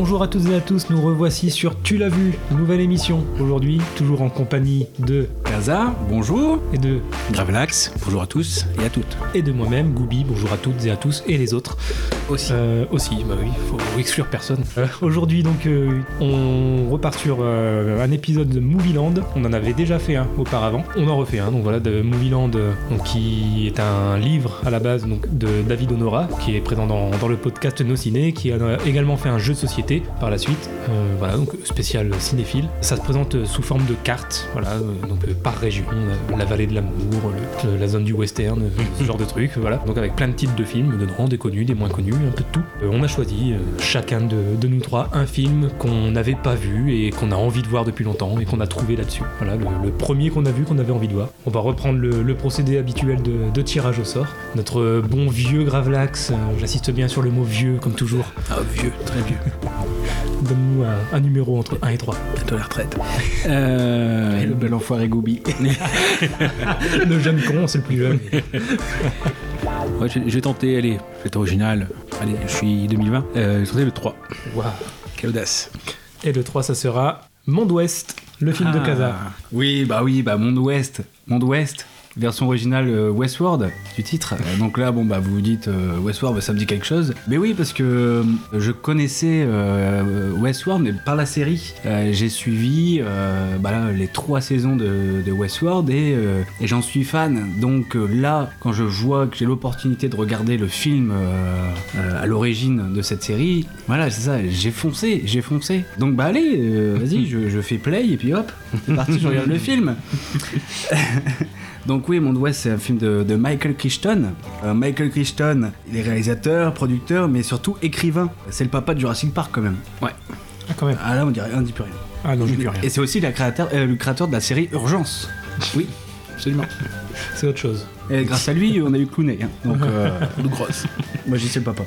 Bonjour à toutes et à tous, nous revoici sur Tu l'as vu, nouvelle émission. Aujourd'hui, toujours en compagnie de Bonjour. et de Gravelax, bonjour à tous et à toutes. et de moi-même, Goubi. Bonjour à toutes et à tous et les autres Aussi. Euh, aussi. Bah oui, faut exclure personne. Euh, Aujourd'hui, donc, euh, on repart sur euh, un épisode de Movieland. On en avait déjà fait un auparavant. On en refait un. Donc voilà, de Movieland, euh, donc, qui est un livre à la base donc de David Honora, qui est présent dans, dans le podcast Nos Ciné, qui a également fait un jeu de société par la suite. Voilà, donc spécial cinéphile. Ça se présente sous forme de cartes. Voilà, donc euh, par région, la, la vallée de l'amour, le- la zone du western, euh, ce genre de trucs. Voilà, donc avec plein de titres de films dedans, des connus, des moins connus, un peu de tout. Euh, on a choisi euh, chacun de, de nous trois un film qu'on n'avait pas vu et qu'on a envie de voir depuis longtemps et qu'on a trouvé là-dessus. Voilà, le, le premier qu'on a vu, qu'on avait envie de voir. On va reprendre le, le procédé habituel de, de tirage au sort. Notre bon vieux Gravelax, euh, j'insiste bien sur le mot vieux comme toujours, Ah, vieux, très vieux. donne-nous un, un numéro entre 1 et 3. Bientôt la retraite. Euh, le bel enfoiré Le jeune con, c'est le plus jeune. ouais, j'ai tenté, allez, c'est original. Allez, je suis 2020. Euh, j'ai tenté le 3. Waouh. Quelle audace. Et le 3, ça sera Monde Ouest, le film de Ah, Kaza. Oui, bah oui, bah Monde Ouest. Monde Ouest. Version originale euh, Westworld du titre. Euh, donc là, bon bah vous vous dites euh, Westworld, bah, ça me dit quelque chose. Mais oui, parce que je connaissais Westworld, mais par la série, j'ai suivi bah là, les trois saisons de, de Westworld et, et j'en suis fan. Donc là, quand je vois que j'ai l'opportunité de regarder le film à l'origine de cette série, voilà, c'est ça, j'ai foncé, j'ai foncé. Donc bah allez, vas-y, je, je fais play et puis hop, c'est parti, je regarde le film. Donc oui, Monde Ouest, c'est un film de, de Michael Crichton. Euh, Michael Crichton, il est réalisateur, producteur, mais surtout écrivain. C'est le papa de Jurassic Park quand même. Ouais. Ah, quand même. Ah là, on dirait, on dit plus rien. Ah non, je dis plus rien. Et c'est aussi la créateur, euh, le créateur de la série Urgence. Oui, absolument. C'est autre chose. Et grâce à lui, on a eu Clooney. hein. Donc, euh, grosse. Moi, j'y sais le papa.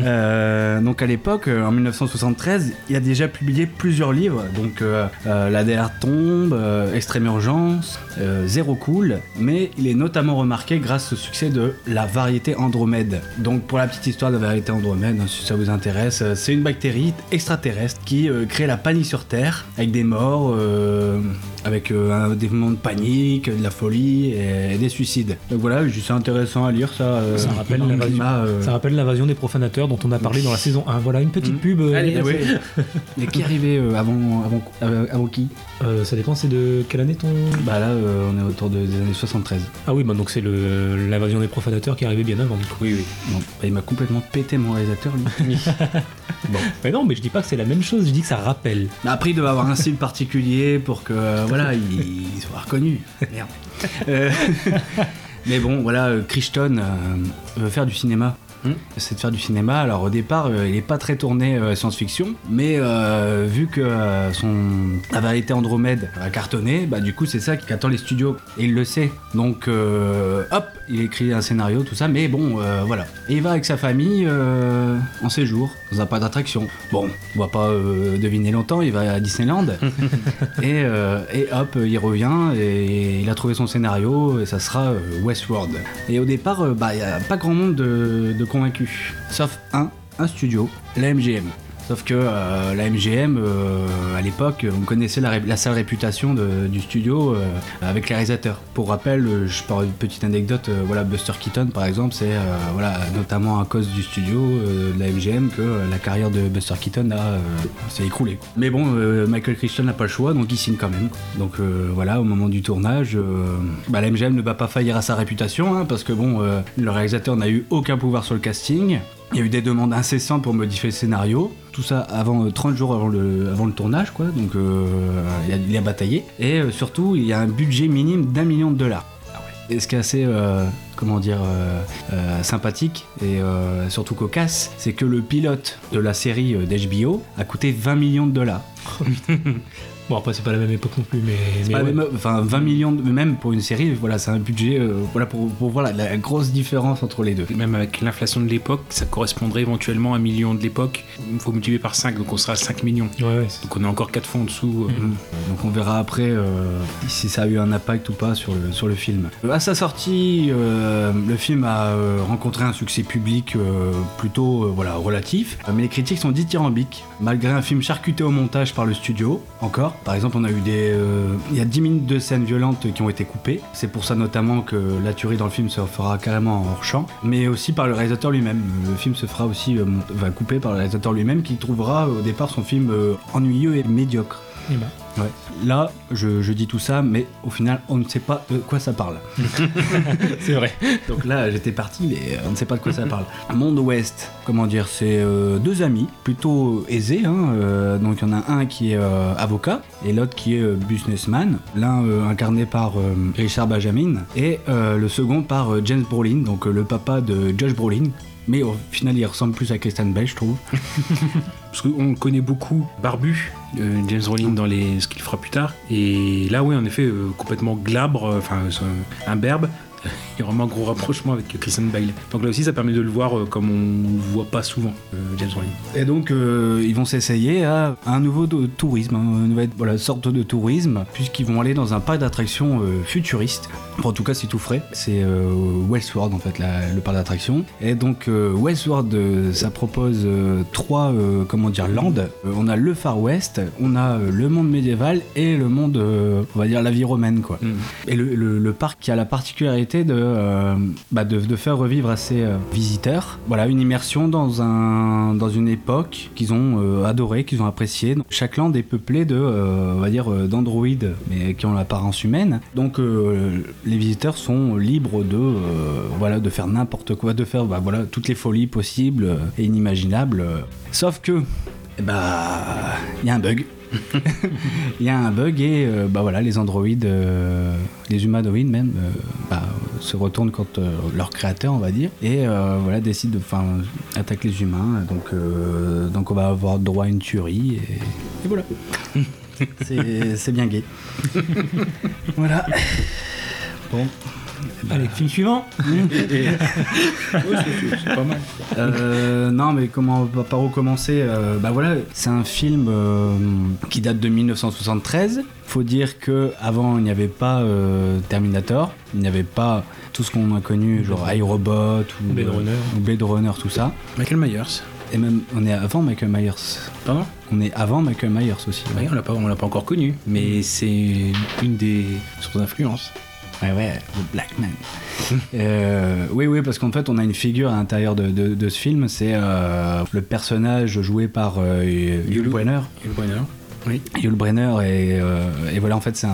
Euh, donc, à l'époque, euh, en 1973, il a déjà publié plusieurs livres. Donc, euh, La DR tombe, euh, Extrême Urgence, euh, Zéro Cool. Mais il est notamment remarqué grâce au succès de La Variété Andromède. Donc, pour la petite histoire de la Variété Andromède, hein, si ça vous intéresse, c'est une bactérie extraterrestre qui euh, crée la panique sur Terre avec des morts, euh, avec euh, un, des moments de panique, de la folie et, et des suicides. Donc voilà, c'est intéressant à lire ça. euh, Ça rappelle l'invasion. euh, Ça rappelle l'invasion des profanateurs dont on a parlé dans la saison 1. Voilà, une petite Mm. pub. euh, Allez. Mais qui est arrivé avant, avant, avant, qui? Ça dépend, c'est de quelle année ton. Bah là, on est autour de- des années 73. Ah oui, bah donc c'est l'invasion des profanateurs qui est arrivée bien avant. Oui, oui. Bon, bah, il m'a complètement pété mon réalisateur, lui. Mais non, mais je dis pas que c'est la même chose, je dis que ça rappelle. Mais après, il doit avoir un style particulier pour que, voilà, il, il soit reconnu. Merde. Euh, mais bon, voilà, euh, Crichton euh, veut faire du cinéma. Hmm. C'est de faire du cinéma. Alors au départ, euh, il n'est pas très tourné euh, science-fiction, mais euh, vu que son la variété Andromède a cartonné, bah du coup c'est ça qui attend les studios et il le sait. Donc hop, il écrit un scénario, tout ça, mais bon, voilà. Et il va avec sa famille en séjour dans un parc d'attraction. Bon, on va pas euh, deviner longtemps, il va à Disneyland et, euh, et hop, il revient et il a trouvé son scénario et ça sera euh, Westworld. Et au départ, bah il y a pas grand monde de, de convaincus, sauf un, un studio, la MGM. Sauf que euh, la MGM, euh, à l'époque, on connaissait la, sale réputation du studio euh, avec les réalisateurs. Pour rappel, je parle une petite anecdote, voilà, Buster Keaton par exemple, c'est notamment à cause du studio de la MGM que la carrière de Buster Keaton s'est écroulée. Mais bon, Michael Crichton n'a pas le choix, donc il signe quand même. Donc voilà, au moment du tournage, bah, la MGM ne va pas faillir à sa réputation, hein, parce que bon, le réalisateur n'a eu aucun pouvoir sur le casting. Il y a eu des demandes incessantes pour modifier le scénario. Tout ça avant euh, 30 jours avant le, avant le tournage, quoi. Donc euh, il, a, il a bataillé. Et euh, surtout, il y a un budget minime d'un million de dollars. Et ce qui est assez, euh, comment dire, euh, euh, sympathique et euh, surtout cocasse, c'est que le pilote de la série euh, d'HBO a coûté 20 millions de dollars. Bon, après, c'est pas la même époque non plus, mais. Pas la même- enfin 20 millions, de- même pour une série, voilà, c'est un budget, euh, voilà, pour, pour voir la, grosse différence entre les deux. Même avec l'inflation de l'époque, ça correspondrait éventuellement à un million de l'époque. Il faut multiplier par 5, donc on sera à 5 millions. Ouais, ouais, Donc on a encore 4 fois en dessous. euh, Mhm. Donc on verra après euh, si ça a eu un impact ou pas sur le, sur le film. À sa sortie, euh, le film a rencontré un succès public euh, plutôt euh, voilà, relatif, mais les critiques sont dithyrambiques, malgré un film charcuté au montage par le studio, encore. Par exemple, on a eu des... euh, Il y a 10 minutes de scènes violentes qui ont été coupées, c'est pour ça notamment que la tuerie dans le film se fera carrément en hors-champ, mais aussi par le réalisateur lui-même. Le film se fera aussi euh, va coupé par le réalisateur lui-même qui trouvera au départ son film euh, ennuyeux et médiocre. Eh ben, Ouais. Là, je, je dis tout ça, mais au final, on ne sait pas de quoi ça parle. c'est vrai. Donc là, j'étais parti, mais on ne sait pas de quoi ça parle. Monde Ouest, comment dire, c'est euh, deux amis, plutôt aisés. hein, euh, donc il y en a un qui est euh, avocat et l'autre qui est euh, businessman. L'un euh, incarné par euh, Richard Benjamin et euh, le second par euh, James Brolin, donc euh, le papa de Josh Brolin. Mais au final, il ressemble plus à Christian Bale, je trouve. Parce qu'on connaît beaucoup Barbu, euh, James Rowling dans les, ce qu'il fera plus tard. Et là, oui, en effet, euh, complètement glabre, euh, enfin, imberbe. Il y a vraiment un gros rapprochement avec Christian Bale. Donc là aussi, ça permet de le voir euh, comme on ne le voit pas souvent, euh, James Rowling. Et donc, euh, ils vont s'essayer à un nouveau tourisme, hein, une nouvelle voilà, sorte de tourisme, puisqu'ils vont aller dans un parc d'attractions euh, futuriste. Enfin, en tout cas, c'est tout frais. C'est euh, Westworld, en fait, la- le parc d'attractions. Et donc, euh, ça propose trois, comment dire, landes. On a le Far West, on a le monde médiéval et le monde, on va dire, la vie romaine, quoi. Et le, le- le parc qui a la particularité de, euh, bah, de, de faire revivre à ses euh, visiteurs voilà, une immersion dans, un, dans une époque qu'ils ont euh, adorée, qu'ils ont appréciée. Chaque land est peuplé de, euh, on va dire, d'androïdes, mais qui ont l'apparence humaine. Donc les visiteurs sont libres de, voilà, de faire n'importe quoi, de faire bah, voilà, toutes les folies possibles et inimaginables. Sauf que, bah, il y a un bug. Il y a un bug et euh, bah voilà, les androïdes, euh, les humanoïdes même, euh, bah, se retournent contre leur créateur, on va dire, et voilà, décident de enfin, attaquer les humains. Donc, donc on va avoir droit à une tuerie et, et voilà. C'est c'est bien gay. voilà. Bon. Allez, film suivant. C'est pas mal. Euh, non, mais comment par où commencer Euh, Bah voilà, c'est un film euh, qui date de 1973. Faut dire que avant il n'y avait pas euh, Terminator, il n'y avait pas tout ce qu'on a connu, genre iRobot ou Blade Runner. ou Blade Runner, tout ça. Michael Myers. Et même on est avant Michael Myers. Pardon? On est avant Michael Myers aussi. Oui, on l'a pas, on l'a pas encore connu, mais c'est une des sources d'influence. Ouais, ouais, le Black Man. Euh, oui, oui, parce qu'en fait, on a une figure à l'intérieur de, de- de ce film, c'est euh, le personnage joué par euh, Yul. Brynner. Oui. Yul Brenner et, euh, et voilà en fait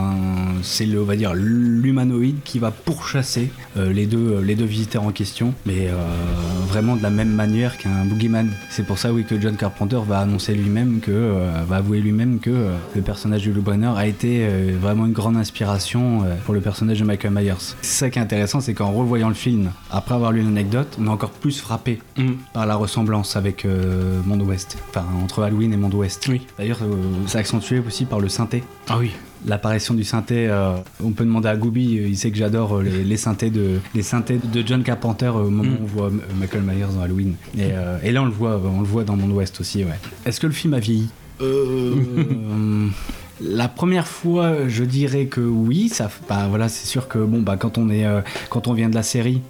c'est le on va dire l'humanoïde qui va pourchasser euh, les deux les deux visiteurs en question mais euh, vraiment de la même manière qu'un boogeyman c'est pour ça oui que John Carpenter va annoncer lui-même que va avouer lui-même que le personnage de Yul Brenner a été vraiment une grande inspiration pour le personnage de Michael Myers c'est ça qui est intéressant c'est qu'en revoyant le film après avoir lu l'anecdote on est encore plus frappé Mm. par la ressemblance avec Monde Ouest enfin entre Halloween et Monde Ouest Oui. D'ailleurs, c'est accentué aussi par le synthé. Ah oui. L'apparition du synthé, euh, on peut demander à Gooby, il sait que j'adore euh, les, les synthés de les synthés de John Carpenter euh, au moment Mm. où on voit euh, Michael Myers dans Halloween. Et, euh, et là, on le voit, on le voit dans Monde Ouest aussi. Ouais. Est-ce que le film a vieilli? Euh, La première fois, je dirais que oui. Ça, bah, voilà, c'est sûr que bon, bah, quand on est, euh, quand on vient de la série,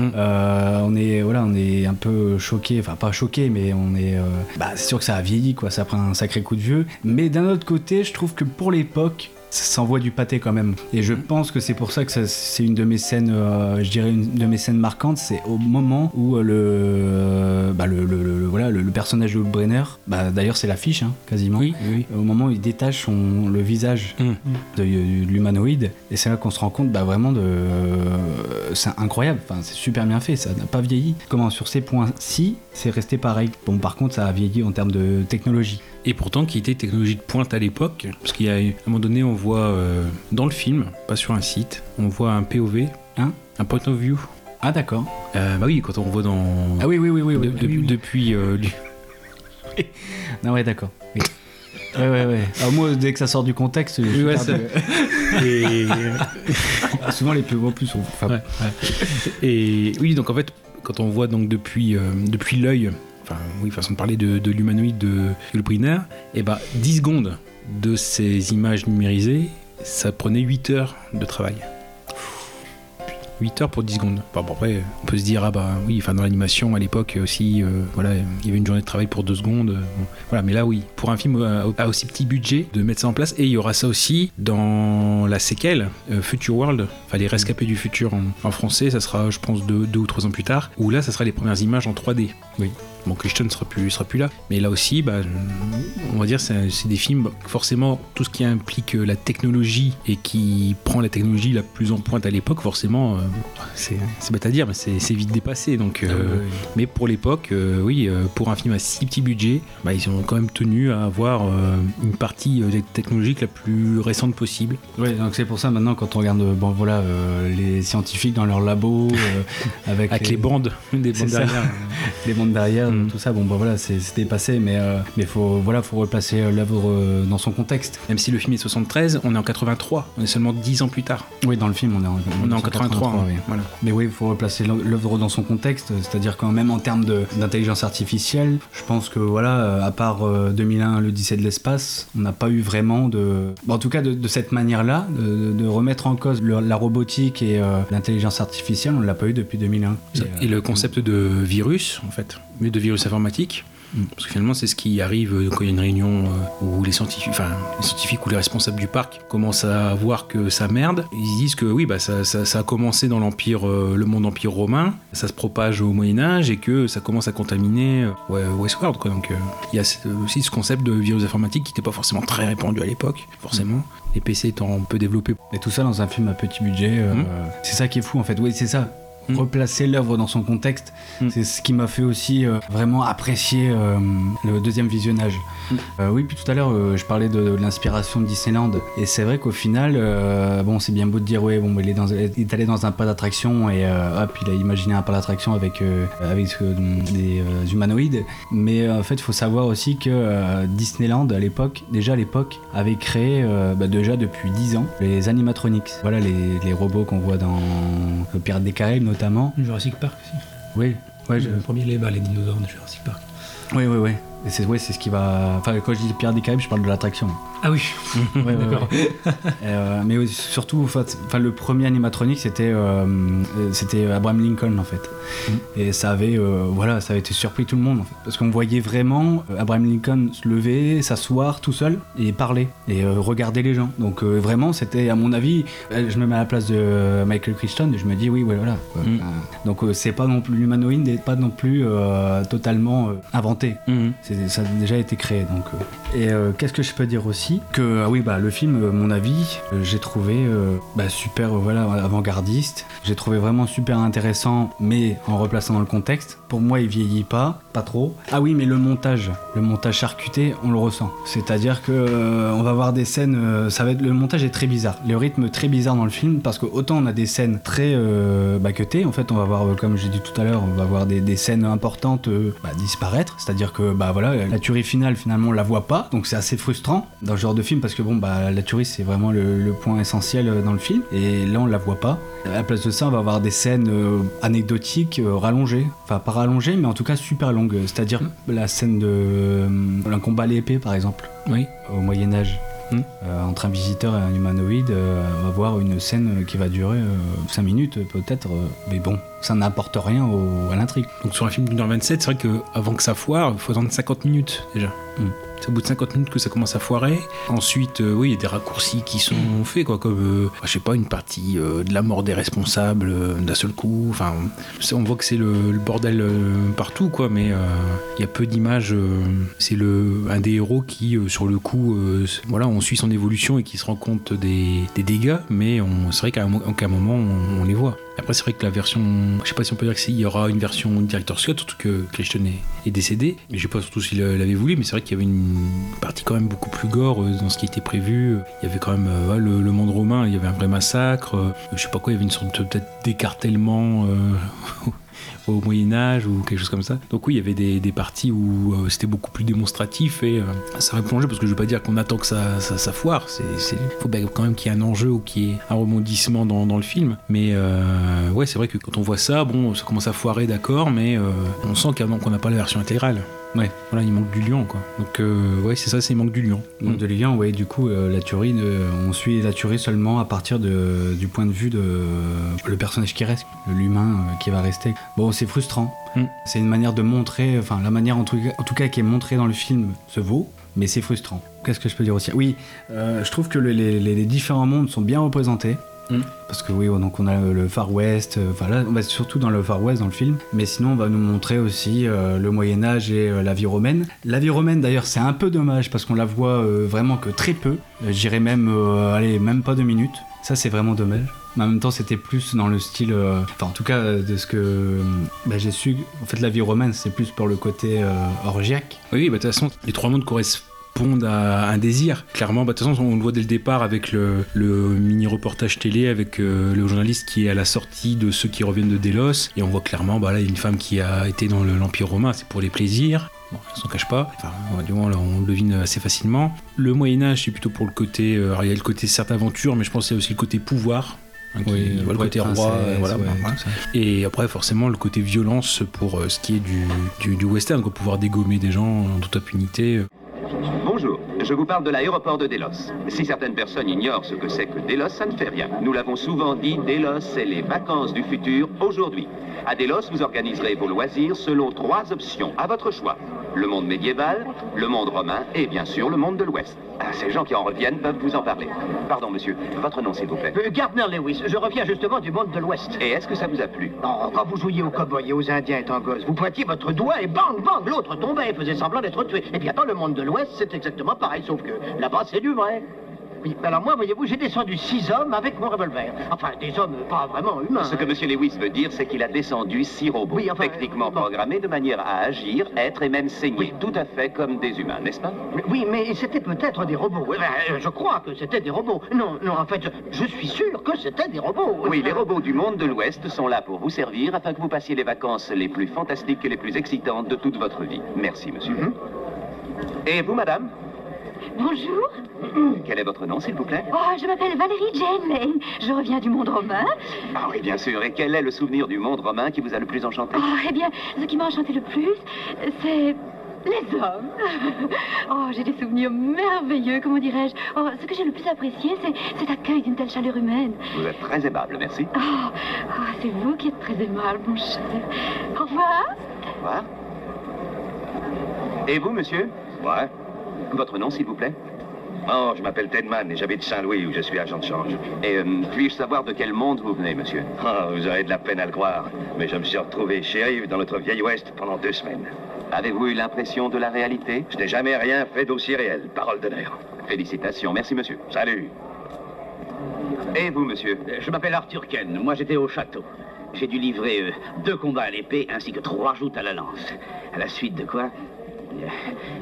Mm. Euh, on est un peu choqué, enfin pas choqué, mais on est, euh, bah, c'est sûr que ça a vieilli quoi, ça prend un sacré coup de vieux. Mais d'un autre côté, je trouve que pour l'époque, s'envoie du pâté quand même. Et je pense que c'est pour ça que ça- c'est une de mes scènes, euh, je dirais une de mes scènes marquantes, c'est au moment où euh, le, euh, bah, le, le- le- voilà, le, le personnage de Brenner, bah, d'ailleurs c'est l'affiche hein, quasiment. Oui, oui. Au moment où il détache son, le visage Mm. de, de l'humanoïde, et c'est là qu'on se rend compte bah, vraiment de. c'est incroyable, enfin, c'est super bien fait, ça n'a pas vieilli. Comment sur ces points-ci, c'est resté pareil? Bon, par contre, ça a vieilli en termes de technologie. Et pourtant, qui était technologie de pointe à l'époque, parce qu'il y a à un moment donné, on voit euh, dans le film, pas sur un site, on voit un POV, Hein un point of view. Ah, d'accord. Euh, bah oui, quand on voit dans. Ah oui, oui, oui, oui. de- oui, de- oui, oui. Depuis. euh, lui- Ah ouais, d'accord. Oui. Ouais, ouais, ouais. Alors moi, dès que ça sort du contexte, je Ouais. Et. Ah, souvent les plus en plus. sont- Enfin, Ouais, ouais. Et oui, donc en fait, quand on voit donc depuis, euh, depuis l'œil, oui, façon de parler de, de l'humanoïde de Gulbriner, et bah 10 secondes de ces images numérisées, ça prenait 8 heures de travail. 8 heures pour 10 secondes. Bon, après, on peut se dire, ah bah oui, enfin dans l'animation à l'époque aussi, euh, voilà, il y avait une journée de travail pour 2 secondes. euh, voilà, mais là oui, pour un film à, à aussi petit budget, de mettre ça en place, et il y aura ça aussi dans la séquelle, euh, Future World, enfin les rescapés du futur en, français, ça sera, je pense, deux, deux ou trois ans plus tard, où là, ça sera les premières images en 3D. Oui. Bon, Christian sera plus, sera plus là. Mais là aussi, bah, on va dire, c'est des films, forcément, tout ce qui implique euh, la technologie et qui prend la technologie la plus en pointe à l'époque, forcément, euh, c'est bête à dire, mais c'est vite dépassé. Donc, euh, Ah ouais, mais pour l'époque, euh, oui, pour un film à si petit budget, bah, ils ont quand même tenu à avoir une partie technologique la plus récente possible. Ouais, donc c'est pour ça maintenant quand on regarde bon voilà les scientifiques dans leur labo avec, Avec les bandes, des bandes derrière. les bandes derrière Mm. tout ça bon bah voilà c'est c'est dépassé mais euh, mais faut voilà faut replacer euh, l'œuvre euh, dans son contexte. Même si le film est 73, on est en 83, on est seulement 10 ans plus tard. Oui dans le film on est en, On est en 83. hein. oui. Voilà. Mais oui, il faut replacer l'œuvre dans son contexte, c'est-à-dire quand même en termes de- d'intelligence artificielle, je pense que voilà, à part euh, 2001, l'Odyssée de l'espace, on n'a pas eu vraiment de, bon, en tout cas de, de cette manière-là, de, de remettre en cause le- la robotique et euh, l'intelligence artificielle, on l'a pas eu depuis 2001. Ça- Et, Et euh, le concept de virus, en fait, mais de virus informatique, Mm. parce que finalement c'est ce qui arrive euh, quand il y a une réunion euh, où les scientifiques, enfin les scientifiques ou les responsables du parc commencent à voir que ça merde. Ils disent que oui, bah ça, ça- ça a commencé dans l'empire, euh, le monde empire romain, ça se propage au Moyen Âge et que ça commence à contaminer Westworld. Quoi. Donc il y a aussi ce concept de virus informatique qui n'était pas forcément très répandu à l'époque, forcément. Les PC étant peu développés. Et tout ça dans un film à petit budget, euh, Mm. c'est ça qui est fou en fait. Oui, c'est ça. Mm. Replacer l'œuvre dans son contexte, Mm. c'est ce qui m'a fait aussi euh, vraiment apprécier euh, le deuxième visionnage. Mm. Euh, oui, puis tout à l'heure, je parlais de, de l'inspiration de Disneyland, et c'est vrai qu'au final, bon, c'est bien beau de dire, ouais, bon, il est, dans, il est allé dans un parc d'attraction et hop, il a imaginé un parc d'attraction avec, avec des humanoïdes, mais en fait, il faut savoir aussi que Disneyland à l'époque, déjà à l'époque, avait créé bah, déjà depuis 10 ans les animatronics. Voilà les, les robots qu'on voit dans le Pirate des Caraïbes notamment. Jurassic Park aussi. Oui, ouais, je- Le premier, les, bah, les dinosaures de Jurassic Park. oui, oui, oui. Et c'est ouais, c'est ce qui va. Enfin, quand je dis Pirate des Caraïbes, je parle de l'attraction. Ah oui, Ouais, ouais, d'accord. ouais. Euh, mais surtout, enfin, le premier animatronique, c'était euh, c'était Abraham Lincoln en fait. Et ça avait, euh, voilà, ça avait été surpris tout le monde en fait, parce qu'on voyait vraiment Abraham Lincoln se lever, s'asseoir tout seul et parler et regarder les gens. Donc vraiment, c'était à mon avis, je me mets à la place de Michael Crichton et je me dis oui, voilà. quoi. Mm. Donc c'est pas non plus l'humanoïde n'est pas non plus totalement inventé. C'est- ça a déjà été créé donc. euh. Et euh, qu'est-ce que je peux dire aussi Que ah oui bah le film, euh, mon avis, j'ai trouvé bah, super voilà avant-gardiste. J'ai trouvé vraiment super intéressant, mais en replaçant dans le contexte. Pour moi, il vieillit pas, pas trop. Ah oui, mais le montage, le montage charcuté, on le ressent. C'est-à-dire que on va voir des scènes, ça va être le montage est très bizarre, le rythme très bizarre dans le film parce que autant on a des scènes très cutées, en fait on va voir comme j'ai dit tout à l'heure, on va voir des, scènes importantes bah, disparaître, c'est-à-dire que bah voilà la tuerie finale finalement on la voit pas, donc c'est assez frustrant dans ce genre de film parce que bon bah la tuerie c'est vraiment le, le point essentiel euh, dans le film. Et là on la voit pas. À la place de ça on va avoir des scènes euh, anecdotiques euh, rallongées, enfin pas rallongées mais en tout cas super longues, c'est-à-dire la scène de euh, un combat à l'épée par exemple. Oui. au Moyen Hmm. Euh, entre un visiteur et un humanoïde, euh, on va voir une scène qui va durer 5 minutes peut-être, euh, mais bon, ça n'apporte rien au- à l'intrigue. Donc sur un film d'une heure 27, c'est vrai qu'avant que ça foire, il faut attendre 50 minutes déjà. Mm. C'est au bout de 50 minutes que ça commence à foirer. Ensuite, euh, oui, il y a des raccourcis qui sont faits, quoi, comme, euh, je sais pas, une partie euh, de la mort des responsables d'un seul coup. Enfin, on voit que c'est le, bordel partout, quoi, mais il y a peu d'images. c'est le un des héros qui, sur le coup, voilà, on suit son évolution et qui se rend compte des, dégâts, mais c'est vrai qu'à un, moment, on les voit. Après, c'est vrai que la version, je sais pas si on peut dire qu'il y aura une version director Scott, surtout que Christian est, décédé, mais je sais pas surtout s'il l'avait voulu, mais c'est vrai qu'il y avait une partie quand même beaucoup plus gore euh, dans ce qui était prévu. Il y avait quand même euh, le, monde romain, il y avait un vrai massacre, euh, je sais pas quoi, il y avait une sorte peut-être d'écartèlement au Moyen Âge ou quelque chose comme ça. Donc oui, il y avait des, parties où euh, c'était beaucoup plus démonstratif et euh, ça plongé parce que je veux pas dire qu'on attend que ça, ça, ça foire. C'est, c'est, faut quand même qu'il y ait un enjeu ou qu'il y ait un rebondissement dans, dans le film. Mais euh, ouais, c'est vrai que quand on voit ça, bon, ça commence à foirer, d'accord, mais euh, on sent qu'on n'a pas la version intégrale. Ouais. Voilà, il manque du lion, quoi. Donc euh, ouais, c'est ça, c'est il manque du lion. Donc de Lilian, ouais, du coup, euh, la tuerie, de- on suit la tuerie seulement à partir de, du point de vue de le personnage qui reste, l'humain euh, qui va rester. Bon, c'est frustrant. Mm. C'est une manière de montrer, enfin, la manière en tout, cas, en tout cas qui est montrée dans le film se vaut, mais c'est frustrant. Qu'est-ce que je peux dire aussi? Oui, euh, je trouve que le- les, les- les différents mondes sont bien représentés. Mm. Parce que oui, donc on a le Far West, euh, enfin là on va surtout dans le Far West dans le film, mais sinon on va nous montrer aussi euh, le Moyen Âge et euh, la vie romaine. La vie romaine d'ailleurs c'est un peu dommage parce qu'on la voit euh, vraiment que très peu, j'irais même, allez, même pas deux minutes, ça c'est vraiment dommage. Mais en même temps c'était plus dans le style, euh, enfin en tout cas euh, de ce que euh, bah, j'ai su, en fait la vie romaine c'est plus pour le côté orgiaque. Oui, bah, de toute façon, les trois mondes correspondent à un désir. Clairement, bah, de toute façon, on le voit dès le départ avec le, le mini-reportage télé, avec euh, le journaliste qui est à la sortie de ceux qui reviennent de Délos. Et on voit clairement, bah, là, il y a une femme qui a été dans le- l'Empire romain, c'est pour les plaisirs. Bon, on s'en cache pas. Enfin, du moins, là, on le devine assez facilement. Le Moyen-Âge, c'est plutôt pour le côté. euh, alors, il y a le côté certes aventure, mais je pense qu'il y a aussi le côté pouvoir. hein, qui- Oui, le côté roi, euh, voilà, ouais. Et après, forcément, le côté violence pour euh, ce qui est du, du, du western, quoi, pouvoir dégommer des gens en toute impunité. Bonjour, je vous parle de l'aéroport de Delos. Si certaines personnes ignorent ce que c'est que Delos, ça ne fait rien. Nous l'avons souvent dit, Delos, c'est les vacances du futur aujourd'hui. À Delos, vous organiserez vos loisirs selon trois options, à votre choix. Le monde médiéval, le monde romain et bien sûr le monde de l'Ouest. Ah, Ces gens qui en reviennent peuvent vous en parler. Pardon, monsieur, votre nom s'il vous plaît. Euh, Gardner Lewis, je reviens justement du monde de l'Ouest. Et est-ce que ça vous a plu? Non, quand vous jouiez aux cow-boys et aux Indiens étant gosse, vous pointiez votre doigt et bang, bang, l'autre tombait et faisait semblant d'être tué. Et bien dans le monde de l'Ouest, c'est exactement pareil, sauf que là-bas, c'est du vrai. Oui, alors moi, voyez-vous, j'ai descendu six hommes avec mon revolver. Enfin, des hommes pas vraiment humains. Ce que hein. monsieur Lewis veut dire, c'est qu'il a descendu six robots, Oui, enfin, techniquement bon. programmés de manière à agir, être et même saigner, Oui. tout à fait comme des humains, n'est-ce pas? Mais- Oui, mais c'était peut-être des robots. Eh ben, je crois que c'était des robots. Non, non, en fait, je, je suis sûr que c'était des robots. Oui, les robots du monde de l'Ouest sont là pour vous servir afin que vous passiez les vacances les plus fantastiques et les plus excitantes de toute votre vie. Merci, monsieur. Mhm. Et vous, madame? Bonjour. Quel est votre nom, s'il vous plaît Oh, je m'appelle Valérie Jane Lane. Je reviens du monde romain. Ah oui, bien sûr. Et quel est le souvenir du monde romain qui vous a le plus enchanté Oh, eh bien, ce qui m'a enchanté le plus, c'est les hommes. Oh, j'ai des souvenirs merveilleux, comment dirais-je. Oh, ce que j'ai le plus apprécié, c'est cet accueil d'une telle chaleur humaine. Vous êtes très aimable, merci. Oh, oh, c'est vous qui êtes très aimable, mon cher. Au revoir. Au revoir. Et vous, monsieur? Ouais. Votre nom, s'il vous plaît? Oh, je m'appelle Tedman et j'habite Saint-Louis où je suis agent de change. Et euh, puis-je savoir de quel monde vous venez, monsieur? Oh, vous aurez de la peine à le croire, mais je me suis retrouvé shérif dans notre vieil Ouest pendant deux semaines. Avez-vous eu l'impression de la réalité? Je n'ai jamais rien fait d'aussi réel, parole d'honneur. Félicitations. Merci, monsieur. Salut. Et vous, monsieur? Je m'appelle Arthur Ken. Moi, j'étais au château. J'ai dû livrer euh, deux combats à l'épée ainsi que trois joutes à la lance. À la suite de quoi, euh,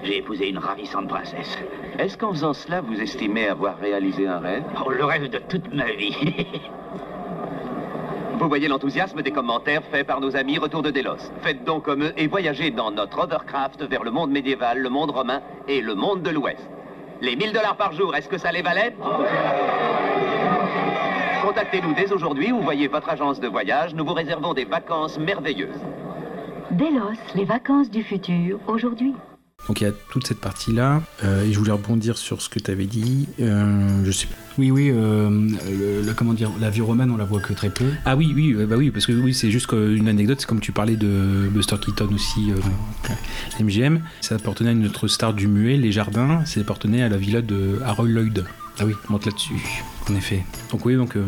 j'ai épousé une ravissante princesse. Est-ce qu'en faisant cela, vous estimez avoir réalisé un rêve? Oh, le rêve de toute ma vie. Vous voyez l'enthousiasme des commentaires faits par nos amis Retour de Délos. Faites donc comme eux et voyagez dans notre Overcraft vers le monde médiéval, le monde romain et le monde de l'Ouest. Les 1000 dollars par jour, est-ce que ça les valait? Contactez-nous dès aujourd'hui ou voyez votre agence de voyage. Nous vous réservons des vacances merveilleuses. Délos, les vacances du futur, aujourd'hui. Donc il y a toute cette partie-là. Euh, et je voulais rebondir sur ce que tu avais dit. Euh, je sais pas. Oui, oui, euh, le, le- comment dire, la vie romaine, on la voit que très peu. Ah oui, oui, bah oui, parce que oui, c'est juste une anecdote, c'est comme tu parlais de Buster Keaton aussi, euh, MGM. Ça appartenait à une autre star du muet, Les Jardins, ça appartenait à la villa de Harold Lloyd. Ah oui, monte là-dessus. En effet. Donc oui, donc euh,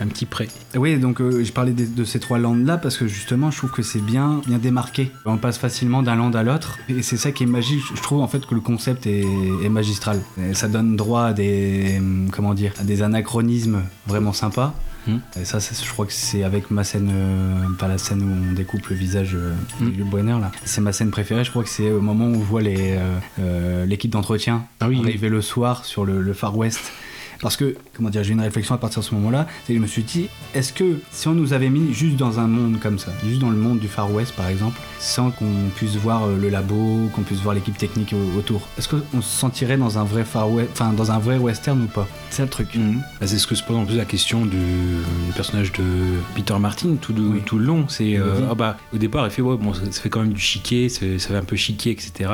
un petit prêt. Oui, donc euh, je parlais de, de ces trois landes-là parce que justement, je trouve que c'est bien, bien démarqué. On passe facilement d'un land à l'autre et c'est ça qui est magique. Je trouve en fait que le concept est, est magistral. Et ça donne droit à des, hum, comment dire, à des anachronismes vraiment sympas. Hmm. Et ça, je crois que c'est avec ma scène, euh, pas la scène où on découpe le visage euh, Hmm. du Brenner là. C'est ma scène préférée. Je crois que c'est au moment où on voit euh, euh, l'équipe d'entretien Ah oui, arriver le soir sur le, le Far West. Parce que, comment dire, j'ai une réflexion à partir de ce moment-là, c'est que je me suis dit, est-ce que si on nous avait mis juste dans un monde comme ça, juste dans le monde du Far West par exemple, sans qu'on puisse voir euh, le labo, qu'on puisse voir l'équipe technique au- autour, est-ce qu'on se sentirait dans un vrai Far West, enfin dans un vrai western ou pas? C'est le truc. Mhm. Bah, c'est ce que se pose en plus la question du, du personnage de Peter Martin tout, de- Oui. tout le long. C'est euh, ah bah, au départ, il fait ouais, bon, ça, ça fait quand même du chiquet, ça, ça fait un peu chiquet, etc.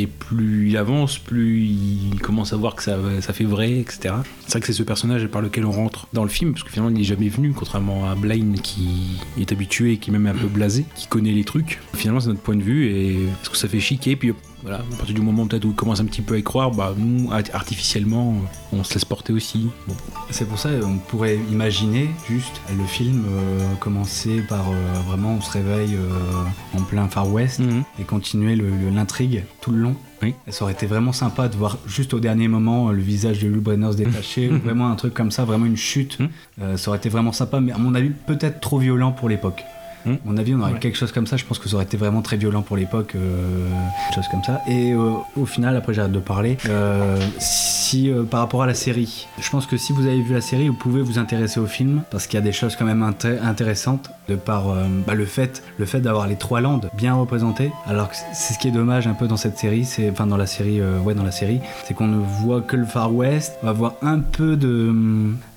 Et plus il avance, plus il commence à voir que ça, fait vrai, etc. C'est vrai que c'est ce personnage par lequel on rentre dans le film, parce que finalement il n'est jamais venu, contrairement à Blaine qui est habitué, qui est même un peu blasé, qui connaît les trucs. Finalement, c'est notre point de vue et est-ce que ça fait chiquer Puis voilà, à partir du moment peut-être où il commence un petit peu à y croire, bah nous, art- artificiellement, on se laisse porter aussi. Bon. C'est pour ça on pourrait imaginer juste le film euh, commencer par euh, vraiment on se réveille euh, en plein Far West Mhm. et continuer l'intrigue tout le long. Oui. Ça aurait été vraiment sympa de voir juste au dernier moment euh, le visage de Lou Brenner se détacher, ou vraiment un truc comme ça, vraiment une chute. Mhm. Euh, ça aurait été vraiment sympa, mais à mon avis peut-être trop violent pour l'époque. À mon avis, on aurait Ouais. quelque chose comme ça. Je pense que ça aurait été vraiment très violent pour l'époque, euh, quelque chose comme ça. Et euh, au final, après j'arrête de parler. euh, si par rapport à la série, je pense que si vous avez vu la série, vous pouvez vous intéresser au film parce qu'il y a des choses quand même inté- intéressantes de par bah, le fait, le fait d'avoir les trois landes bien représentées. Alors que c'est ce qui est dommage un peu dans cette série, c'est enfin dans la série, euh, ouais dans la série, c'est qu'on ne voit que le Far West. On va voir un peu de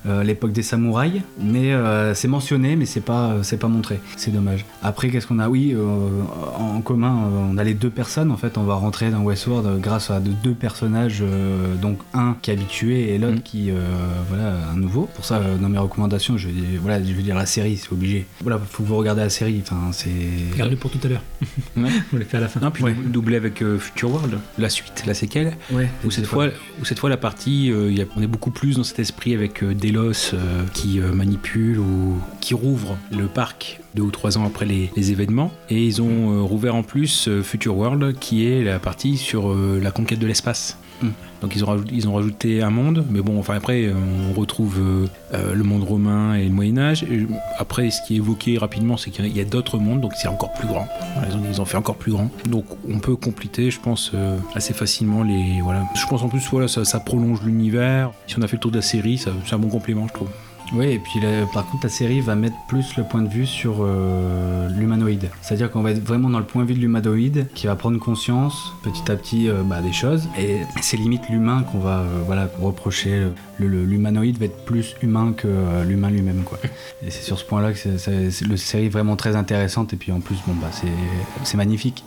l'époque des samouraïs, mais euh, c'est mentionné, mais c'est pas euh, c'est pas montré. C'est dommage. Après, qu'est-ce qu'on a? Oui, euh, en commun, euh, on a les deux personnes. En fait, on va rentrer dans Westworld euh, grâce à de- deux personnages, euh, donc un qui est habitué et l'autre Mm. qui euh, voilà un nouveau. Pour ça, euh, dans mes recommandations, je vais dire, voilà, je vais dire la série, c'est obligé. Voilà, faut que vous regardez la série. Enfin, c'est Garde-le pour tout à l'heure. Ouais. On les fait à la fin. Non, puis Ouais. doublé avec euh, Future World, la suite, la séquelle. ouais. Où cette fois, où cette fois la partie, euh, il y a- on est beaucoup plus dans cet esprit avec euh, Delos euh, qui euh, manipule ou qui rouvre le parc deux ou trois ans après les, les événements. Et ils ont euh, rouvert en plus euh, Future World qui est la partie sur euh, la conquête de l'espace. Mm. Donc ils ont, rajouté, ils ont rajouté un monde, mais bon, enfin après, on retrouve le monde romain et le Moyen-Âge. Après, ce qui est évoqué rapidement, c'est qu'il y a- d'autres mondes, donc c'est encore plus grand. Ils ont, ils ont fait encore plus grand. Donc on peut compléter, je pense, assez facilement les. Voilà. Je pense en plus, voilà, ça, ça prolonge l'univers. Si on a fait le tour de la série, c'est un bon complément, je trouve. Oui, et puis là, par contre, la série va mettre plus le point de vue sur euh, l'humanoïde. C'est-à-dire qu'on va être vraiment dans le point de vue de l'humanoïde qui va prendre conscience petit à petit euh, bah, des choses. Et c'est limite l'humain qu'on va euh, voilà, reprocher. L'humanoïde va être plus humain que euh, l'humain lui-même. Et c'est sur ce point-là que c'est- le série est vraiment très intéressante. Et puis en plus, bon, bah, c'est magnifique.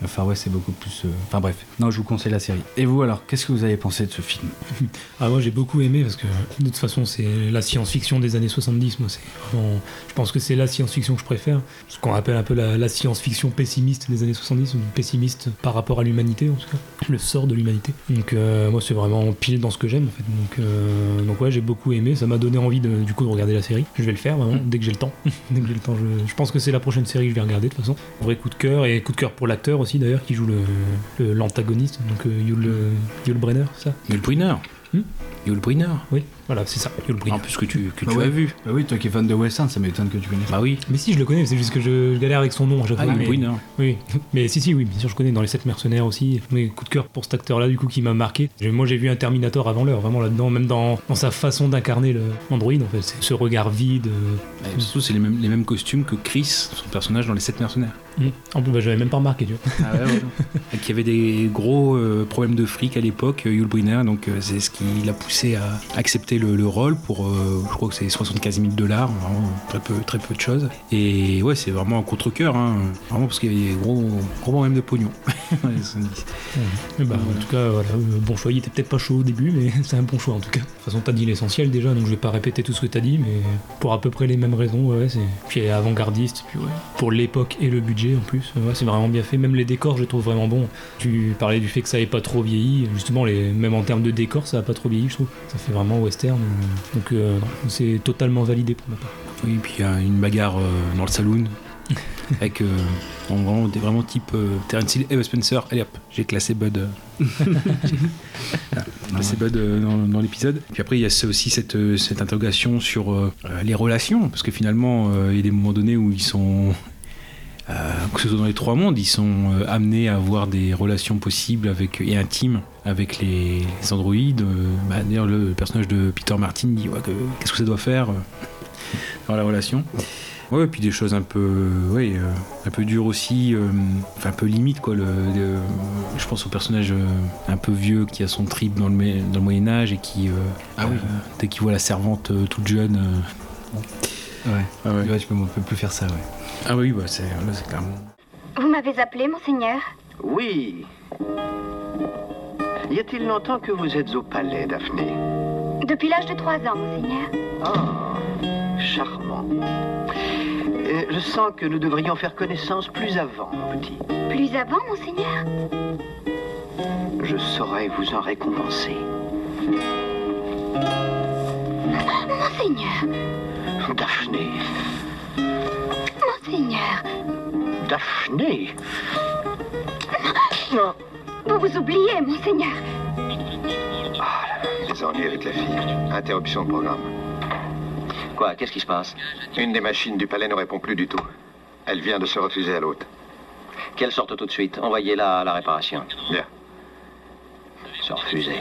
Le Far West, c'est beaucoup plus. euh, Enfin bref, non, je vous conseille la série. Et vous alors, qu'est-ce que vous avez pensé de ce film? Ah moi j'ai beaucoup aimé parce que de toute façon c'est la science-fiction des années 70 moi c'est je pense que c'est la science-fiction que je préfère. Ce qu'on appelle un peu la, science-fiction pessimiste des années 70 ou pessimiste par rapport à l'humanité en tout cas le sort de l'humanité. Donc euh, moi c'est vraiment pile dans ce que j'aime en fait. Donc euh, donc ouais j'ai beaucoup aimé. Ça m'a donné envie de, du coup de regarder la série. Je vais le faire vraiment dès que j'ai le temps. Dès que j'ai le temps je, je pense que c'est la prochaine série que je vais regarder de toute façon. Vrai coup de cœur et coup de cœur pour l'acteur aussi d'ailleurs qui joue le le- l'antagoniste donc euh, Yul, Yul Brenner ça? Yul Brynner. Hmm? Yul Brynner. oui voilà c'est ça Yul Brynner En plus que tu, que Bah tu ouais. as vu. Bah oui, toi qui es fan de western, ça m'étonne que tu connaisses. Bah oui. Mais si, je le connais, c'est juste que je, je galère avec son nom à chaque Ah, fois. Yul mais- Brynner. Oui, mais si, si, oui, bien sûr, je connais dans les 7 mercenaires aussi. Mais coup de cœur pour cet acteur-là, du coup, qui m'a marqué. Moi, j'ai vu un Terminator avant l'heure, vraiment là-dedans, même dans, dans sa façon d'incarner le Android, en fait. C'est ce regard vide. euh, surtout, c'est les mêmes, les mêmes costumes que Chris, son personnage dans Les 7 mercenaires. hum. En plus, bah, j'avais même pas remarqué, tu vois. Ah Et qui avait des gros euh, problèmes de fric à l'époque, Yul Brynner, donc euh, c'est ce qui l'a poussé à accepter le, le rôle pour, euh, je crois que c'est 75 000 dollars, vraiment très peu, très peu de choses. Et ouais, c'est vraiment un contre-cœur, hein, vraiment parce qu'il y avait gros, gros problème de pognon. Les 70. Mais bah, En tout cas, bon choix. Il était peut-être pas chaud au début, mais c'est un bon choix en tout cas. De toute façon, t'as dit l'essentiel déjà, donc je vais pas répéter tout ce que t'as dit, mais pour à peu près les mêmes raisons, ouais, c'est. Puis avant-gardiste, puis. Pour l'époque et le budget en plus, c'est vraiment bien fait. Même les décors, je les trouve vraiment bons. Tu parlais du fait que ça ait pas trop vieilli, justement, les... même en termes de décors, ça a pas trop vieilli, je trouve. Ça fait vraiment western, euh, donc euh, c'est totalement validé pour ma part. Oui, puis il y a une bagarre euh, dans le saloon. avec euh, en vraiment, des- vraiment type euh, Terence Hill et Spencer. Allez hop, j'ai classé Bud. euh, classé Bud dans, dans l'épisode. Puis après, il y a aussi cette, cette interrogation sur les relations. Parce que finalement, il y a des moments donnés où ils sont. Euh, que ce soit dans les trois mondes, ils sont euh, amenés à avoir des relations possibles avec, et intimes avec les, les androïdes. Euh, bah, D'ailleurs, le personnage de Peter Martin dit ouais, que- qu'est-ce que ça doit faire dans la relation. Ouais, et puis des choses un peu, ouais, euh, un peu dures aussi, euh, enfin un peu limite quoi. Le, le- je pense au personnage euh, un peu vieux qui a son trip dans le, dans le Moyen Âge et qui, Ah oui. dès qu'il voit la servante toute jeune. Ouais. ah ouais. Ouais, je peux, on peut plus faire ça, ouais. Ah oui, bah c'est, là c'est clairement. Vous m'avez appelé, monseigneur Oui. Y a-t-il longtemps que vous êtes au palais, Daphné Depuis l'âge de trois ans, monseigneur. Ah, charmant. Euh, je sens que nous devrions faire connaissance plus avant, mon petit. Plus avant, monseigneur Je saurais vous en récompenser. Monseigneur Daphné. Monseigneur Daphné Non. Vous vous oubliez, monseigneur Les ennuis avec la fille. Interruption de programme. Quoi Qu'est-ce qui se passe? Une des machines du palais ne répond plus du tout. Elle vient de se refuser à l'hôte. Qu'elle sorte tout de suite. Envoyez-la à la réparation. Bien. Se refuser.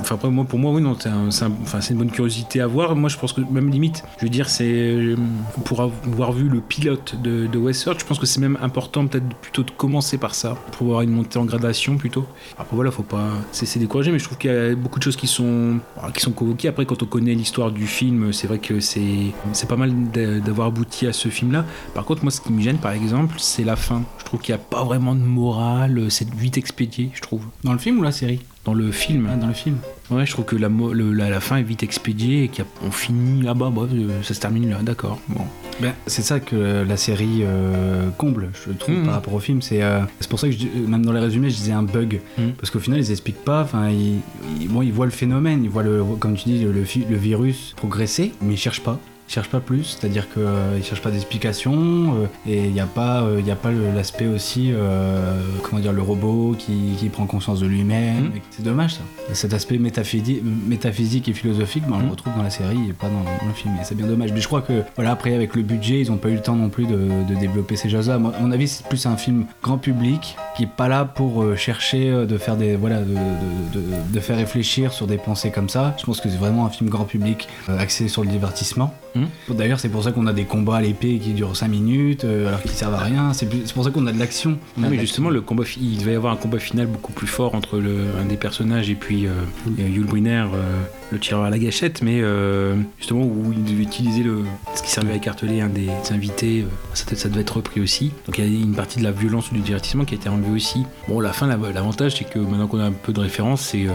Enfin pour moi oui non c'est une bonne curiosité à voir. Moi je pense que même limite je veux dire c'est euh, pour avoir vu le pilote de, de Westworld je pense que c'est même important peut-être plutôt de commencer par ça pour avoir une montée en gradation plutôt. Après voilà faut pas cesser décourager mais je trouve qu'il y a beaucoup de choses qui sont voilà, qui sont convoquées. Après quand on connaît l'histoire du film c'est vrai que c'est c'est pas mal d'a- d'avoir abouti à ce film là. Par contre moi ce qui me gêne par exemple c'est la fin. Je trouve qu'il n'y a pas vraiment de morale c'est vite expédié je trouve. Dans le film ou la série? Dans le film. Ah, Dans le film. Ouais, je trouve que la, le- la, la fin est vite expédiée et qu'on finit là-bas, bah, euh, ça se termine là, d'accord. Bon. Ben, c'est ça que la série euh, comble, je trouve, Mhm. par rapport au film. C'est euh, pour ça que je même dans les résumés, je disais un bug. Mhm. Parce qu'au final, ils expliquent pas. Enfin, ils, ils- bon, ils voient le phénomène, ils voient, le, comme tu dis, le, le virus progresser, mais ils cherchent pas. Ils cherchent pas plus, c'est-à-dire qu'ils ne cherchent pas d'explication euh, et il n'y a pas, euh, il y a pas l'aspect aussi, euh, comment dire, le robot qui, qui prend conscience de lui-même. Et C'est dommage ça. Et cet aspect métaphysique, métaphysique et philosophique, ben, on le retrouve dans la série et pas dans, dans le film. Et c'est bien dommage. Mais je crois que voilà, après avec le budget, ils n'ont pas eu le temps non plus de, de développer ces choses-là. À mon avis, c'est plus un film grand public qui est pas là pour euh, chercher euh, de faire des voilà, de, de- de- faire réfléchir sur des pensées comme ça. Je pense que c'est vraiment un film grand public euh, axé sur le divertissement. Mhm. D'ailleurs, c'est pour ça qu'on a des combats à l'épée qui durent 5 minutes, euh, alors qu'ils servent à rien. C'est pour ça qu'on a de l'action. On a Non, de mais justement, le combat, il devait y avoir un combat final beaucoup plus fort entre le, un des personnages et puis euh, Yul Brynner, euh, le tireur à la gâchette, mais euh, justement où il devait utiliser le, ce qui servait à écarteler un des invités, ça, devait- ça devait être repris aussi. Donc il y a une partie de la violence ou du divertissement qui a été enlevée aussi. Bon, la fin, la- l'avantage, c'est que maintenant qu'on a un peu de référence, c'est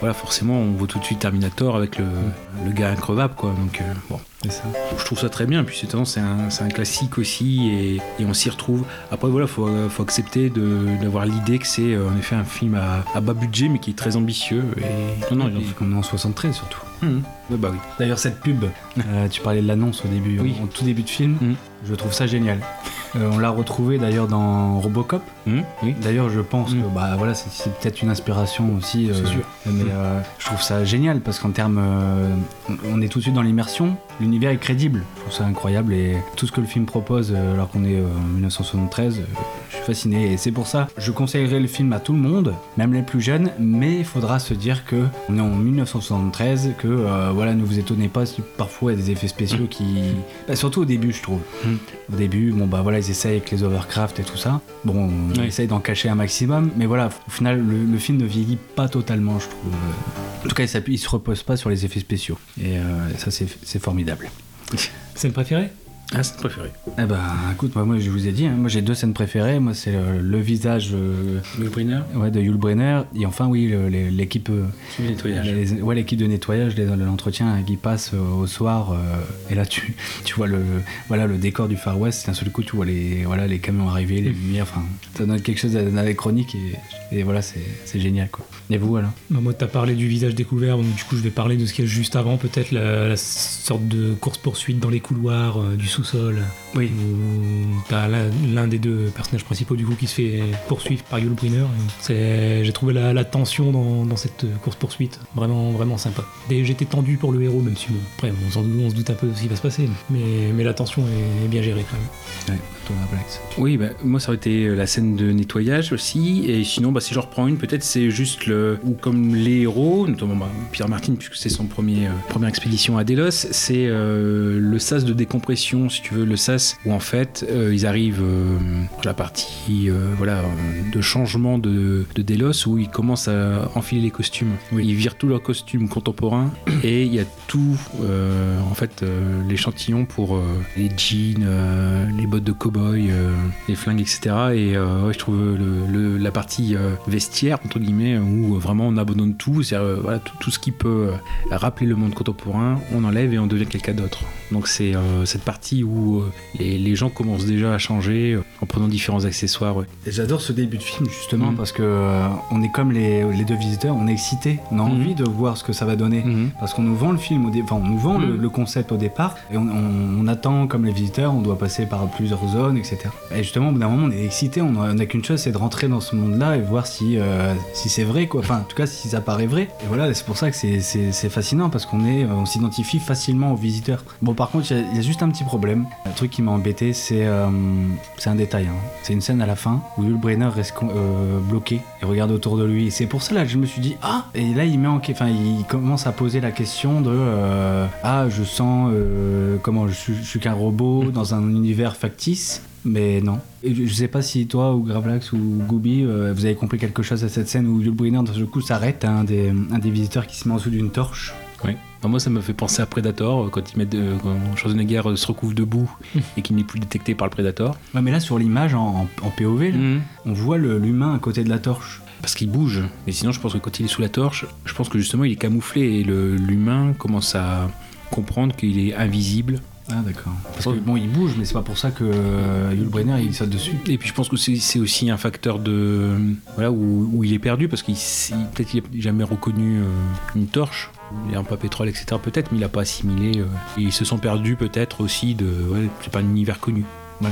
voilà, forcément, on voit tout de suite Terminator avec le, le gars increvable, quoi. Donc bon. Ça. Je trouve ça très bien, puis c'est un, c'est un classique aussi, et, et on s'y retrouve. Après, voilà, faut, faut accepter de- d'avoir l'idée que c'est euh, en effet un film à, à bas budget, mais qui est très ambitieux. Et... Non, non, comme en 73 surtout. Ouais, bah oui. D'ailleurs, cette pub, euh, tu parlais de l'annonce au début, Oui. en, en tout début de film, Mhm. je trouve ça génial. Euh, on l'a retrouvé d'ailleurs dans Robocop. Oui. D'ailleurs, je pense que bah, voilà, c'est, peut-être une inspiration aussi. euh, C'est sûr. Mais euh, je trouve ça génial parce qu'en termes. on- on est tout de suite dans l'immersion, l'univers est crédible. Je trouve ça incroyable et tout ce que le film propose, alors qu'on est en 1973, euh, je suis fasciné. Et c'est pour ça, je conseillerais le film à tout le monde, même les plus jeunes, mais il faudra se dire que on est en 1973, que euh, voilà, ne vous étonnez pas si parfois il y a des effets spéciaux qui. Bah, surtout au début, je trouve. Mhm. Au début, bon bah voilà, ils essayent avec les overcraft et tout ça. Bon, on Ouais. essaye d'en cacher un maximum, mais voilà, au final, le, le film ne vieillit pas totalement, je trouve. En tout cas, il, se repose pas sur les effets spéciaux. Et euh, ça, c'est c'est formidable. Scène préférée Ah, c'est préféré. Eh ben, écoute, moi, moi, je vous ai dit, hein, moi j'ai deux scènes préférées. Moi, c'est le, le visage euh, ouais, de Yul Brenner. Et enfin, oui, le- les- l'équipe euh, le nettoyage. les- ouais, l'équipe de nettoyage, les- l'entretien hein, qui passe euh, au soir. euh, et là, tu, tu vois le, voilà, le décor du Far West. D'un seul coup, tu vois les, voilà, les camions arriver, les lumières. Enfin, ça donne quelque chose d'anachronique. Et, et voilà, c'est c'est génial. Quoi. Et vous, alors Bah, Moi, t'as parlé du visage découvert, donc du coup, je vais parler de ce qu'il y a juste avant, peut-être la, la sorte de course-poursuite dans les couloirs euh, du sous-sol. Oui. T'as l'un des deux personnages principaux, du coup, qui se fait poursuivre par Yul Brynner. J'ai trouvé la, la tension dans, dans cette course-poursuite vraiment, vraiment sympa. Et j'étais tendu pour le héros, même si, bon, après, on, se doute un peu de ce qui va se passer, mais, mais la tension est, est bien gérée quand même. Ouais, Oui, bah, moi ça aurait été la scène de nettoyage aussi. Et sinon, bah, si je reprends une, peut-être c'est juste le. Ou comme les héros, notamment bah, Pierre Martin, puisque c'est son premier, euh, première expédition à Delos, c'est euh, le sas de décompression, si tu veux, le sas où en fait euh, ils arrivent euh, à la partie euh, voilà, euh, de changement de, de Delos où ils commencent à enfiler les costumes. Ils virent tous leurs costumes contemporains et il y a tout, euh, en fait, euh, l'échantillon pour euh, les jeans, euh, les bottes de cow-boy, euh, les flingues, etc. Et euh, ouais, je trouve le, le- la partie euh, vestiaire, entre guillemets, où vraiment on abandonne tout, c'est voilà, tout, tout ce qui peut rappeler le monde contemporain, on enlève et on devient quelqu'un d'autre. Donc c'est cette partie où les, les gens commencent déjà à changer en prenant différents accessoires. ouais. Et j'adore ce début de film justement Mhm. parce que on est comme les, les deux visiteurs, on est excité, on a Mhm. envie de voir ce que ça va donner. Parce qu'on nous vend le film, au dé- enfin on nous vend le, le concept au départ, et on, on- on attend comme les visiteurs, on doit passer par plusieurs etc. Et justement, au bout d'un moment, on est excité, on n'a qu'une chose, c'est de rentrer dans ce monde-là et voir si, euh, si c'est vrai, quoi. Enfin, en tout cas, si ça paraît vrai. Et voilà, c'est pour ça que c'est- fascinant parce qu'on euh, on s'identifie facilement aux visiteurs. Bon, par contre, il y, a- juste un petit problème. Le truc qui m'a embêté, c'est euh, un détail. hein. C'est une scène à la fin où Yul reste bloqué et regarde autour de lui. C'est pour ça là que je me suis dit ah. Et là, il met en, enfin, il commence à poser la question de ah, je sens comment je suis qu'un robot dans un univers factice. Mais non. Et je sais pas si toi ou Gravelax ou Gooby, euh, vous avez compris quelque chose à cette scène où Yul Brynner, d'un seul coup, s'arrête, un des, un des visiteurs qui se met en dessous d'une torche. Oui. Moi, ça me fait penser à Predator, euh, quand ils mettent, euh, quand Schwarzenegger se recouvre debout et qu'il n'est plus détecté par le Predator. Ouais, mais là, sur l'image en, en- en POV, là, Mhm. on voit l'humain à côté de la torche. Parce qu'il bouge. Mais sinon, je pense que quand il est sous la torche, je pense que justement, il est camouflé et l'humain commence à comprendre qu'il est invisible. Ah, d'accord. Parce que bon, il bouge, mais c'est pas pour ça que euh, Yul Brynner il saute dessus. Et puis je pense que c'est aussi un facteur de voilà où, où il est perdu parce qu'il il- peut-être qu'il n'a jamais reconnu euh, une torche. Il un à pétrole, etc. Peut-être, mais il n'a pas assimilé. euh, et ils se sont perdus peut-être aussi de. Ouais, c'est pas un univers connu. Ouais,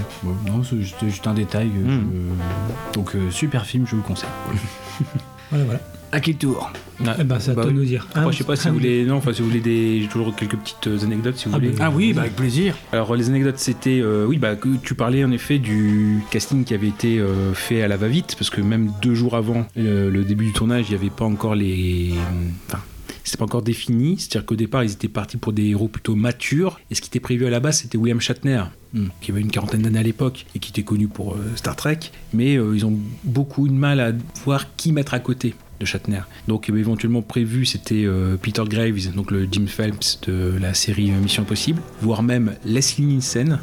non, c'est juste, juste un détail. euh, je- Donc, super film, je vous le conseille. Voilà, voilà. À quel tour Eh ben, c'est à Bah toi de oui. nous dire. Après, Ah, je sais pas si ah vous oui. voulez. Non, enfin, si vous voulez des. J'ai toujours quelques petites euh, anecdotes si vous Ah, voulez. bah, Ah oui, bah, avec plaisir. Alors les anecdotes c'était euh, oui bah tu parlais en effet du casting qui avait été euh, fait à la va-vite parce que même deux jours avant le, le début du tournage il n'y avait pas encore les enfin c'était pas encore défini c'est-à-dire qu'au départ ils étaient partis pour des héros plutôt matures et ce qui était prévu à la base c'était William Shatner Hmm. qui avait une quarantaine d'années à l'époque et qui était connu pour euh, Star Trek mais euh, ils ont beaucoup de mal à voir qui mettre à côté de Shatner. Donc euh, éventuellement prévu c'était Peter Graves, donc le Jim Phelps de la série Mission Impossible, voire même Leslie Nielsen.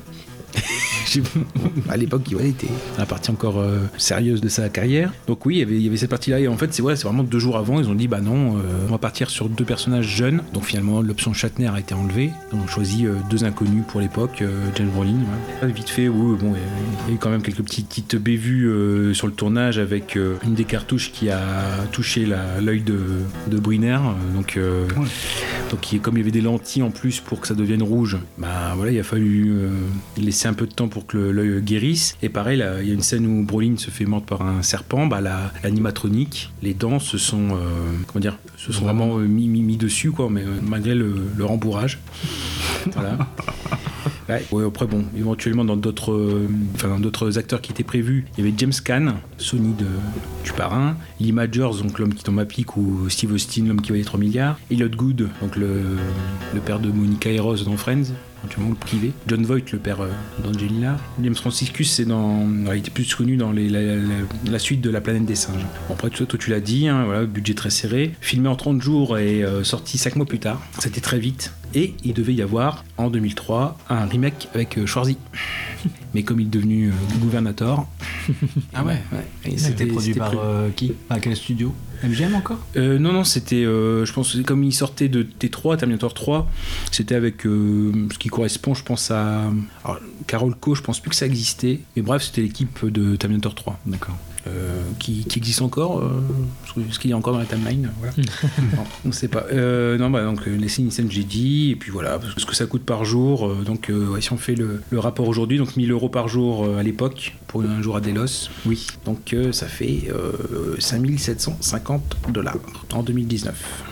À l'époque, il était la partie encore euh, sérieuse de sa carrière. Donc oui, il y avait, il y avait cette partie-là. Et en fait, c'est voilà, c'est vraiment deux jours avant, ils ont dit bah non, euh, on va partir sur deux personnages jeunes. Donc finalement, l'option Shatner a été enlevée. On a choisi euh, deux inconnus pour l'époque, James Brolin. ouais. Vite fait, oui, bon, il y a eu quand même quelques petites, petites bévues sur le tournage avec une des cartouches qui a touché l'œil de, de Briner. Donc, donc comme il y avait des lentilles en plus pour que ça devienne rouge, bah voilà, il a fallu euh, laisser un peu de temps pour que l'œil guérisse. Et pareil, il y a une scène où Brolin se fait mordre par un serpent, bah la- l'animatronique, les dents se sont, euh, comment dire, se sont vraiment euh, mis, dessus, quoi, mais euh, malgré le, rembourrage. voilà. Ouais. Ouais, après bon, éventuellement dans d'autres, acteurs qui étaient prévus, il y avait James Caan, Sony du parrain, Lee Majors, donc l'homme qui tombe à pic, ou Steve Austin, l'homme qui valait 3 milliards, Elliot Good, donc le, père de Monica et Rose dans Friends, éventuellement le privé, John Voight, le père euh, d'Angelina, James Franciscus, c'est dans, alors, il était plus connu dans la, suite de La planète des singes. Bon, après toi, toi, tu l'as dit, hein, voilà, budget très serré, filmé en 30 jours et euh, sorti 5 mois plus tard, c'était très vite. Et il devait y avoir en 2003 un remake avec euh, Schwarzy. Mais comme il est devenu euh, gouvernateur, Ah ouais, et C'était produit par euh, qui? À quel studio? MGM encore? Euh, non, non, c'était, euh, je pense, comme il sortait de T3, Terminator 3, c'était avec euh, ce qui correspond, je pense, à. Alors, Carol Co, je pense plus que ça existait, mais bref, c'était l'équipe de Terminator 3. D'accord. Euh, qui, qui existe encore euh, Est-ce qu'il est encore dans la timeline voilà. Non, On ne sait pas. Euh, non, bah, donc les scènes, j'ai dit, et puis voilà, parce que ce que ça coûte par jour. donc, ouais, si on fait le, le rapport aujourd'hui, donc 1000 euros par jour à l'époque, pour un jour à Delos, oui. Donc, ça fait euh, 5750 dollars en 2019.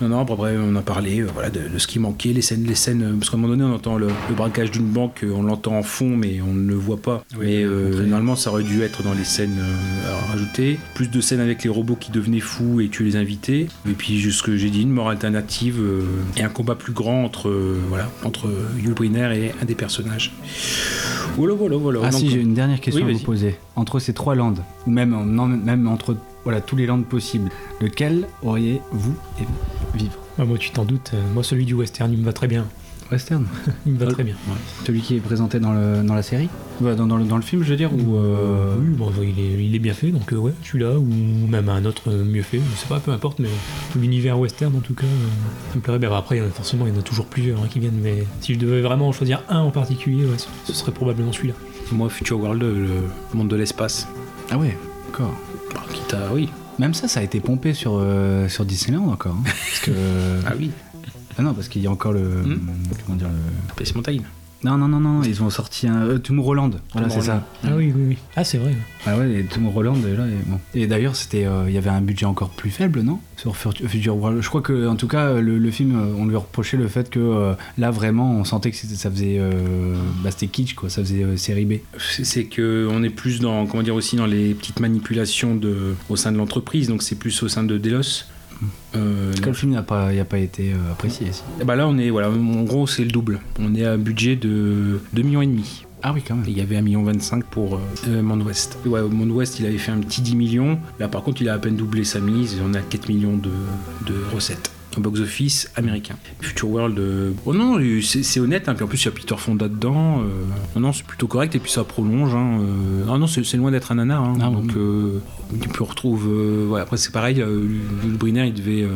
Non, non, après, on a parlé euh, voilà, de, de ce qui manquait, les scènes, les scènes, euh, parce qu'à un moment donné, on entend le, le braquage d'une banque, euh, on l'entend en fond, mais on ne le voit pas. mais euh, normalement, ça aurait dû être dans les scènes euh, à rajouter. Plus de scènes avec les robots qui devenaient fous et tuer les invités. Et puis, juste ce que j'ai dit, une mort alternative euh, et un combat plus grand entre, euh, voilà, entre Yul Brynner et un des personnages. Voilà, voilà, voilà. Ah Donc, si, j'ai une dernière question oui, à vous poser. Entre ces trois landes, ou même, en- non, même entre voilà, tous les landes possibles, lequel auriez-vous aimé vivre? Ah, moi, tu t'en doutes, euh, moi, celui du western, il me va très bien. Western? Il me va très bien. Celui qui est présenté dans, le, dans la série? Ouais, dans, dans le, dans le film, je veux dire ou euh, Oui, bon, il, est, il est bien fait, donc euh, ouais, celui-là, ou même un autre euh, mieux fait, je sais pas, peu importe, mais l'univers western en tout cas, euh, ça me plairait bien. Bah, après, euh, forcément, il y en a toujours plusieurs hein, qui viennent, mais si je devais vraiment en choisir un en particulier, ouais, ce, ce serait probablement celui-là. Moi, Future World, le monde de l'espace. Ah ouais, d'accord. Bah, quitte à- oui. Même ça, ça a été pompé sur, euh, sur Disneyland encore. hein. parce que... Ah oui. Ah non, parce qu'il y a encore le... Hmm. Comment dire le... Space Mountain. Non, non, non, non, ils ont sorti un... Euh, Tomorrowland. Voilà, c'est ça. Ah oui, oui, oui. Ah, c'est vrai. Ah ouais, et Tomorrowland, et là, et, bon. et d'ailleurs, c'était, euh, il y avait un budget encore plus faible, non? Sur Fut- Future World. Je crois que, en tout cas, le, le film, euh, on lui reprochait le fait que euh, là, vraiment, on sentait que c'était- ça faisait, euh, bah, c'était kitsch, quoi. Ça faisait euh, série B. C'est- c'est que on est plus dans comment dire aussi dans les petites manipulations de au sein de l'entreprise donc c'est plus au sein de Delos Euh, Parce que le film n'a pas, a pas été euh, apprécié. Et bah là on est voilà en gros c'est le double on est à un budget de 2 millions et demi Ah oui, quand même. Il y avait 1,25 million pour euh, euh, Monde Ouest. Ouais, Monde Ouest, il avait fait un petit 10 millions. Là, par contre, il a à peine doublé sa mise et on a 4 millions de, de recettes. Box-office américain. Future World, euh, oh non, c'est c'est honnête. hein. Puis en plus, il y a Peter Fonda dedans. euh, non, non, c'est plutôt correct. Et puis ça prolonge. Hein, euh, non, non, c'est loin d'être un nanar. hein. Ah, donc, oui. euh, euh, ouais, après, c'est pareil. Euh, le Briner, il devait, euh,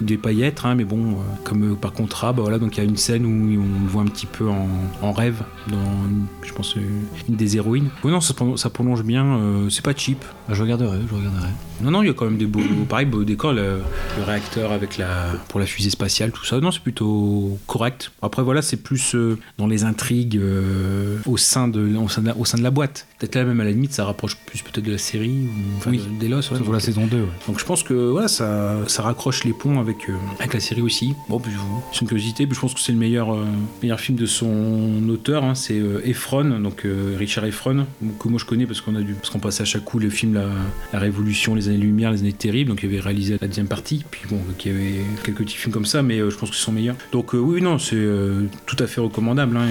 il devait pas y être. hein, mais bon, euh, comme euh, par contrat, bah, voilà, donc il y a une scène où on le voit un petit peu en, en rêve dans, une- je pense, euh, une des héroïnes. Oui, non, ça, prolonge- ça prolonge bien. euh, c'est pas cheap. Bah, je regarderai, je regarderai. Non, non, il y a quand même des beaux, pareil, beaux décors, le, le réacteur avec la, pour la fusée spatiale, tout ça. Non, c'est plutôt correct. Après, voilà, c'est plus euh, dans les intrigues euh, au, sein de, au, sein de la, au sein de la boîte. Peut-être là, même à la limite, ça rapproche plus peut-être de la série ou enfin, Oui. de- d'Elos. ouais. Sur donc, la saison 2, ouais. donc je pense que voilà, ça, ça raccroche les ponts avec, euh, avec la série aussi. Bon, puis vous- c'est une curiosité, puis je pense que c'est le meilleur, meilleur film de son auteur, hein, c'est Efron, donc Richard Efron, que moi je connais parce qu'on a dû, parce qu'on passe à chaque coup le film la, la Révolution, les années-lumière, les années terribles, donc il avait réalisé la deuxième partie, puis bon, donc il y avait quelques petits films comme ça, mais euh, je pense que c'est son meilleur. Donc euh, oui, non, c'est euh, tout à fait recommandable. Hein,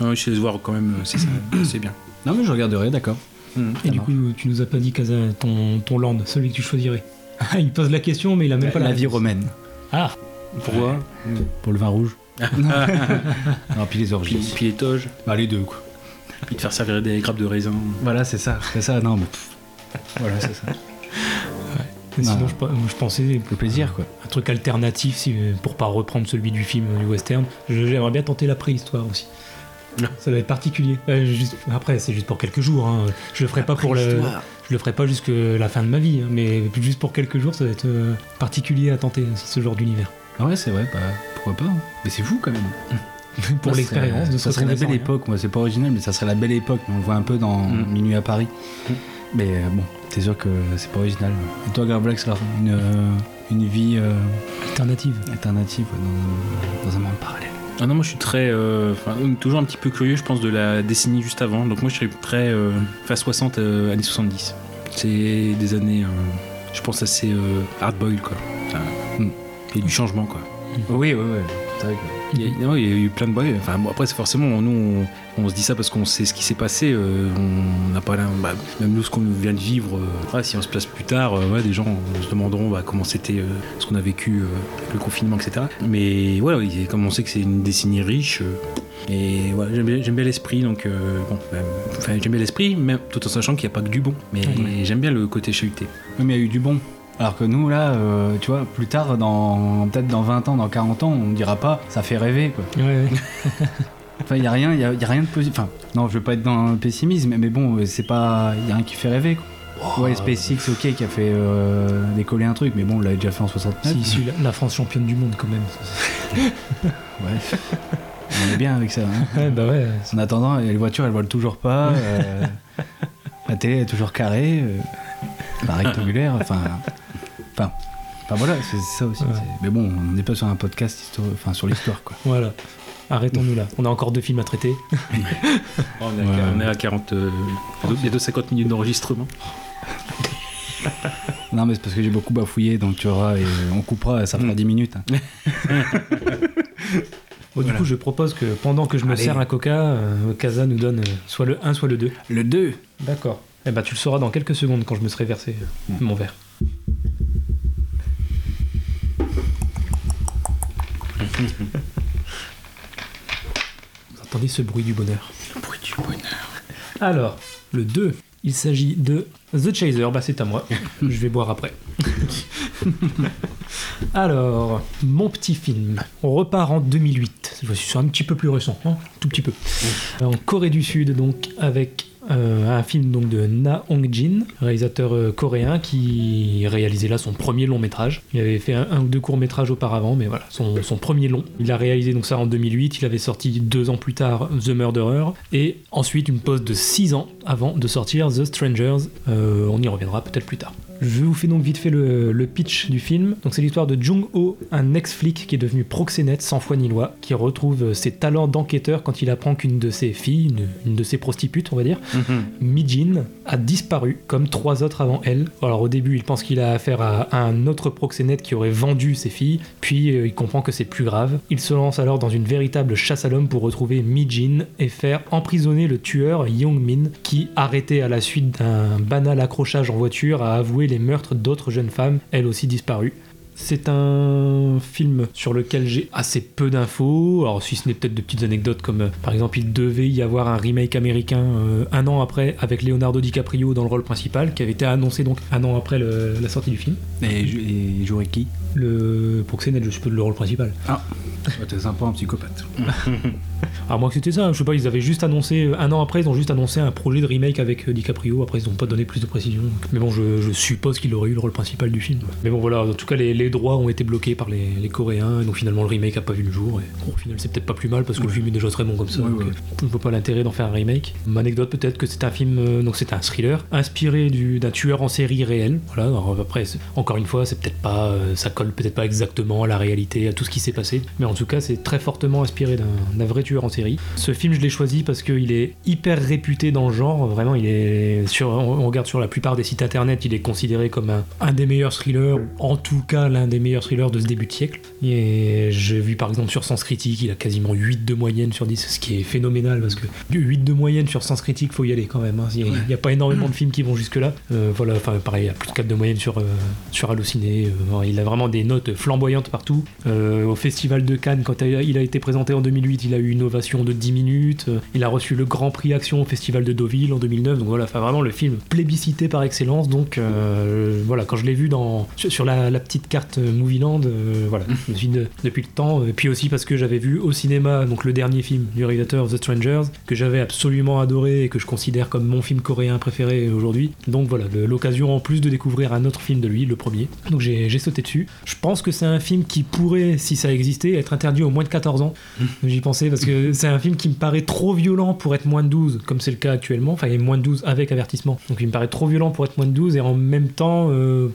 a... non, je sais se voir quand même, c'est ça, c'est bien. Non, mais je regarderai, d'accord. Mhm. Et du marche. coup, tu nous as pas dit ton, ton land, celui que tu choisirais. il pose la question, mais il a même pas la, la vie romaine. Ah, Pourquoi Pour le vin rouge. non, puis les orgies. puis, puis les toges, Bah, les deux, quoi. puis de faire servir des grappes de raisin. Voilà, c'est ça. C'est ça, non, mais. Voilà, c'est ça. Sinon, je, je pensais Le plaisir, quoi. un truc alternatif si, pour pas reprendre celui du film du western. J'aimerais bien tenter la préhistoire aussi. Non. Ça va être particulier. Euh, juste- après, c'est juste pour quelques jours. hein. Je le ferai pas pour le. Je le ferai pas jusqu'à la fin de ma vie, hein, mais juste pour quelques jours, ça va être euh, particulier à tenter ce genre d'univers. Ah ouais, c'est vrai, bah, pourquoi pas. hein. Mais c'est fou quand même. pour Ça l'expérience serait- de Ça se serait la belle rien. époque, moi c'est pas original, mais ça serait la belle époque. On le voit un peu dans Mm. Minuit à Paris. Mais euh, bon, t'es sûr que c'est pas original. Et toi, Garblex, alors une, euh, une vie euh, Alternative. alternative ouais, dans, dans un monde parallèle Ah non, moi je suis très. euh, toujours un petit peu curieux, je pense, de la décennie juste avant. Donc moi je serais très. Euh, fin 60, euh, années 70. C'est des années. euh, je pense assez euh, hard-boiled, quoi. Enfin, hmm. Et du changement, quoi. Oui, oui, oui. Il y, a, non, il y a eu plein de boys. Enfin, bon, après, c'est forcément, nous, on, on se dit ça parce qu'on sait ce qui s'est passé. euh, on n'a pas bah, même nous, ce qu'on vient de vivre. euh, ouais, si on se place plus tard, euh, ouais, des gens se demanderont bah, comment c'était, euh, ce qu'on a vécu euh, avec le confinement, etc. Mais voilà, il- comme on sait que c'est une décennie riche. euh, et voilà, j'aime bien, l'esprit, donc euh, bon, j'aime bien l'esprit, même tout en sachant qu'il n'y a pas que du bon. Mais j'aime bien le côté chahuté. Oui, mais il y a eu du bon. Alors que nous, là, euh, tu vois, plus tard, dans peut-être dans 20 ans, dans 40 ans, on dira pas, ça fait rêver, quoi. Ouais, ouais. Enfin, il y a rien, il y a, y a rien de positif. Enfin, non, je veux pas être dans le pessimisme, mais bon, euh, c'est pas, il y a rien qui fait rêver, quoi. ouais, SpaceX, ok, qui a fait euh, décoller un truc, mais bon, on l'avait déjà fait en 69. Si, si, la, la France championne du monde quand même. Ouais. on est bien avec ça. hein. Ouais, bah ouais. En attendant, les voitures, elles volent toujours pas. euh, la télé est toujours carrée, euh, enfin, rectangulaire. Enfin, enfin, enfin, voilà, c'est ça aussi. Ouais. Mais bon, on n'est pas sur un podcast enfin, sur l'histoire, quoi. Voilà. Arrêtons-nous là. On a encore deux films à traiter. on, est à, Ouais. on est à 40. euh, bientôt 50 minutes d'enregistrement. Non, mais c'est parce que j'ai beaucoup bafouillé, donc tu auras, et on coupera, ça fera 10 minutes. hein. Bon, du coup, je propose que pendant que je me Allez. sers un coca, euh, Casa nous donne euh, soit le 1, soit le 2. Le 2 D'accord. Eh ben, tu le sauras dans quelques secondes quand je me serai versé euh, mon verre. Vous entendez ce bruit du bonheur Le bruit du bonheur. Alors, le 2, il s'agit de The Chaser. Bah, c'est à moi. Je vais boire après. Alors, mon petit film. On repart en 2008. Cette fois-ci, c'est un petit peu plus récent, hein, tout petit peu. En Corée du Sud, donc, avec euh, un film donc, de Na Hong-jin, réalisateur euh, coréen qui réalisait là son premier long métrage. Il avait fait un, ou deux courts métrages auparavant, mais voilà, son, son premier long. Il a réalisé donc ça en 2008. Il avait sorti deux ans plus tard The Murderer et ensuite une pause de six ans avant de sortir The Strangers. Euh, on y reviendra peut-être plus tard. Je vous fais donc vite fait le, le pitch du film. Donc c'est l'histoire de Jung-ho, un ex-flic qui est devenu proxénète sans foi ni loi, qui retrouve ses talents d'enquêteur quand il apprend qu'une de ses filles, une, une de ses prostitutes on va dire, Mi-jin, a disparu comme trois autres avant elle. Alors au début il pense qu'il a affaire à, à un autre proxénète qui aurait vendu ses filles, puis euh, il comprend que c'est plus grave. Il se lance alors dans une véritable chasse à l'homme pour retrouver Mi-jin et faire emprisonner le tueur Young-min, qui, arrêté à la suite d'un banal accrochage en voiture, a avoué les meurtres d'autres jeunes femmes, elles aussi disparues. C'est un film sur lequel j'ai assez peu d'infos, alors si ce n'est peut-être de petites anecdotes comme euh, par exemple il devait y avoir un remake américain euh, un an après avec Leonardo DiCaprio dans le rôle principal qui avait été annoncé donc un an après la sortie du film. Et, et qui? Le Proxénète, je suppose le rôle principal. Ah, t'es sympa, un psychopathe. À moins que c'était ça, je sais pas, ils avaient juste annoncé, euh, un an après, ils ont juste annoncé un projet de remake avec euh, DiCaprio, après ils ont pas donné plus de précision. Mais bon, je, je suppose qu'il aurait eu le rôle principal du film. Mais bon, voilà, en tout cas, les, les droits ont été bloqués par les, les Coréens, et donc finalement le remake a pas vu le jour. Et bon, au final, c'est peut-être pas plus mal parce que le film est déjà très bon comme ça. Ouais, donc, ouais. euh, je vois pas l'intérêt d'en faire un remake. Mon anecdote, peut-être que c'est un film, euh, donc c'est un thriller, inspiré du- d'un tueur en série réel. Voilà, alors après, encore une fois, c'est peut-être pas, euh, ça peut-être pas exactement à la réalité, à tout ce qui s'est passé, mais en tout cas, c'est très fortement inspiré d'un vrai tueur en série. Ce film, je l'ai choisi parce qu'il est hyper réputé dans le genre. Vraiment, il est on regarde sur la plupart des sites internet, il est considéré comme un, des meilleurs thrillers, en tout cas l'un des meilleurs thrillers de ce début de siècle. Et j'ai vu par exemple sur Sens Critique, il a quasiment 8 de moyenne sur 10, ce qui est phénoménal parce que 8 de moyenne sur Sens Critique, faut y aller quand même. hein. Il n'y a, pas énormément de films qui vont jusque-là. Euh, voilà, enfin pareil, il y a plus de 4 de moyenne sur, euh, sur Allociné. Euh, il a vraiment des notes flamboyantes partout. Euh, au Festival de Cannes, quand il a été présenté en 2008, il a eu une ovation de 10 minutes. Euh, Il a reçu le Grand Prix Action au Festival de Deauville en 2009. Donc voilà, enfin vraiment le film plébiscité par excellence. Donc euh, voilà, quand je l'ai vu dans, sur, la, petite carte Movieland, euh, voilà, je me suis de- depuis le temps. Et puis aussi parce que j'avais vu au cinéma donc le dernier film du réalisateur The Strangers que j'avais absolument adoré et que je considère comme mon film coréen préféré aujourd'hui. Donc voilà, l'occasion en plus de découvrir un autre film de lui, le premier. Donc j'ai sauté dessus. Je pense que c'est un film qui pourrait, si ça existait, être interdit aux moins de 14 ans. J'y pensais parce que c'est un film qui me paraît trop violent pour être moins de 12, comme c'est le cas actuellement. Enfin, il est moins de 12 avec avertissement. Donc il me paraît trop violent pour être moins de 12 et en même temps. euh,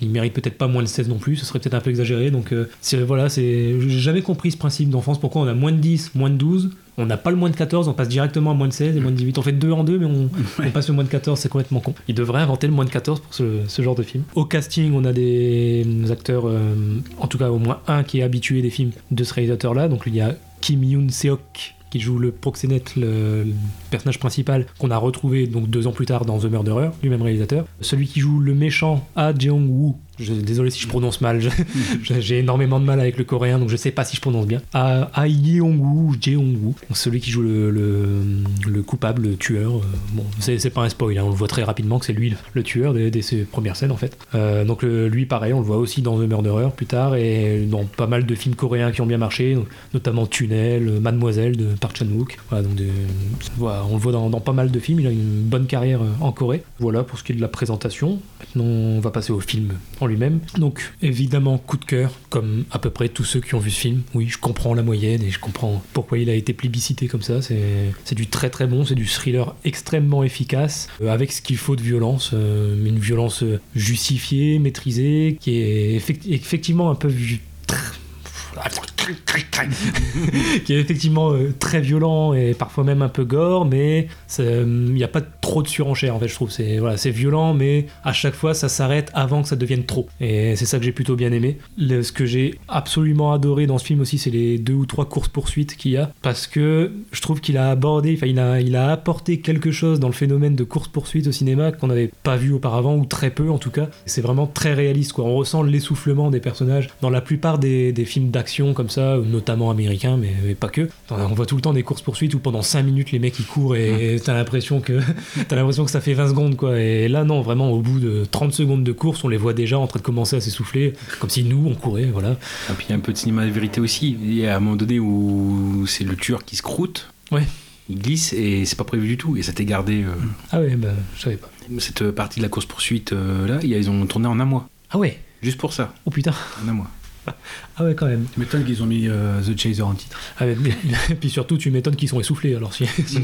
il mérite peut-être pas moins de 16 non plus, ce serait peut-être un peu exagéré. Donc euh, voilà, c'est, j'ai jamais compris ce principe d'enfance, pourquoi on a moins de 10, moins de 12. On n'a pas le moins de 14, on passe directement à moins de 16 et moins de 18. On fait deux en deux, mais on, on passe le moins de 14, c'est complètement con. Il devrait inventer le moins de 14 pour ce, ce genre de film. Au casting, on a des acteurs, euh, en tout cas au moins un qui est habitué des films de ce réalisateur-là. Donc il y a Kim Yoon Seok qui joue le proxénète, le, le personnage principal qu'on a retrouvé donc deux ans plus tard dans The Murderer, du même réalisateur. Celui qui joue le méchant, Ah Jeong-woo. Je- désolé si je prononce mal, j'ai énormément de mal avec le coréen, donc je sais pas si je prononce bien. Ah, ah Jeong-woo, celui qui joue le, le, le coupable, le tueur. euh, bon, c'est pas un spoil, hein, on le voit très rapidement que c'est lui le, tueur dès, dès ses premières scènes en fait. Euh, donc lui, pareil, on le voit aussi dans The Murderer plus tard et dans pas mal de films coréens qui ont bien marché, notamment Tunnel, euh, Mademoiselle de Park Chan-wook. Voilà, donc on le voit dans, dans pas mal de films, il a une bonne carrière en Corée. Voilà pour ce qui est de la présentation. Maintenant, on va passer au film en lui-même. Donc, évidemment, coup de cœur, comme à peu près tous ceux qui ont vu ce film. Oui, je comprends la moyenne et je comprends pourquoi il a été plébiscité comme ça. C'est du très très bon, c'est du thriller extrêmement efficace, euh, avec ce qu'il faut de violence, euh, une violence euh, justifiée, maîtrisée, qui est effect- effectivement un peu qui est effectivement euh, très violent et parfois même un peu gore, mais euh, il n'y a pas trop de surenchère en fait, je trouve. C'est voilà, violent, mais à chaque fois ça s'arrête avant que ça devienne trop. Et c'est ça que j'ai plutôt bien aimé. Ce que j'ai absolument adoré dans ce film aussi, c'est les deux ou trois courses poursuites qu'il y a, parce que je trouve qu'il a abordé, enfin il a, il a apporté quelque chose dans le phénomène de course poursuite au cinéma qu'on n'avait pas vu auparavant ou très peu en tout cas. C'est vraiment très réaliste quoi. On ressent l'essoufflement des personnages dans la plupart des films d'action comme ça, notamment américains, mais, mais pas que. On voit tout le temps des courses poursuites où pendant 5 minutes les mecs ils courent et t'as l'impression que t'as l'impression que ça fait 20 secondes quoi. Et là non, vraiment au bout de 30 secondes de course, on les voit déjà en train de commencer à s'essouffler, comme si nous on courait, voilà. Et puis il y a un peu de cinéma de vérité aussi. Il y a un moment donné où c'est le tueur qui se croûte. Ouais. Il glisse et c'est pas prévu du tout. Et ça t'est gardé. euh, Ah ouais, bah je savais pas. Cette partie de la course-poursuite euh, là, ils ont tourné en un mois. Ah ouais, Juste pour ça. oh putain, En un mois. Ah ouais quand même. Tu m'étonnes qu'ils ont mis euh, The Chaser en titre. Ah, mais- et puis surtout, tu m'étonnes qu'ils sont essoufflés alors si, si-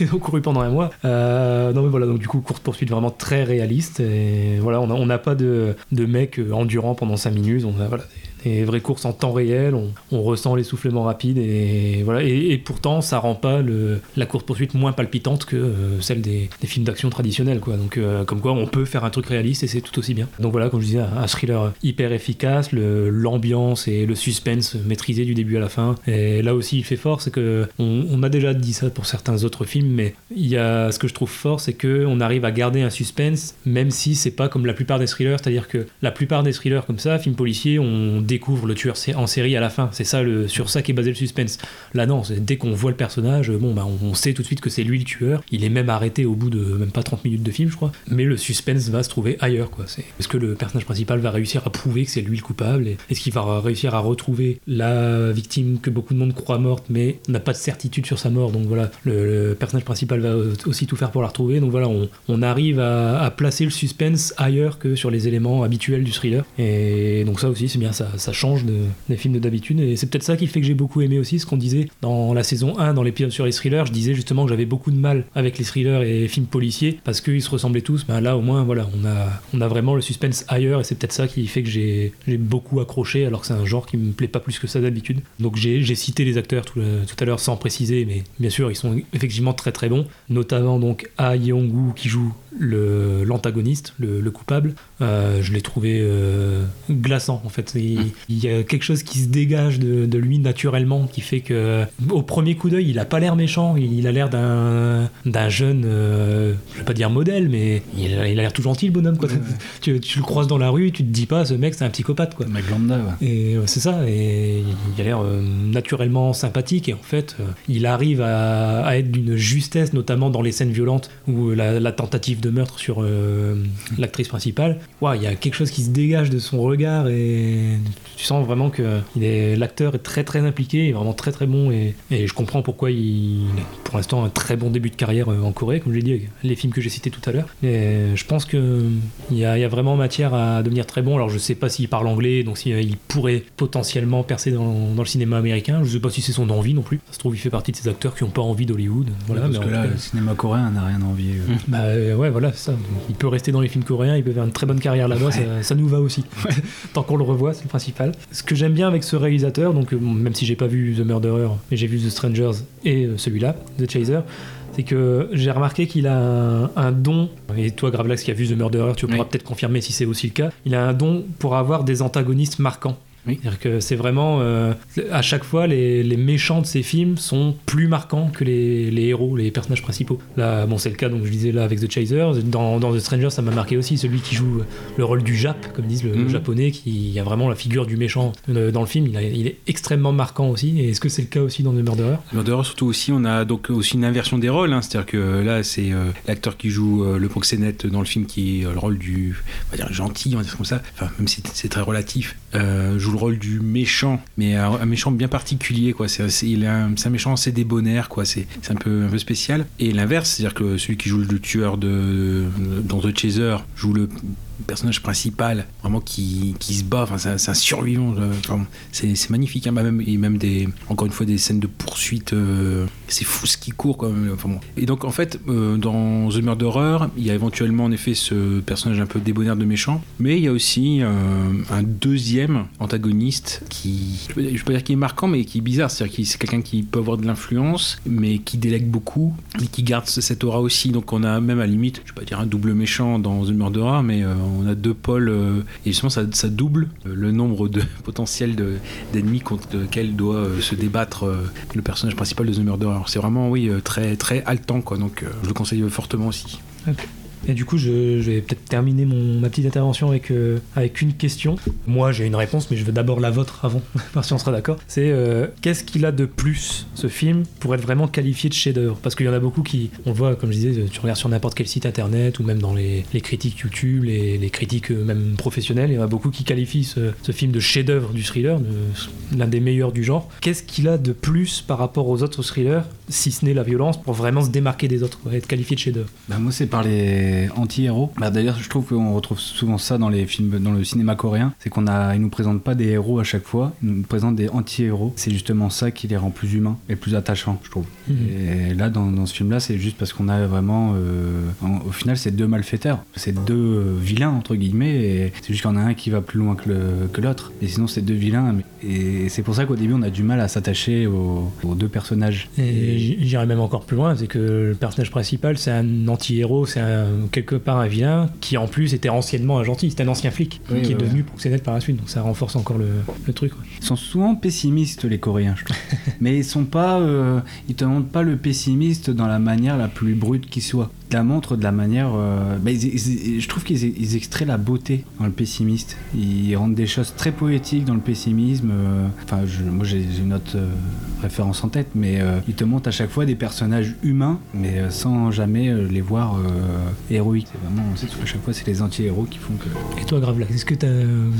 ils ont couru pendant un mois. Euh, non mais voilà, donc du coup, course poursuite vraiment très réaliste. Et voilà, on a- on n'a pas de, de mec euh, endurant pendant 5 minutes. On a voilà, des, des vraies courses en temps réel. On, ressent l'essoufflement rapide et voilà. Et, pourtant, ça rend pas la course poursuite moins palpitante que euh, celle des, films d'action traditionnels. Quoi. Donc euh, comme quoi, on peut faire un truc réaliste et c'est tout aussi bien. Donc voilà, comme je disais, un, thriller hyper efficace, l'ambiance et le suspense maîtrisé du début à la fin. Et là aussi, il fait fort, c'est que on, on a déjà dit ça pour certains autres films, mais il y a ce que je trouve fort, c'est que on arrive à garder un suspense, même si c'est pas comme la plupart des thrillers, c'est-à-dire que la plupart des thrillers comme ça, films policiers, on découvre le tueur en série à la fin. C'est ça, le, sur ça qui est basé le suspense. Là, non, dès qu'on voit le personnage, bon, bah, on, sait tout de suite que c'est lui le tueur. Il est même arrêté au bout de même pas 30 minutes de film, je crois. Mais le suspense va se trouver ailleurs, quoi. Est-ce que le personnage principal va réussir à prouver que c'est lui le coupable? Est-ce qu'il va réussir à retrouver la victime que beaucoup de monde croit morte, mais n'a pas de certitude sur sa mort? Donc voilà, le, personnage principal va aussi tout faire pour la retrouver. Donc voilà, on, arrive à placer le suspense ailleurs que sur les éléments habituels du thriller. Et donc ça aussi, c'est bien, ça, ça change de- des films de d'habitude. Et c'est peut-être ça qui fait que j'ai beaucoup aimé aussi ce qu'on disait dans la saison 1, dans l'épisode sur les thrillers. Je disais justement que j'avais beaucoup de mal avec les thrillers et les films policiers parce qu'ils se ressemblaient tous. Ben là, au moins, voilà, on a, on a vraiment le suspense ailleurs et c'est peut-être ça qui fait que j'ai beaucoup accroché alors que c'est un genre qui me plaît pas plus que ça d'habitude. Donc j'ai cité les acteurs tout, le- tout à l'heure sans préciser, mais bien sûr, ils sont effectivement très très bons. Notamment donc Ah Yeong-woo qui joue l'antagoniste, le, le coupable. Euh, je l'ai trouvé euh, glaçant en fait. Il, il y a quelque chose qui se dégage de, de lui naturellement qui fait que au premier coup d'œil, il a pas l'air méchant. Il a l'air d'un d'un jeune, euh, je vais pas dire modèle, mais il a l'air tout gentil le bonhomme. Quoi. tu, tu le croises dans la rue, tu te dis pas ce mec c'est un psychopathe quoi. Mec lambda, ouais. Et c'est ça, et il a l'air euh, naturellement sympathique, et en fait, il arrive à, à être d'une justesse, notamment dans les scènes violentes la, la tentative de meurtre sur euh, l'actrice principale. Il y a quelque chose qui se dégage de son regard, et tu sens vraiment que l'acteur est très très impliqué, est vraiment très très bon, et, et je comprends pourquoi il a pour l'instant un très bon début de carrière euh, en Corée, comme j'ai dit, avec les films que j'ai cités tout à l'heure. Et je pense que il y, a, il y a vraiment matière à devenir très bon. Alors je sais pas s'il parle anglais, donc s'il pourrait potentiellement percer dans, dans le cinéma américain. Je sais pas si c'est son envie non plus. Ça se trouve, il fait partie de ces acteurs qui n'ont pas envie d'Hollywood. Voilà, parce mais que là, cas- le cinéma coréen n'a rien euh. bah euh, ouais, ouais, voilà, ça. Il peut rester dans les films coréens, il peut faire une très bonne carrière là-bas, ça, ça nous va aussi. Tant qu'on le revoit, c'est le principal. Ce que j'aime bien avec ce réalisateur, donc euh, même si j'ai pas vu The Murderer, mais j'ai vu The Strangers et euh, celui-là, The Chaser, c'est que j'ai remarqué qu'il a un, un don, et toi Gravelax qui a vu The Murderer, tu pourras Oui. peut-être confirmer si c'est aussi le cas, il a un don pour avoir des antagonistes marquants. Oui. C'est-à-dire que c'est vraiment. euh, à chaque fois, les, les méchants de ces films sont plus marquants que les, les héros, les personnages principaux. Là, bon, c'est le cas, donc je disais là avec The Chaser. Dans, dans The Stranger, ça m'a marqué aussi. Celui qui joue le rôle du Jap, comme disent le, le Mhm. japonais, qui a vraiment la figure du méchant euh, dans le film. Il, a- il est extrêmement marquant aussi. Et est-ce que c'est le cas aussi dans The Murderer? Murderer, surtout aussi, on a donc aussi une inversion des rôles. hein. C'est-à-dire que là, c'est euh, l'acteur qui joue euh, le proxénète dans le film qui est euh, le rôle du, on va dire gentil, on va dire comme ça. Enfin, même si c'est très relatif, euh, joue le rôle du méchant, mais un, un méchant bien particulier, quoi. C'est un, un méchant assez débonnaire, quoi. C'est un peu un peu spécial. Et l'inverse, c'est-à-dire que celui qui joue le tueur de dans The Chaser joue le personnage principal, vraiment qui, qui se bat, enfin, c'est un, survivant. euh, c'est c'est magnifique, hein, bah, même, et même des, encore une fois des scènes de poursuite, euh, c'est fou ce qui court. Quoi, enfin, bon. Et donc en fait, euh, dans The Murderer, il y a éventuellement en effet ce personnage un peu débonnaire de méchant, mais il y a aussi un deuxième antagoniste qui, je peux, je peux dire qu'il est marquant, mais qui est bizarre, c'est-à-dire que c'est quelqu'un qui peut avoir de l'influence, mais qui délègue beaucoup, mais qui garde ce- cette aura aussi. Donc on a même à limite, je vais pas dire un double méchant dans The Murderer, mais on a deux pôles, euh, et justement ça, double euh, le nombre de potentiels de- d'ennemis contre lesquels doit euh, se débattre le personnage principal de The Murderer. C'est vraiment, oui, très, très haletant, quoi. Donc je le conseille fortement aussi. Et du coup, je, vais peut-être terminer mon, ma petite intervention avec, euh, avec une question. Moi, j'ai une réponse, mais je veux d'abord la vôtre avant, parce si on sera d'accord. C'est euh, qu'est-ce qu'il a de plus, ce film, pour être vraiment qualifié de chef-d'œuvre? Parce qu'il y en a beaucoup qui, on le voit, comme je disais, tu regardes sur n'importe quel site internet ou même dans les, les critiques YouTube, les, les critiques euh, même professionnelles, il y en a beaucoup qui qualifient ce, film de chef-d'œuvre du thriller, l'un des meilleurs du genre. Qu'est-ce qu'il a de plus par rapport aux autres thrillers, si ce n'est la violence, pour vraiment se démarquer des autres, être qualifié de chef-d'œuvre? Bah, moi, c'est par les anti-héros. Bah, D'ailleurs, je trouve qu'on retrouve souvent ça dans les films, dans le cinéma coréen. C'est qu'on a, ils nous présentent pas des héros à chaque fois, ils nous présentent des anti-héros. C'est justement ça qui les rend plus humains et plus attachants, je trouve. Mhm. Et là, dans, dans ce film-là, c'est juste parce qu'on a vraiment, euh, en- au final, c'est deux malfaiteurs, c'est deux euh, vilains entre guillemets. Et c'est juste qu'il y en a un qui va plus loin que l'autre. Et sinon, c'est deux vilains. Et c'est pour ça qu'au début, on a du mal à s'attacher aux, aux deux personnages. Et j'irais même encore plus loin, c'est que le personnage principal, c'est un anti-héros, c'est un- quelque part un vilain qui en plus était anciennement un gentil, c'était un ancien flic Oui, qui est ouais, devenu proxénète par la suite, donc ça renforce encore le, le truc. quoi. Ils sont souvent pessimistes les Coréens, je trouve. Mais ils sont pas, euh, ils te montrent pas le pessimiste dans la manière la plus brute qui soit. Te la montrent de la manière, euh, bah, ils- ils- je trouve qu'ils ils extraient la beauté dans le pessimiste. Ils rendent des choses très poétiques dans le pessimisme. euh, Enfin, moi j'ai une autre euh, référence en tête, mais euh, ils te montrent à chaque fois des personnages humains, mais euh, sans jamais euh, les voir euh, héroïques. C'est vraiment, à chaque fois c'est les anti-héros qui font que. Et toi, Gravelax, est-ce que t'as,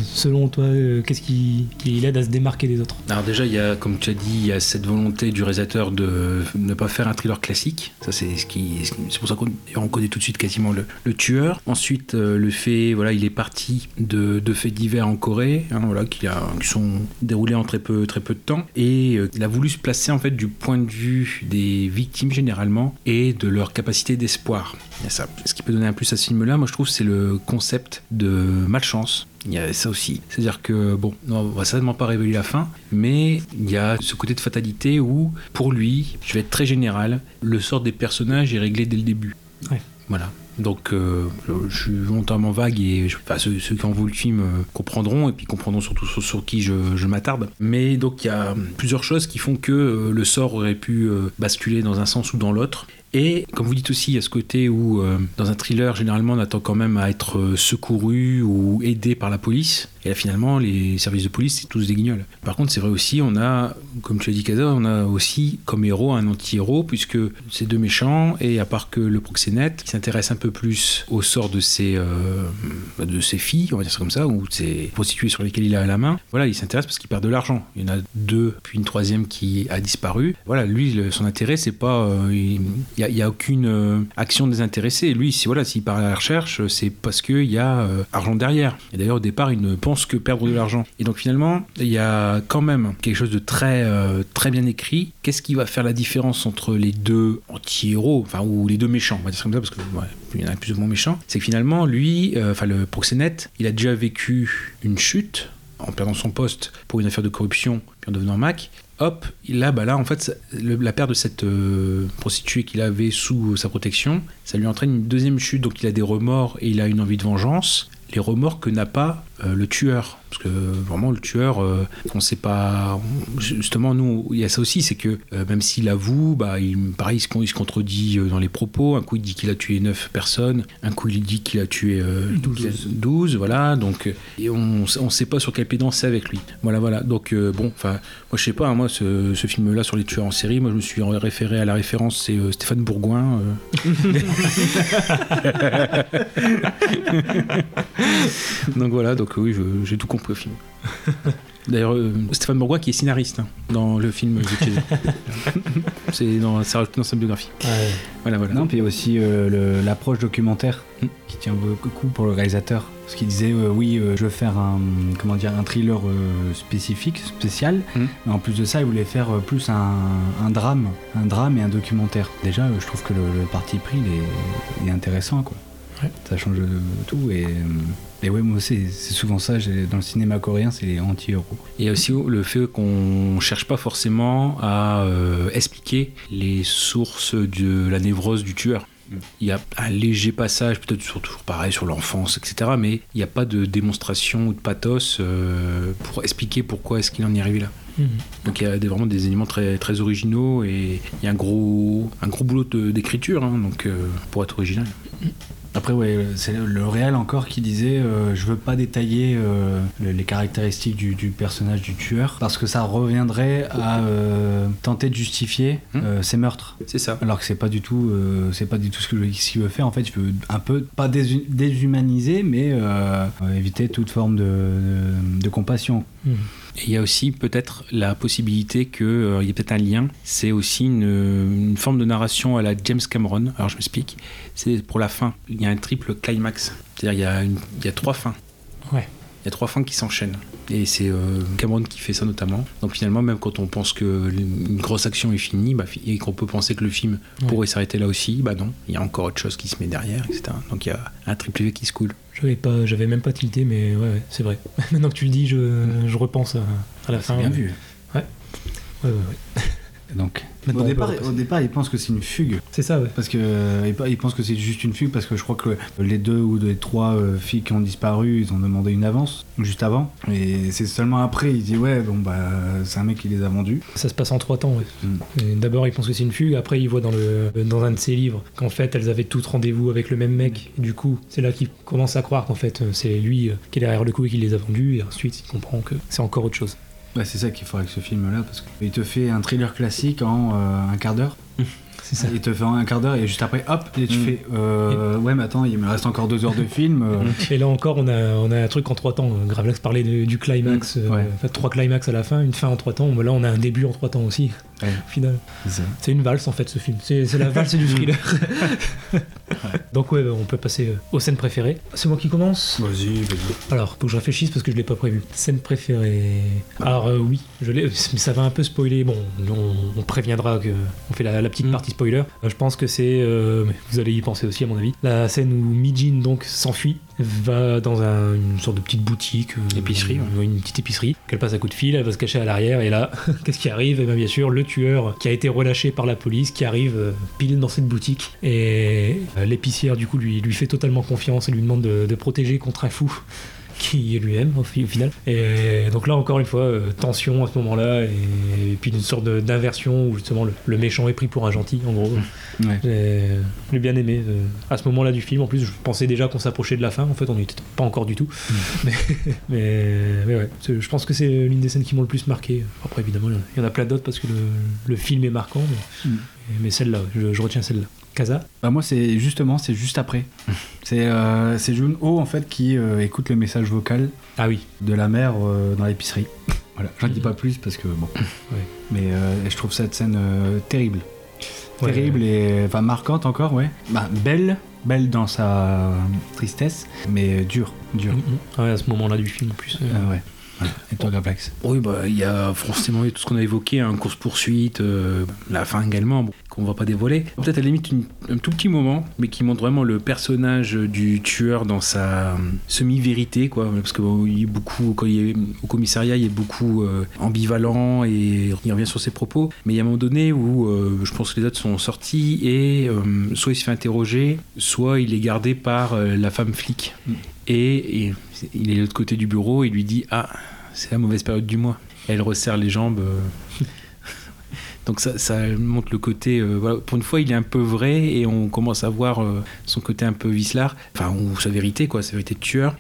selon toi, euh, qu'est-ce qui, qui l'aide à se démarquer des autres? Alors déjà, il y a, comme tu as dit, il y a cette volonté du réalisateur de ne pas faire un thriller classique. Ça, c'est ce qui- c'est pour ça qu'on on connaît tout de suite quasiment le, tueur. Ensuite, euh, le fait, voilà, il est parti de, faits divers en Corée, hein, voilà, qui, sont déroulés en très peu, très peu de temps, et euh, il a voulu se placer en fait du point de vue des victimes généralement et de leur capacité d'espoir. Ça. Ce qui peut donner un plus à ce film-là, moi je trouve, c'est le concept de malchance. Il y a ça aussi. C'est-à-dire que, bon, on va certainement pas révéler la fin, mais il y a ce côté de fatalité où, pour lui, je vais être très général, le sort des personnages est réglé dès le début. Ouais. Voilà. Donc, euh, je suis volontairement vague et je- ceux, qui ont vu le film euh, comprendront et puis comprendront surtout sur, sur qui je, je m'attarde. Mais donc, il y a plusieurs choses qui font que euh, le sort aurait pu basculer dans un sens ou dans l'autre. Et comme vous dites aussi, il y a ce côté où, dans un thriller, généralement, on attend quand même à être secouru ou aidé par la police. Et finalement, les services de police, c'est tous des guignols. Par contre, c'est vrai aussi, on a, comme tu as dit, Kaza, on a aussi comme héros un anti-héros, puisque c'est deux méchants, et à part que le proxénète, qui s'intéresse un peu plus au sort de ses, euh, de ses filles, on va dire ça comme ça, ou de ses prostituées sur lesquelles il a la main, voilà, il s'intéresse parce qu'il perd de l'argent. Il y en a deux, puis une troisième qui a disparu. Voilà, lui, son intérêt, c'est pas. euh, il n'y a, aucune euh, action désintéressée. Lui, si, voilà, s'il part à la recherche, c'est parce qu'il y a argent derrière. Et d'ailleurs, au départ, il ne pense que perdre de l'argent. Et donc finalement, il y a quand même quelque chose de très, euh, très bien écrit. Qu'est-ce qui va faire la différence entre les deux anti-héros, enfin, ou les deux méchants, on va dire comme ça, parce qu'il y en a plus ou moins méchants. C'est que finalement, lui, euh, enfin, le proxénète, il a déjà vécu une chute en perdant son poste pour une affaire de corruption, puis en devenant Mac. Hop, là, bah là, en fait, la perte de cette euh, prostituée qu'il avait sous sa protection, ça lui entraîne une deuxième chute, donc il a des remords et il a une envie de vengeance. Les remords que n'a pas le tueur. Parce que vraiment, le tueur, euh, on sait pas. on- justement, nous, il y a ça aussi, c'est que euh, même s'il avoue, bah, il, pareil, il se, con- il se contredit euh, dans les propos. Un coup, il dit qu'il a tué 9 personnes. Un coup, il dit qu'il a tué euh, 12. voilà. Donc, euh, et on ne sait pas sur quel pied danser avec lui. Voilà, voilà. Donc, bon, enfin, moi, je sais pas, hein, moi, ce, ce film-là sur les tueurs en série, moi, je me suis référé à la référence, c'est Stéphane Bourgoin. donc voilà, donc oui, j'ai tout compris au film. D'ailleurs, euh, Stéphane Bourgoin qui est scénariste hein, dans le film. C'est dans, sa biographie. Voilà, voilà. Non, puis il y a aussi euh, l'approche documentaire Mm. qui tient beaucoup pour le réalisateur. Parce qu'il disait, euh, oui, euh, je veux faire un, comment dire, un thriller spécifique, spécial. Mm. Mais en plus de ça, il voulait faire plus un, un drame, un drame et un documentaire. Déjà, je trouve que le, le parti pris, il est, il est intéressant, quoi. Ouais. Ça change tout et, et ouais, moi aussi, c'est souvent ça. Dans le cinéma coréen, c'est les anti-héros. Il y a aussi le fait qu'on cherche pas forcément à euh, expliquer les sources de la névrose du tueur. Il y a un léger passage, peut-être toujours pareil sur l'enfance, etc. Mais il n'y a pas de démonstration ou de pathos euh, pour expliquer pourquoi est-ce qu'il en est arrivé là. Mhm. Donc il y a des- vraiment des éléments très, très originaux et il y a un gros, un gros boulot d'écriture hein, donc, euh, pour être original. Après, ouais, c'est réel encore qui disait euh, Je veux pas détailler euh, le- les caractéristiques du, du personnage du tueur parce que ça reviendrait à euh, tenter de justifier Hmm. euh, ses meurtres. C'est ça. Alors que c'est pas du tout, euh, c'est pas du tout ce qu'il veut faire. En fait, il veut un peu pas déshumaniser, mais éviter toute forme de, de- de compassion. Mhm. Et il y a aussi peut-être la possibilité qu'il y ait peut-être un lien. C'est aussi une, une forme de narration à la James Cameron. Alors je m'explique. C'est pour la fin. Il y a un triple climax. C'est-à-dire il y a, une- il y a trois fins. Ouais. Il y a trois fins qui s'enchaînent. Et c'est euh, Cameron qui fait ça notamment. Donc finalement, même quand on pense que une grosse action est finie, bah, et qu'on peut penser que le film Ouais. pourrait s'arrêter là aussi, bah non, il y a encore autre chose qui se met derrière, etc. Donc il y a un triple V qui se coule. J'avais pas, j'avais même pas tilté, mais ouais, ouais, c'est vrai. Maintenant que tu le dis, je, je repense à, à la fin. Bien ouais. vu. Ouais, ouais, ouais. Donc, Maintenant, au départ, au départ, il pense que c'est une fugue. C'est ça, ouais. Parce que euh, il- il pense que c'est juste une fugue parce que je crois que les deux ou les trois euh, filles qui ont disparu, ils ont demandé une avance juste avant. Et c'est seulement après, il dit ouais bon bah c'est un mec qui les a vendus. Ça se passe en trois temps, ouais. Mm. Et D'abord, il pense que c'est une fugue, après, il voit dans, le, dans un de ses livres qu'en fait, elles avaient toutes rendez-vous avec le même mec. Et du coup, c'est là qu'il commence à croire qu'en fait, euh, c'est lui euh, qui est derrière le coup et qui les a vendus. Et ensuite, il comprend que c'est encore autre chose. C'est ça qu'il faut avec ce film là parce qu'il te fait un thriller classique en euh, un quart d'heure. C'est ça. Il te fait un quart d'heure et juste après hop et tu Mm. fais euh, ouais mais attends il me reste encore deux heures de film. euh, Et là encore, on a, on a un truc en trois temps. Gravelax parlait de- du climax, euh, Ouais. en fait, trois climax à la fin, une fin en trois temps. Mais là, on a un début en trois temps aussi, Ouais. au final. c'est une valse en fait ce film. C'est c'est la valse du thriller. Donc ouais, on peut passer euh, aux scènes préférées. C'est moi qui commence? Vas-y vas-y. Alors, faut que je réfléchisse parce que je l'ai pas prévu. Scène préférée. Alors euh, oui, je l'ai. Mais ça va un peu spoiler. Bon, on, on préviendra que on fait la, la petite Mm. partie spoiler. Euh, je pense que c'est. euh, vous allez y penser aussi à mon avis. La scène où Mijin donc s'enfuit, va dans un- une sorte de petite boutique, euh, Épicerie, ouais, une petite épicerie. Qu'elle passe à coup de fil, elle va se cacher à l'arrière et là, qu'est-ce qui arrive? Et bien, bien sûr, le tueur qui a été relâché par la police qui arrive euh, pile dans cette boutique et euh, l'épicière du coup lui lui fait totalement confiance et lui demande de, de protéger contre un fou qui est lui-même au, fi- au final. Et donc là encore une fois, euh, tension à ce moment-là, et, et puis une sorte d'inversion où justement le, le méchant est pris pour un gentil, en gros. Ouais. J'ai bien aimé euh, à ce moment-là du film. En plus, je pensais déjà qu'on s'approchait de la fin. En fait, on n'y était pas encore du tout. mais, mais, mais ouais, je pense que c'est l'une des scènes qui m'ont le plus marqué. Après, évidemment, il y en a plein d'autres parce que le, le film est marquant, mais, Mm. mais celle-là, je, je retiens celle-là. Bah moi c'est justement c'est juste après. c'est euh, c'est Jun Ho en fait qui euh, écoute le message vocal Ah oui. de la mère euh, dans l'épicerie. Voilà, j'en dis pas plus parce que bon. Ouais. Mais euh, je trouve cette scène euh, terrible. Ouais. terrible et enfin marquante encore, ouais. Bah, belle, belle dans sa tristesse, mais dure, dure. Mm, mm. Ouais, à ce moment-là du film en plus. euh, Ah ouais. Voilà. Et toi, Gravelax Oui, bah, il y a forcément tout ce qu'on a évoqué, un course-poursuite, euh, la fin également, bon, qu'on va pas dévoiler. Peut-être à la limite un tout petit moment, mais qui montre vraiment le personnage du tueur dans sa euh, semi-vérité, quoi. Parce que est beaucoup, quand il est au commissariat, il est beaucoup euh, ambivalent et il revient sur ses propos. Mais il y a un moment donné où euh, je pense que les autres sont sortis et soit il se fait interroger, soit il est gardé par la femme flic. Et, il est de l'autre côté du bureau et lui dit Ah, c'est la mauvaise période du mois. Elle resserre les jambes. Donc ça, ça montre le côté. euh, voilà, pour une fois, il est un peu vrai et on commence à voir euh, son côté un peu vicelard. Enfin, ou sa vérité, quoi, sa vérité de tueur.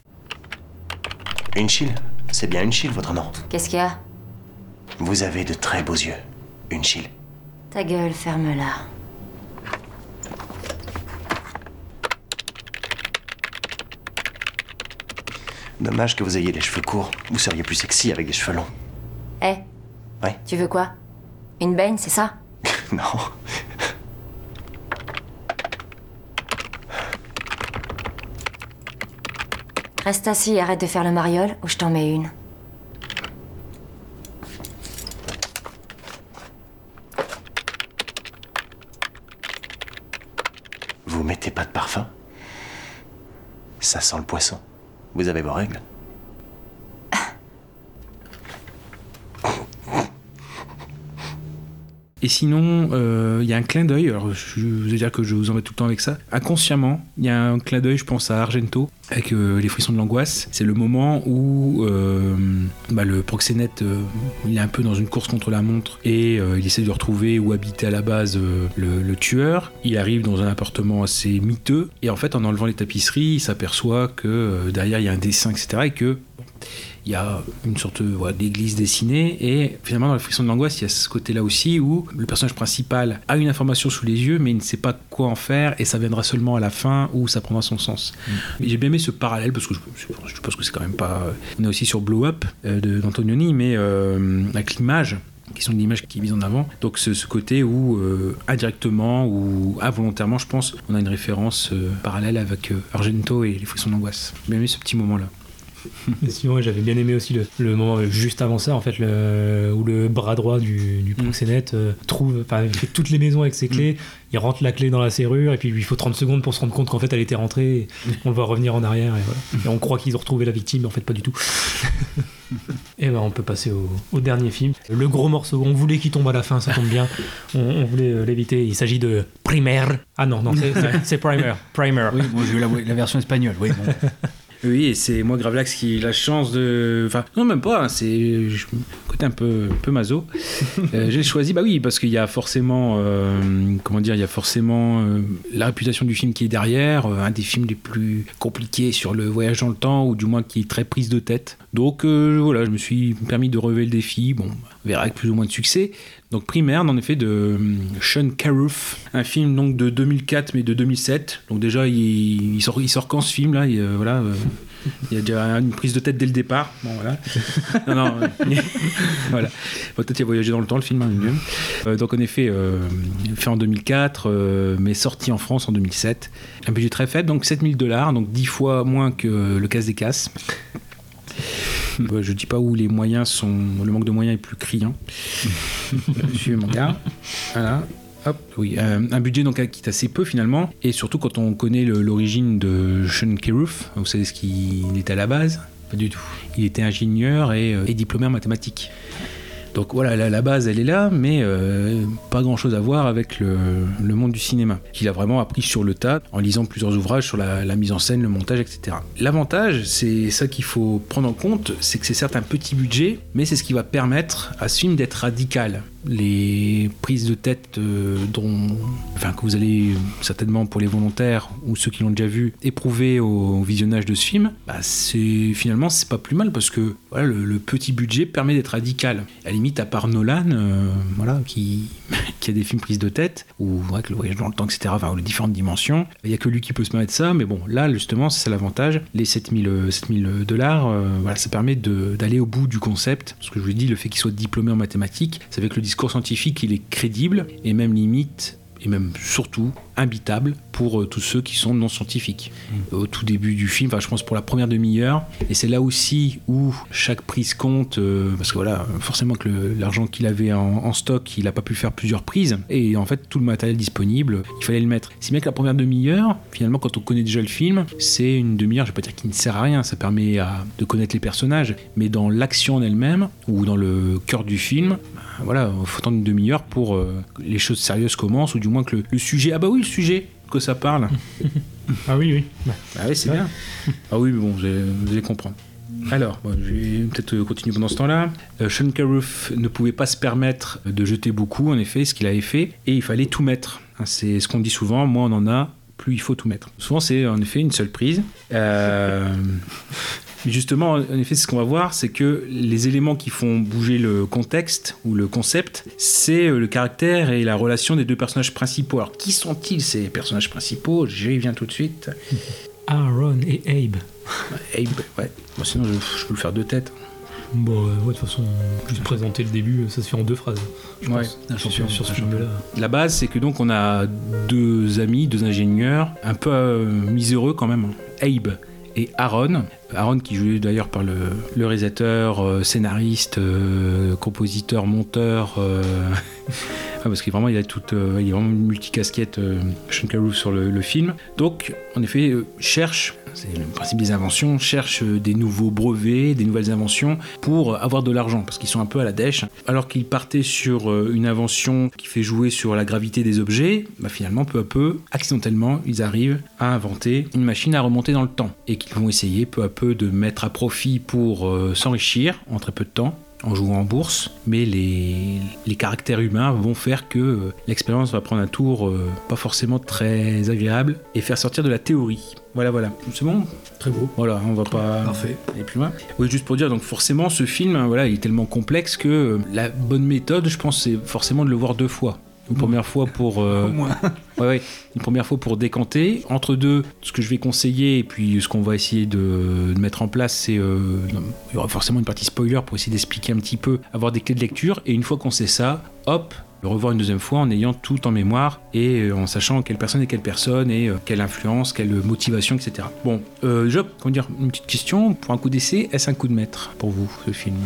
Une chile C'est bien une chile, votre nom. Qu'est-ce qu'il y a? Vous avez de très beaux yeux. Une chile. Ta gueule, ferme-la. Dommage que vous ayez les cheveux courts. Vous seriez plus sexy avec des cheveux longs. Eh? Ouais. Tu veux quoi? Une baigne, c'est ça? Non. Reste assis et arrête de faire le mariole ou je t'en mets une. Vous mettez pas de parfum? Ça sent le poisson. Vous avez vos règles Et sinon, euh, il y a un clin d'œil. Alors, je veux dire que je vous embête tout le temps avec ça. Inconsciemment, il y a un clin d'œil, je pense à Argento, avec euh, les frissons de l'angoisse. C'est le moment où euh, bah, le proxénète, il est un peu dans une course contre la montre et il essaie de retrouver où habitait à la base le, tueur. Il arrive dans un appartement assez miteux et en fait, en enlevant les tapisseries, il s'aperçoit que derrière il y a un dessin, etc. Et que il y a une sorte voilà, d'église dessinée et finalement dans la friction de l'angoisse il y a ce côté là aussi où le personnage principal a une information sous les yeux mais il ne sait pas quoi en faire et ça viendra seulement à la fin où ça prendra son sens Et j'ai bien aimé ce parallèle parce que je, pense que c'est quand même pas on est aussi sur Blow Up euh, d'Antonioni mais euh, avec l'image qui sont l'image qui est mise en avant. Donc ce, ce côté où euh, indirectement ou involontairement, je pense, on a une référence euh, parallèle avec euh, Argento et les frissons d'angoisse. J'ai bien aimé ce petit moment-là. Et sinon, ouais, j'avais bien aimé aussi le, le moment juste avant ça, en fait, le, où le bras droit du, du proxénète euh, trouve, enfin, il fait toutes les maisons avec ses clés, il rentre la clé dans la serrure, et puis il lui faut 30 secondes pour se rendre compte qu'en fait elle était rentrée, et on le voit revenir en arrière, et voilà. Et on croit qu'ils ont retrouvé la victime, mais en fait pas du tout. et ben on peut passer au, au dernier film. Le gros morceau, on voulait qu'il tombe à la fin, ça tombe bien, on, on voulait euh, l'éviter, il s'agit de Primer. Ah non, non, c'est- Primer. Primer. Oui, bon, j'ai eu la, la version espagnole, oui. bon. Oui, et c'est moi Gravelax qui ai la chance de. Enfin, non, même pas, hein, c'est. Côté un peu, un peu maso. Euh, J'ai choisi, bah oui, parce qu'il y a forcément. euh, comment dire Il y a forcément euh, la réputation du film qui est derrière, un des films les plus compliqués sur le voyage dans le temps, ou du moins qui est très prise de tête. Donc voilà, je me suis permis de relever le défi. Bon, on verra avec plus ou moins de succès. Donc Primaire, en effet, de euh, Sean Carruth, un film donc de 2004 mais de 2007. Donc déjà, il, il sort, il sort quand ce film là? Il, euh, Voilà, euh, il y a déjà une prise de tête dès le départ. Bon voilà. Non, non, voilà. Bon, Peut-être il a voyagé dans le temps le film. hein. Euh, donc en effet, fait en 2004, euh, mais sorti en France en 2007. Un budget très faible, donc 7000 dollars, donc 10 fois moins que le casse des casses. Euh, Je dis pas où les moyens sont. Le manque de moyens est plus criant. Suivez mon gars. Voilà. Hop, oui, euh, un budget donc qui est assez peu finalement, et surtout quand on connaît l'origine de Sean Carruth, vous savez ce qu'il était à la base? Pas du tout. Il était ingénieur et, euh, et diplômé en mathématiques. Donc voilà, la, base elle est là, mais euh, pas grand chose à voir avec le, le monde du cinéma, qu'il a vraiment appris sur le tas en lisant plusieurs ouvrages sur la, la mise en scène, le montage, etc. L'avantage, c'est ça qu'il faut prendre en compte, c'est que c'est certes un petit budget, mais c'est ce qui va permettre à ce film d'être radical. Les prises de tête euh, dont, que vous allez certainement pour les volontaires ou ceux qui l'ont déjà vu éprouver au visionnage de ce film, bah, c'est finalement c'est pas plus mal parce que le, petit budget permet d'être radical. À la limite, à part Nolan, euh, voilà, qui, a des films prises de tête ou avec le voyage dans le temps, etc. Enfin, les différentes dimensions, il y a que lui qui peut se permettre ça. Mais bon, là justement, c'est l'avantage. Les 7000 euh, 7000 dollars, euh, voilà, ça permet d'aller au bout du concept. Parce que je vous dis, le fait qu'il soit diplômé en mathématiques, ça fait que le discours scientifique il est crédible et même limite et même surtout imbitable pour euh, tous ceux qui sont non scientifiques. Au tout début du film, enfin, je pense pour la première demi-heure, et c'est là aussi où chaque prise compte, euh, parce que voilà, forcément que l'argent qu'il avait en, stock, il n'a pas pu faire plusieurs prises, et en fait tout le matériel disponible, il fallait le mettre. Si bien que la première demi-heure, finalement, quand on connaît déjà le film, c'est une demi-heure, je vais pas dire qui ne sert à rien, ça permet de connaître les personnages, mais dans l'action en elle-même, ou dans le cœur du film, ben, voilà, il faut attendre une demi-heure pour euh, que les choses sérieuses commencent, ou du moins que le, le sujet, ah bah oui, sujet, que ça parle. Ah oui, oui. Ah oui, c'est bien. Ah oui, mais bon, vous allez, comprendre. Alors, bon, je vais peut-être euh, continuer pendant ce temps-là. Euh, Sean Carruth ne pouvait pas se permettre de jeter beaucoup, en effet, ce qu'il avait fait, et il fallait tout mettre. Hein, C'est ce qu'on dit souvent, moins on en a, plus il faut tout mettre. Souvent, c'est en effet une seule prise. Euh, Justement, en effet, ce qu'on va voir, c'est que les éléments qui font bouger le contexte ou le concept, c'est euh, le caractère et la relation des deux personnages principaux. Alors, qui sont-ils ces personnages principaux? J'y viens tout de suite. Aaron et Abe. Abe, ouais. Bon, sinon, je, je peux le faire deux têtes. Bon, euh, ouais, de toute façon, juste présenter le début, ça se fait en deux phrases. Je Ouais, pense, sur, sur- sur ce film-là. La base, c'est que donc on a deux amis, deux ingénieurs, un peu euh, miséreux quand même. Abe et Aaron. Aaron qui joué d'ailleurs par le, réalisateur, euh, scénariste, euh, compositeur, monteur. euh, ouais, parce qu'il vraiment il a toute, il est vraiment une multicasquette Sean sur le, le film. Donc en effet cherche, c'est le principe des inventions, cherche euh, des nouveaux brevets, des nouvelles inventions pour avoir de l'argent parce qu'ils sont un peu à la dèche. Alors qu'ils partaient sur euh, une invention qui fait jouer sur la gravité des objets, bah, finalement peu à peu, accidentellement, ils arrivent à inventer une machine à remonter dans le temps et qu'ils vont essayer peu à peu de mettre à profit pour euh, s'enrichir en très peu de temps en jouant en bourse, mais les, les caractères humains vont faire que euh, l'expérience va prendre un tour euh, pas forcément très agréable et faire sortir de la théorie. Voilà, voilà. C'est bon? Très beau. Voilà, on va pas Parfait. aller plus loin. Oui, juste pour dire, donc forcément, ce film, hein, voilà, il est tellement complexe que euh, la bonne méthode, je pense, c'est forcément de le voir deux fois. Une première fois pour... euh. Ouais, ouais. Une première fois pour décanter. Entre deux, ce que je vais conseiller et puis ce qu'on va essayer de, de mettre en place, c'est. euh, il y aura forcément une partie spoiler pour essayer d'expliquer un petit peu, avoir des clés de lecture. Et une fois qu'on sait ça, hop, le revoir une deuxième fois en ayant tout en mémoire et euh, en sachant quelle personne est quelle personne et quelle influence, quelle motivation, etc. Bon, euh, déjà, comment dire, une petite question. Pour un coup d'essai, est-ce un coup de maître pour vous, ce film?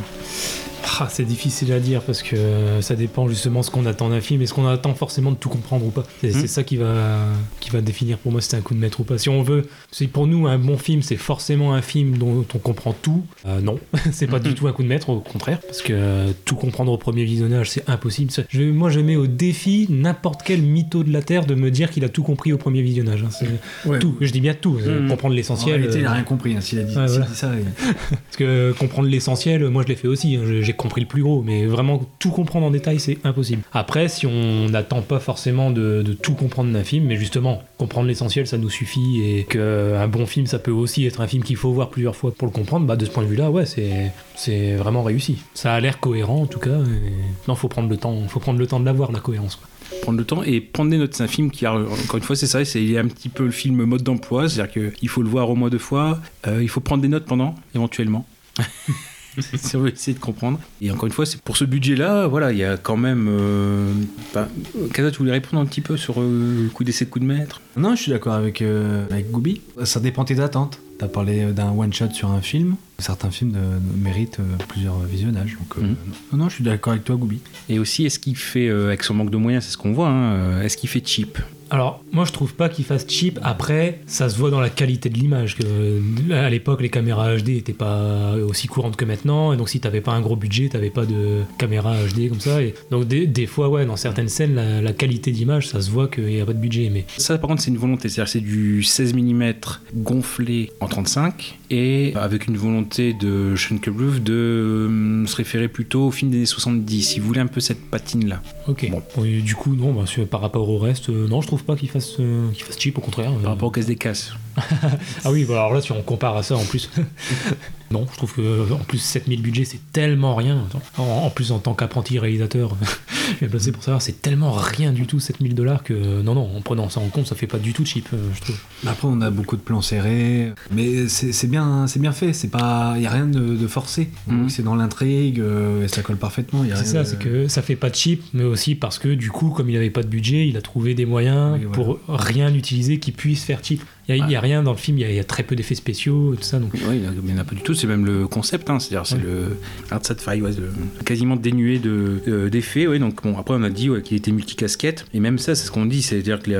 Ah, c'est difficile à dire parce que euh, ça dépend justement ce qu'on attend d'un film. Est-ce qu'on attend forcément de tout comprendre ou pas C'est Hmm. c'est ça qui va, qui va définir pour moi si c'est un coup de maître ou pas. Si on veut, c'est pour nous un bon film, c'est forcément un film dont on comprend tout. Euh, non, c'est pas Hmm. du tout un coup de maître, au contraire, parce que euh, tout comprendre au premier visionnage, c'est impossible. Je- moi, je mets au défi n'importe quel mytho de la Terre de me dire qu'il a tout compris au premier visionnage. hein. Ouais. Tout, je dis bien tout, euh, Hmm. comprendre En l'essentiel. réalité, il a euh, rien compris. hein, S'il a dit, Ouais, s'il voilà. dit ça, parce que comprendre l'essentiel, moi je l'ai fait aussi, hein, j'ai j'ai compris le plus gros, mais vraiment tout comprendre en détail, c'est impossible. Après, si on n'attend pas forcément de, de tout comprendre d'un film, mais justement, comprendre l'essentiel, ça nous suffit, et qu'un bon film, ça peut aussi être un film qu'il faut voir plusieurs fois pour le comprendre, bah de ce point de vue-là, ouais, c'est c'est vraiment réussi. Ça a l'air cohérent en tout cas, et... non, faut prendre le temps, faut prendre le temps de l'avoir, la cohérence. quoi. prendre le temps et prendre des notes. C'est un film qui a, encore une fois, c'est ça, c'est il est un petit peu le film mode d'emploi, c'est-à-dire qu'il faut le voir au moins deux fois, euh, il faut prendre des notes pendant, éventuellement. si on veut essayer de comprendre. Et encore une fois, c'est pour ce budget-là, voilà, il y a quand même. Euh, bah, Kaza, tu voulais répondre un petit peu sur euh, le coup d'essai, coup de maître? Non, je suis d'accord avec, euh, avec Goubi. Ça dépend tes attentes. T'as parlé d'un one-shot sur un film. Certains films euh, méritent euh, plusieurs visionnages. Donc, euh, Mhm. non, non, je suis d'accord avec toi, Goubi. Et aussi, est-ce qu'il fait, euh, avec son manque de moyens, c'est ce qu'on voit, hein, euh, est-ce qu'il fait cheap? Alors, moi, je trouve pas qu'il fasse cheap. Après, ça se voit dans la qualité de l'image. Que euh, à l'époque, les caméras HD étaient pas aussi courantes que maintenant. Et donc, si t'avais pas un gros budget, t'avais pas de caméra HD comme ça. Et donc, des, des fois, ouais, dans certaines scènes, la, la qualité d'image, ça se voit qu'il y a pas de budget. Mais Ça, par contre, c'est une volonté. C'est-à-dire, c'est du 16 mm gonflé en 35 et avec une volonté de Sean Carruth de euh, se référer plutôt au film des années 70. Il voulait un peu cette patine-là. ok. Bon. Et du coup, non, bah, par rapport au reste, euh, non, je trouve pas qu'il fasse, euh, qu'il fasse cheap. Au contraire. Par euh, rapport au casse des casses. ah oui, bah alors là, si on compare à ça en plus. non, je trouve que en plus 7000 budget, c'est tellement rien. En, en plus, en tant qu'apprenti réalisateur, je vais passer pour savoir, c'est tellement rien du tout 7000 dollars que non, non, en prenant ça en compte, ça fait pas du tout cheap, euh, je trouve. Après, on a beaucoup de plans serrés, mais c'est bien, c'est bien fait. C'est pas, y a rien de, de forcé. Que C'est dans l'intrigue et ça colle parfaitement. Y a C'est ça, de- c'est que ça fait pas de cheap, mais aussi parce que du coup, comme il avait pas de budget, il a trouvé des moyens Oui, voilà. pour rien utiliser qui puisse faire cheap. Il y a, il y a rien dans le film, il y a, il y a très peu d'effets spéciaux et tout ça, donc Oui, il n'y en a pas du tout, c'est même le concept, hein, c'est-à-dire c'est le Outside Fire, ouais, quasiment dénué de, euh, d'effets. ouais, donc bon, après on a dit ouais, qu'il était multicasquette, et même ça c'est ce qu'on dit, c'est-à-dire qu'il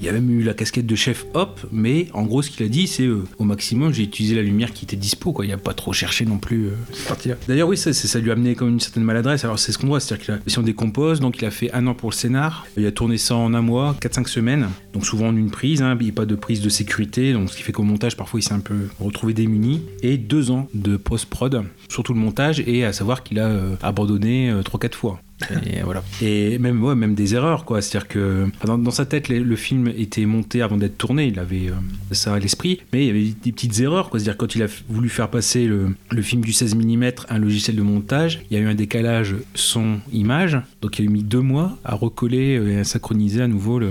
y a même eu la casquette de chef hop, mais en gros ce qu'il a dit c'est euh, au maximum j'ai utilisé la lumière qui était dispo, quoi. il n'y a pas trop cherché non plus euh, cette partie-là. D'ailleurs oui, ça, c'est- ça lui a amené comme une certaine maladresse, alors c'est ce qu'on voit, c'est-à-dire que si on décompose, donc il a fait un an pour le scénar, il a tourné ça en un mois, 4-5 semaines, donc souvent en une prise, hein, il n'y a pas de prise de sécurité, donc ce qui fait qu'au montage parfois il s'est un peu retrouvé démuni, et deux ans de post-prod, surtout le montage, et à savoir qu'il a euh, abandonné 3-4 fois. Et voilà. Et même, ouais, même des erreurs, quoi. C'est-à-dire que dans, sa tête, le, film était monté avant d'être tourné. Il avait euh, ça à l'esprit, mais il y avait des petites erreurs, quoi. C'est-à-dire quand il a voulu faire passer le, film du 16 mm à un logiciel de montage, il y a eu un décalage son-image. Donc il a mis deux mois à recoller euh, et à synchroniser à nouveau le,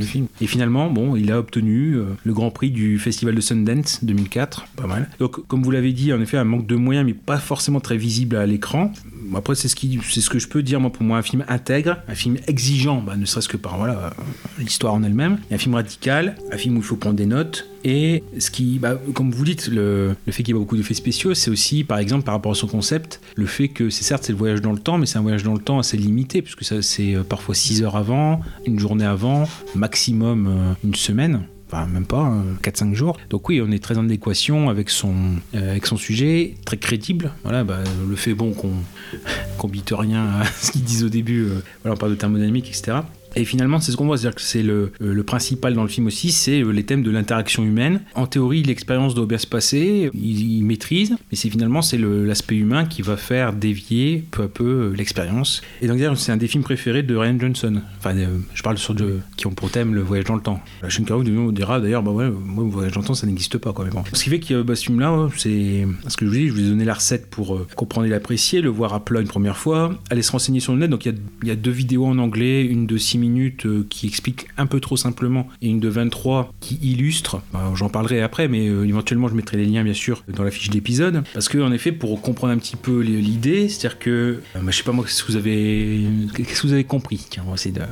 film. Et finalement, bon, il a obtenu euh, le Grand Prix du Festival de Sundance 2004. Pas mal. Donc, comme vous l'avez dit, en effet, un manque de moyens, mais pas forcément très visible à l'écran. Après, c'est ce que je peux dire, pour moi, un film intègre, un film exigeant, bah, ne serait-ce que par voilà, l'histoire en elle-même, un film radical, un film où il faut prendre des notes. Et ce qui, bah, comme vous dites, le, le fait qu'il y ait beaucoup d'effets spéciaux, c'est aussi, par exemple, par rapport à son concept, le fait que c'est certes c'est le voyage dans le temps, mais c'est un voyage dans le temps assez limité, puisque ça, c'est euh, parfois 6 heures avant, une journée avant, maximum euh, une semaine enfin même pas, euh, 4-5 jours. Donc oui, on est très en adéquation avec son, euh, avec son sujet, très crédible. Voilà, bah, le fait bon qu'on qu'on bite rien à ce qu'ils disent au début, euh, voilà, on parle de thermodynamique, etc. Et finalement, c'est ce qu'on voit, c'est-à-dire que c'est le, euh, principal dans le film aussi, c'est euh, les thèmes de l'interaction humaine. En théorie, l'expérience doit bien se passer, il, il maîtrise, mais c'est finalement c'est l'aspect humain qui va faire dévier peu à peu euh, l'expérience. Et donc c'est un des films préférés de Ryan Johnson. Enfin, je parle sur de, qui ont pour thème le voyage dans le temps. La chaîne Caro dira d'ailleurs, bah ouais, moi le voyage dans le temps, ça n'existe pas. Mais bon. Ce qui fait que bah, ce film-là, c'est ce que je vous dis, je vous ai donné la recette pour comprendre et l'apprécier, le voir à plat une première fois, aller se renseigner sur le net. Donc il y a, il y a deux vidéos en anglais, une de 6 minutes euh, qui explique un peu trop simplement et une de 23 qui illustre. Bah, J'en parlerai après, mais euh, éventuellement je mettrai les liens bien sûr dans la fiche d'épisode. Parce que en effet, pour comprendre un petit peu l'idée, c'est-à-dire que, euh, bah, je sais pas moi, qu'est-ce que vous avez, qu'est-ce que vous avez compris? Tiens, on va essayer de.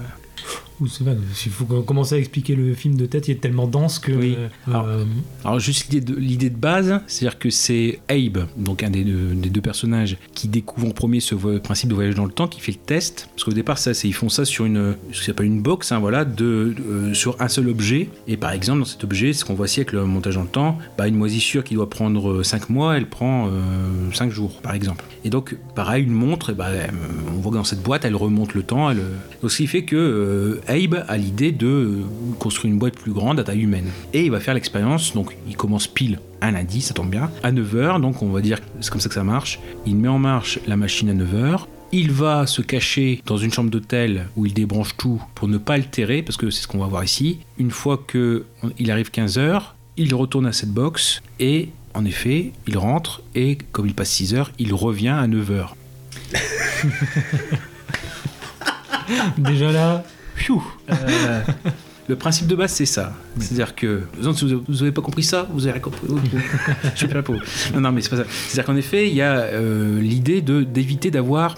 Il faut commencer à expliquer le film de tête, il est tellement dense que. Oui. euh, Alors juste l'idée de, l'idée de base, c'est-à-dire que c'est Abe, donc un des deux, des deux personnages, qui découvre en premier ce principe de voyage dans le temps, qui fait le test. Parce qu'au départ, ça, c'est, ils font ça sur une, ce qui s'appelle une box, hein, voilà, de, euh, sur un seul objet. Et par exemple, dans cet objet, ce qu'on voit ici avec le montage dans le temps, bah, une moisissure qui doit prendre 5 mois, elle prend 5 jours, par exemple. Et donc, pareil, une montre, euh, on voit que dans cette boîte, elle remonte le temps. Elle, euh, donc, ce qui fait que euh, Abe a l'idée de construire une boîte plus grande à taille humaine. Et il va faire l'expérience, donc il commence pile un lundi, ça tombe bien, à 9h, donc on va dire c'est comme ça que ça marche. Il met en marche la machine à 9h. Il va se cacher dans une chambre d'hôtel où il débranche tout pour ne pas altérer, parce que c'est ce qu'on va voir ici. Une fois que on- il arrive 15h, il retourne à cette box et en effet, il rentre et comme il passe 6 heures, il revient à 9h. déjà là, Euh, le principe de base, c'est ça. C'est-à-dire que, si vous vous avez pas compris ça, vous avez compris. Ok. Je suis pas vous. Non, non, mais c'est pas ça. C'est-à-dire qu'en effet, il y a euh, l'idée de d'éviter d'avoir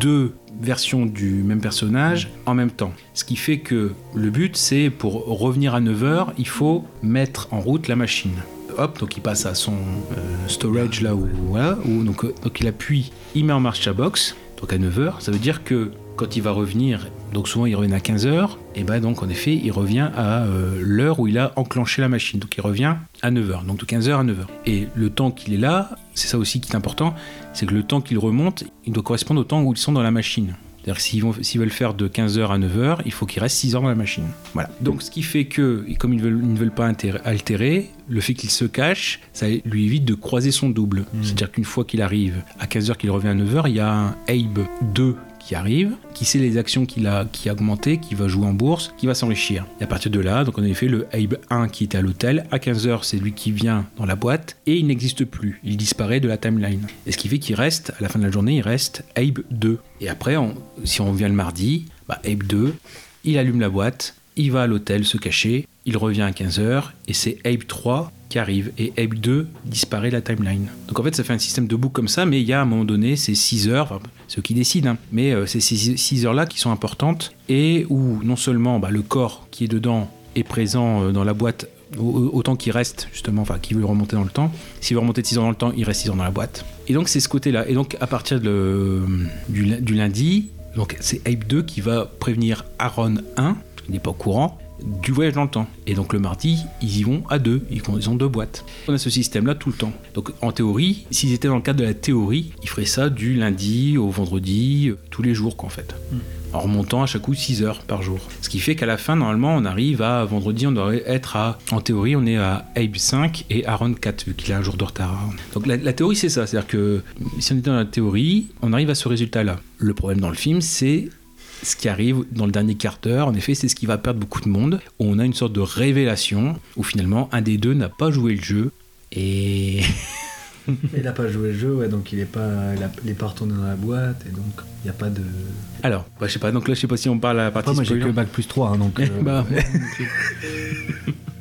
deux versions du même personnage en même temps. Ce qui fait que le but, c'est pour revenir à 9h, il faut mettre en route la machine. Hop, donc il passe à son euh, storage là où, voilà, où donc, euh, donc il appuie, il met en marche sa box, donc à 9h, ça veut dire que quand il va revenir, donc souvent il revient à 15h, et ben donc en effet il revient à euh, l'heure où il a enclenché la machine, donc il revient à 9h, donc de 15h à 9h. Et le temps qu'il est là, c'est ça aussi qui est important, c'est que le temps qu'il remonte, il doit correspondre au temps où ils sont dans la machine. C'est-à-dire que s'ils, veulent faire de 15h à 9h, il faut qu'il reste 6 heures dans la machine. Voilà. Donc ce qui fait que, comme ils, veulent, ils ne veulent pas altérer, le fait qu'il se cache, ça lui évite de croiser son double. C'est-à-dire qu'une fois qu'il arrive à 15h, qu'il revient à 9h, il y a un Abe 2 qui arrive, qui sait les actions qu'il a, qui a augmenté, qui va jouer en bourse, qui va s'enrichir. Et à partir de là, donc on a fait le Abe 1 qui était à l'hôtel. À 15h, c'est lui qui vient dans la boîte et il n'existe plus. Il disparaît de la timeline. Et ce qui fait qu'il reste, à la fin de la journée, il reste Abe 2. Et après, on- si on revient le mardi, bah, Abe 2, il allume la boîte, il va à l'hôtel se cacher, il revient à 15h et c'est Abe 3 qui arrive et Abe 2 disparaît la timeline. Donc en fait ça fait un système de boucle comme ça mais il y a à un moment donné ces 6 heures, ceux qui décident, hein, mais euh, c'est ces 6 heures là qui sont importantes et où non seulement bah, le corps qui est dedans est présent euh, dans la boîte au- autant qu'il reste justement, enfin qui veut remonter dans le temps. S'il veut remonter de 6 ans dans le temps, il reste 6 ans dans la boîte. Et donc c'est ce côté-là. Et donc à partir de, du, lundi, donc c'est Abe 2 qui va prévenir Aaron 1, qui n'est pas au courant, du voyage dans le temps. Et donc le mardi, ils y vont à deux, ils ont deux boîtes. On a ce système-là tout le temps. Donc en théorie, s'ils étaient dans le cadre de la théorie, ils feraient ça du lundi au vendredi, euh, tous les jours quoi en fait. En remontant à chaque coup 6 heures par jour. Ce qui fait qu'à la fin, normalement, on arrive à vendredi, on devrait être à. En théorie, on est à Abe 5 et Aaron 4, vu qu'il a un jour de retard. Donc la, la théorie, c'est ça. C'est-à-dire que si on était dans la théorie, on arrive à ce résultat-là. Le problème dans le film, c'est ce qui arrive dans le dernier quart d'heure, en effet, c'est ce qui va perdre beaucoup de monde. Où on a une sorte de révélation où finalement un des deux n'a pas joué le jeu. Et. Il n'a pas joué le jeu, ouais, donc il est pas, il, a- il est pas retourné dans la boîte, et donc il n'y a pas de. Alors, bah, je sais pas, donc là, je sais pas si on parle à la partie Après, moi j'ai que bac plus 3, hein, donc. euh, Bah,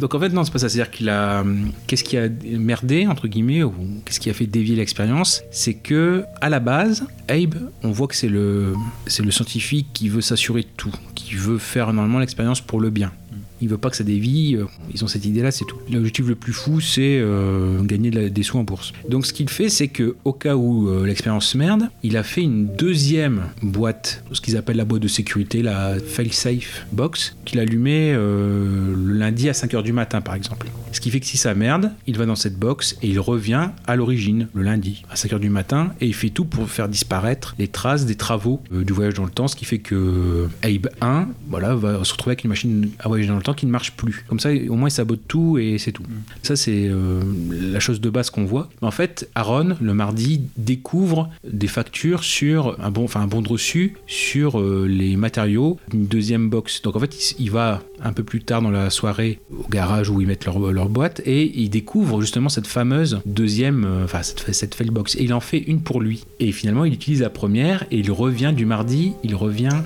Donc en fait non c'est pas ça, c'est-à-dire qu'il a hum, qu'est-ce qui a merdé entre guillemets ou qu'est-ce qui a fait dévier l'expérience, c'est que à la base Abe, on voit que c'est le c'est le scientifique qui veut s'assurer de tout, qui veut faire normalement l'expérience pour le bien. Il veut pas que ça dévie, euh, ils ont cette idée-là, c'est tout. L'objectif le plus fou, c'est euh, gagner des sous en bourse. Donc ce qu'il fait, c'est que au cas où euh, l'expérience merde, il a fait une deuxième boîte, ce qu'ils appellent la boîte de sécurité, la fail-safe box, qu'il allumait euh, le lundi à 5h du matin, par exemple. Ce qui fait que si ça merde, il va dans cette box et il revient à l'origine, le lundi, à 5h du matin, et il fait tout pour faire disparaître les traces des travaux euh, du voyage dans le temps, ce qui fait que Abe 1 voilà, va se retrouver avec une machine à voyager dans le temps qui ne marche plus. Comme ça, au moins, il sabote tout et c'est tout. Ça, c'est euh, la chose de base qu'on voit. Mais en fait, Aaron, le mardi, découvre des factures sur un bon, enfin un bon de reçu sur euh, les matériaux d'une deuxième box. Donc en fait, il, va un peu plus tard dans la soirée au garage où ils mettent leur, leur boîte et il découvre justement cette fameuse deuxième, euh, enfin cette, cette fail box. Et il en fait une pour lui. Et finalement, il utilise la première et il revient du mardi, il revient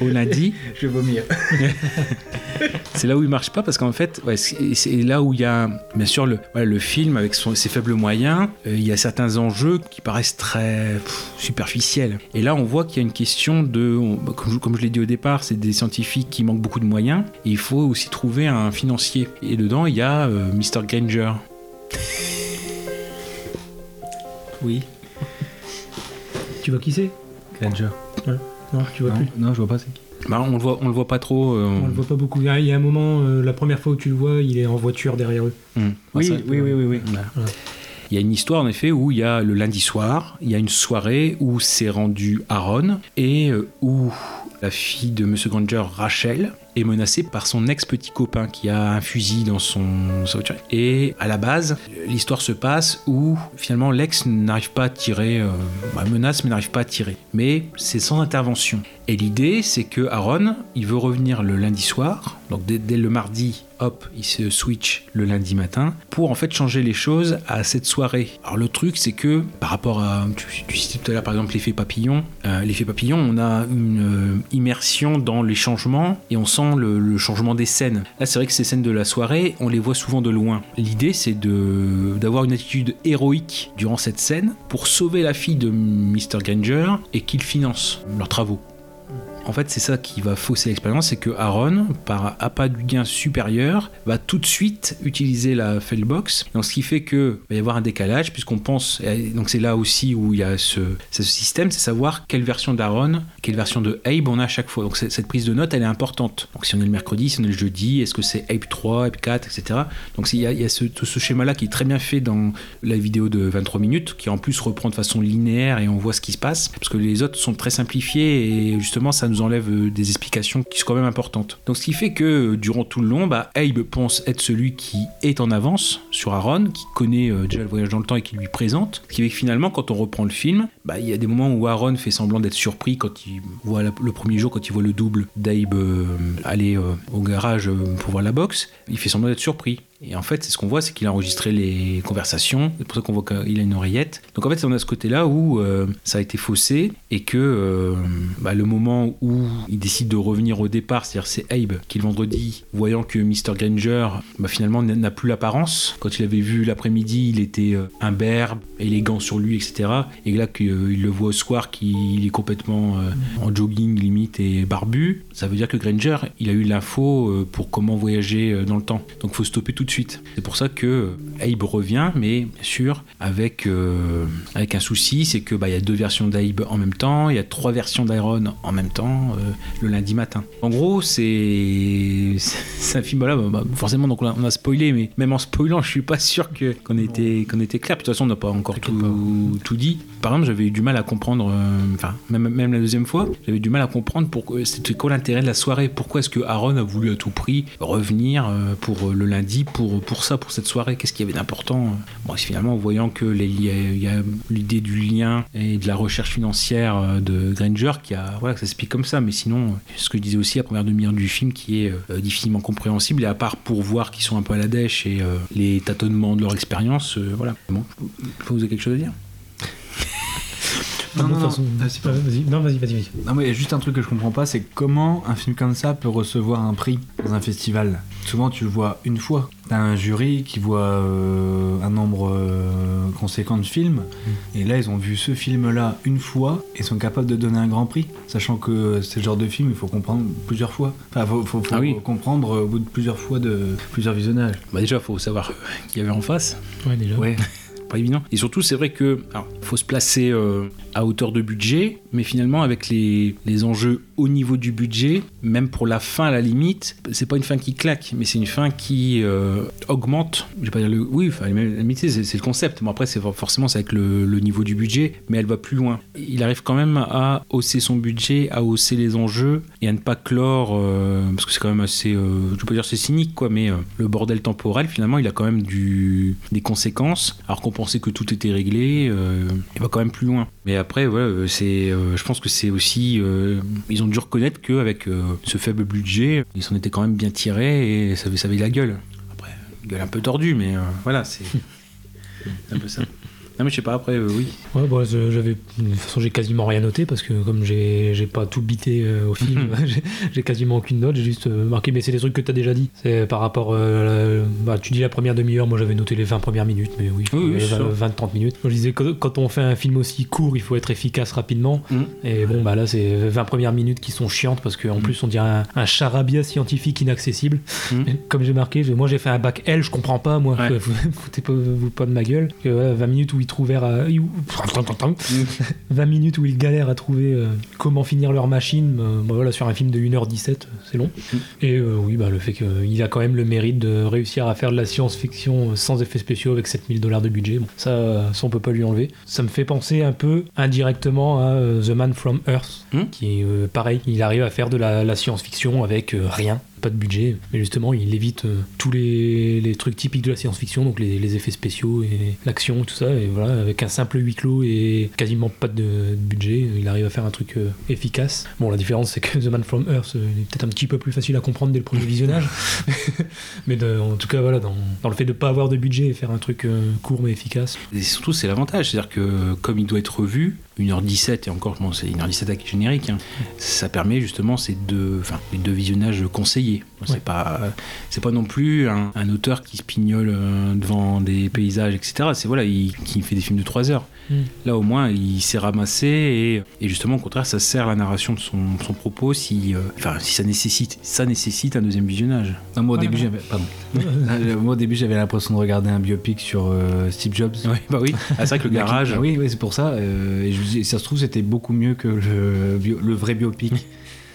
au lundi. Je vais vomir. C'est là où il marche pas parce qu'en fait, ouais, c'est là où il y a bien sûr le, voilà, le film avec son- ses faibles moyens. euh, il y a certains enjeux qui paraissent très pff, superficiels. Et là, on voit qu'il y a une question de, on- bah, comme je, comme je l'ai dit au départ, c'est des scientifiques qui manquent beaucoup de moyens. Et il faut aussi trouver un financier. Et dedans, il y a euh, Mr Granger. Oui. Tu vois qui c'est? Granger. Non, tu vois Non, plus. non, je vois pas c'est qui. Bah, on le voit, on le voit pas trop. euh, On le voit pas beaucoup. Il y a il y a un moment, euh, la première fois où tu le vois, il est en voiture derrière eux. Hmm. Oui, Ça, oui, oui, oui, oui. Voilà. Il y a une histoire en effet où il y a le lundi soir, il y a une soirée où c'est rendu Aaron et euh, où la fille de Monsieur Granger, Rachel, est menacée par son ex-petit copain qui a un fusil dans son sa voiture. Et à la base, l'histoire se passe où finalement l'ex n'arrive pas à tirer, euh, bah, menace mais n'arrive pas à tirer. Mais c'est sans intervention. Et l'idée, c'est que Aaron, il veut revenir le lundi soir, donc dès, le mardi, hop, il se switch le lundi matin pour en fait changer les choses à cette soirée. Alors le truc, c'est que par rapport à, tu, citais tout à l'heure par exemple l'effet papillon, euh, l'effet papillon, on a une euh, immersion dans les changements et on sent le, changement des scènes. Là, c'est vrai que ces scènes de la soirée, on les voit souvent de loin. L'idée, c'est d'avoir une attitude héroïque durant cette scène pour sauver la fille de Mr. Granger et qu'il finance leurs travaux. En fait, c'est ça qui va fausser l'expérience, c'est que Aaron, par appât du gain supérieur, va tout de suite utiliser la failbox. Donc, ce qui fait que va y avoir un décalage, puisqu'on pense. Donc, c'est là aussi où il y a ce, système, c'est savoir quelle version d'Aaron, quelle version de Abe on a à chaque fois. Donc, cette prise de note, elle est importante. Donc, si on est le mercredi, si on est le jeudi, est-ce que c'est Abe 3, Abe 4, etc. Donc, il y a, il y a ce, tout ce schéma-là qui est très bien fait dans la vidéo de 23 minutes, qui en plus reprend de façon linéaire et on voit ce qui se passe, parce que les autres sont très simplifiés et justement, ça nous enlève euh, des explications qui sont quand même importantes. Donc ce qui fait que euh, durant tout le long, bah, Abe pense être celui qui est en avance sur Aaron, qui connaît euh, déjà le voyage dans le temps et qui lui présente. Ce qui fait que finalement, quand on reprend le film, bah, il y a des moments où Aaron fait semblant d'être surpris quand il voit le premier jour, quand il voit le double d'Abe aller au garage pour voir la boxe. Il fait semblant d'être surpris. Et en fait, c'est ce qu'on voit, c'est qu'il a enregistré les conversations. C'est pour ça qu'on voit qu'il a une oreillette. Donc en fait, on a ce côté-là où euh, ça a été faussé et que euh, bah, le moment où il décide de revenir au départ, c'est-à-dire c'est Abe qui le vendredi, voyant que Mr. Granger bah, finalement n'a- plus l'apparence. Quand il avait vu l'après-midi, il était euh, imberbe, élégant sur lui, etc. Et là qu'il le voit au soir qu'il est complètement euh, en jogging limite et barbu, ça veut dire que Granger, il a eu l'info euh, pour comment voyager euh, dans le temps. Donc faut stopper tout de suite. C'est pour ça que Abe revient, mais bien sûr avec, euh, avec un souci, c'est que bah, il y a deux versions d'Abe en même temps, il y a trois versions d'Iron en même temps euh, le lundi matin. En gros, c'est un film là, bah, forcément donc on a, on a spoilé, mais même en spoilant, je suis pas sûr que qu'on était qu'on était clair. De toute façon, on n'a pas encore tout, tout dit. Par exemple, j'avais eu du mal à comprendre, euh, enfin même même la deuxième fois, j'avais du mal à comprendre pourquoi c'était quoi l'intérêt de la soirée? Pourquoi est-ce que Aaron a voulu à tout prix revenir pour le lundi pour pour ça, pour cette soirée Qu'est-ce qu'il y avait d'important Bon, c'est finalement en voyant que les- il y a, l'idée du lien et de la recherche financière euh, de Granger qui a voilà que ça s'explique comme ça. Mais sinon, euh, ce que je disais aussi à première demi-heure du film qui est euh, difficilement compréhensible et à part pour voir qu'ils sont un peu à la dèche et euh, les tâtonnements de leur expérience, euh, voilà. Bon, faut vous avez quelque chose à dire? Non, non, non. Vas-y, non, vas-y, vas-y, vas-y. Non, mais il y a juste un truc que je comprends pas, c'est comment un film comme ça peut recevoir un prix dans un festival? Souvent, tu le vois une fois. T'as un jury qui voit euh, un nombre euh, conséquent de films, et là, ils ont vu ce film-là une fois et sont capables de donner un grand prix, sachant que c'est le genre de film, il faut comprendre plusieurs fois. Enfin, faut, faut, faut Ah oui. comprendre au bout de plusieurs fois de plusieurs visionnages. Bah déjà, faut savoir qui y avait en face. Ouais, déjà. Ouais. Pas évident. Et surtout, c'est vrai que alors, faut se placer euh, à hauteur de budget, mais finalement, avec les, les enjeux au niveau du budget, même pour la fin à la limite, c'est pas une fin qui claque, mais c'est une fin qui euh, augmente. Je vais pas dire le. Oui, enfin, c'est le concept. Bon, après, c'est for- forcément c'est avec le, niveau du budget, mais elle va plus loin. Il arrive quand même à hausser son budget, à hausser les enjeux et à ne pas clore, euh, parce que c'est quand même assez. euh, je peux dire c'est cynique, quoi, mais euh, le bordel temporel, finalement, il a quand même des conséquences. Alors qu'on pensait que tout était réglé, il va quand même plus loin. Mais après, voilà, euh, euh, je pense que c'est aussi. euh, ils ont dû reconnaître qu'avec ce faible budget, ils s'en étaient quand même bien tirés et ça avait, la gueule. Après, gueule un peu tordue, mais voilà, c'est un peu ça. Non, mais je sais pas, après, euh, oui. Ouais, bah, je- j'avais. De toute façon, j'ai quasiment rien noté parce que comme j'ai pas tout bité euh, au film, j'ai- quasiment aucune note. J'ai juste euh, marqué, mais c'est des trucs que t'as déjà dit. C'est par rapport. bah, tu dis la première demi-heure, moi j'avais noté les 20 premières minutes, mais oui, Oui, oui, les c'est ça. 20-30 minutes. Je disais que quand on fait un film aussi court, il faut être efficace rapidement. Mm. Et bon, bah là, c'est 20 premières minutes qui sont chiantes parce qu'en plus, on dirait un, un charabia scientifique inaccessible. Mm. Comme j'ai marqué, moi j'ai fait un bac L, je comprends pas, moi. Ouais. Vous foutez pas, vous pas de ma gueule. Que, ouais, 20 minutes où ils trouvèrent à. 20 minutes où ils galèrent à trouver euh, comment finir leur machine. euh, bah voilà, sur un film de 1h17, euh, c'est long. Et euh, oui, bah, le fait qu'il a quand même le mérite de réussir à faire de la science-fiction sans effets spéciaux avec 7000 dollars de budget. Bon, ça, ça, on peut pas lui enlever. Ça me fait penser un peu indirectement à The Man from Earth, Hmm. qui pareil, il arrive à faire de la, la science-fiction avec rien. Pas de budget, mais justement il évite euh, tous les, les trucs typiques de la science-fiction, donc les, les effets spéciaux et l'action, tout ça, et voilà, avec un simple huis clos et quasiment pas de, de budget, il arrive à faire un truc euh, efficace. Bon, la différence c'est que The Man from Earth euh, il est peut-être un petit peu plus facile à comprendre dès le premier visionnage, mais de- en tout cas, voilà, dans, dans le fait de pas avoir de budget et faire un truc court mais efficace. Et surtout, c'est l'avantage. C'est-à-dire que comme il doit être revu, 1h17, et encore, bon, c'est 1h17 avec générique, hein, ça permet justement ces deux, enfin, les deux visionnages conseillés. C'est Ouais. pas, c'est pas non plus un, un auteur qui se pignole euh, devant des paysages, etc. C'est voilà, il, qui fait des films de 3 heures. Là, au moins, il s'est ramassé et, et justement, au contraire, ça sert la narration de son, son propos si, euh, enfin, si ça nécessite, ça nécessite un deuxième visionnage. Non, moi, au Voilà. début, j'avais, pardon. Euh, moi, au début, j'avais l'impression de regarder un biopic sur euh, Steve Jobs. Oui, bah oui. Ah, c'est vrai que le garage. Ah oui, oui, c'est pour ça. euh, et je, ça se trouve, c'était beaucoup mieux que le, bio- le vrai biopic.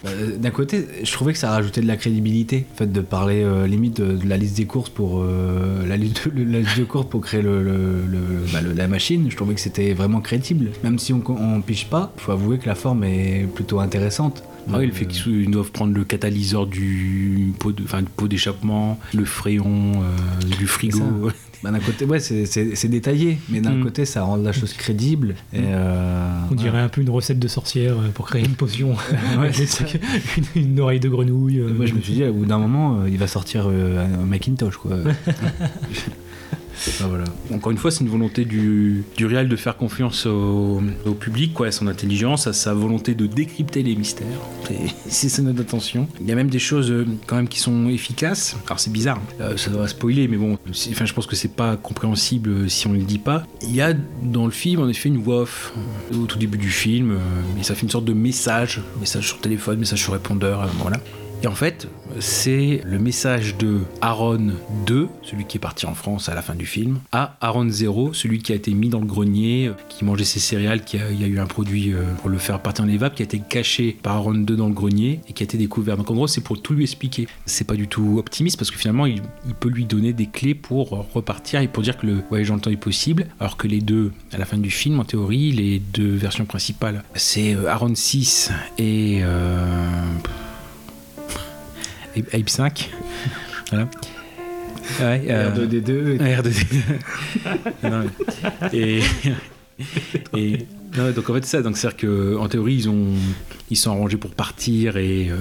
Euh, D'un côté, je trouvais que ça rajoutait de la crédibilité, le fait de parler euh, limite de, de la liste des courses pour euh, la, liste de, la liste de courses pour créer le, le- le- bah, le- la machine. Je trouvais que c'était vraiment crédible, même si on, on piche pas. Il faut avouer que la forme est plutôt intéressante. Ah oui, le fait qu'ils doivent prendre le catalyseur du pot de- pot d'échappement, le fréon euh, du frigo. Bah, d'un côté, ouais, c'est- détaillé, mais d'un Mm. côté, ça rend la chose crédible. Et, euh, On dirait un peu une recette de sorcière euh, pour créer une potion. Ouais, ça. une, une oreille de grenouille. euh, Moi, je me suis dit, au bout d'un moment, il va sortir un Macintosh, quoi. Voilà. Encore une fois, c'est une volonté du, du de faire confiance au, public, quoi, à son intelligence, à sa volonté de décrypter les mystères. C'est- notre attention. Il y a même des choses euh, quand même qui sont efficaces. Alors c'est bizarre, hein. Euh, ça va spoiler, mais bon, enfin, je pense que c'est pas compréhensible euh, si on ne le dit pas. Il y a dans le film en effet une voix off au tout début du film, et ça fait une sorte de message, message sur téléphone, message sur répondeur, voilà. Et en fait, c'est le message de Aaron 2, celui qui est parti en France à la fin du film, à Aaron 0, celui qui a été mis dans le grenier, euh, qui mangeait ses céréales, qui a, eu un produit euh, pour le faire partir en vapes, qui a été caché par Aaron 2 dans le grenier et qui a été découvert. Donc en gros, c'est pour tout lui expliquer. C'est pas du tout optimiste parce que finalement, il, peut lui donner des clés pour euh, repartir et pour dire que le voyage dans le temps est possible, alors que les deux, à la fin du film, en théorie, les deux versions principales, c'est Aaron 6 et... Abe 5. Voilà. Ouais, euh, R2D2. R2D2. Non, mais- et, et- donc en fait c'est ça donc c'est à dire que en théorie ils ont ils sont arrangés pour partir et euh,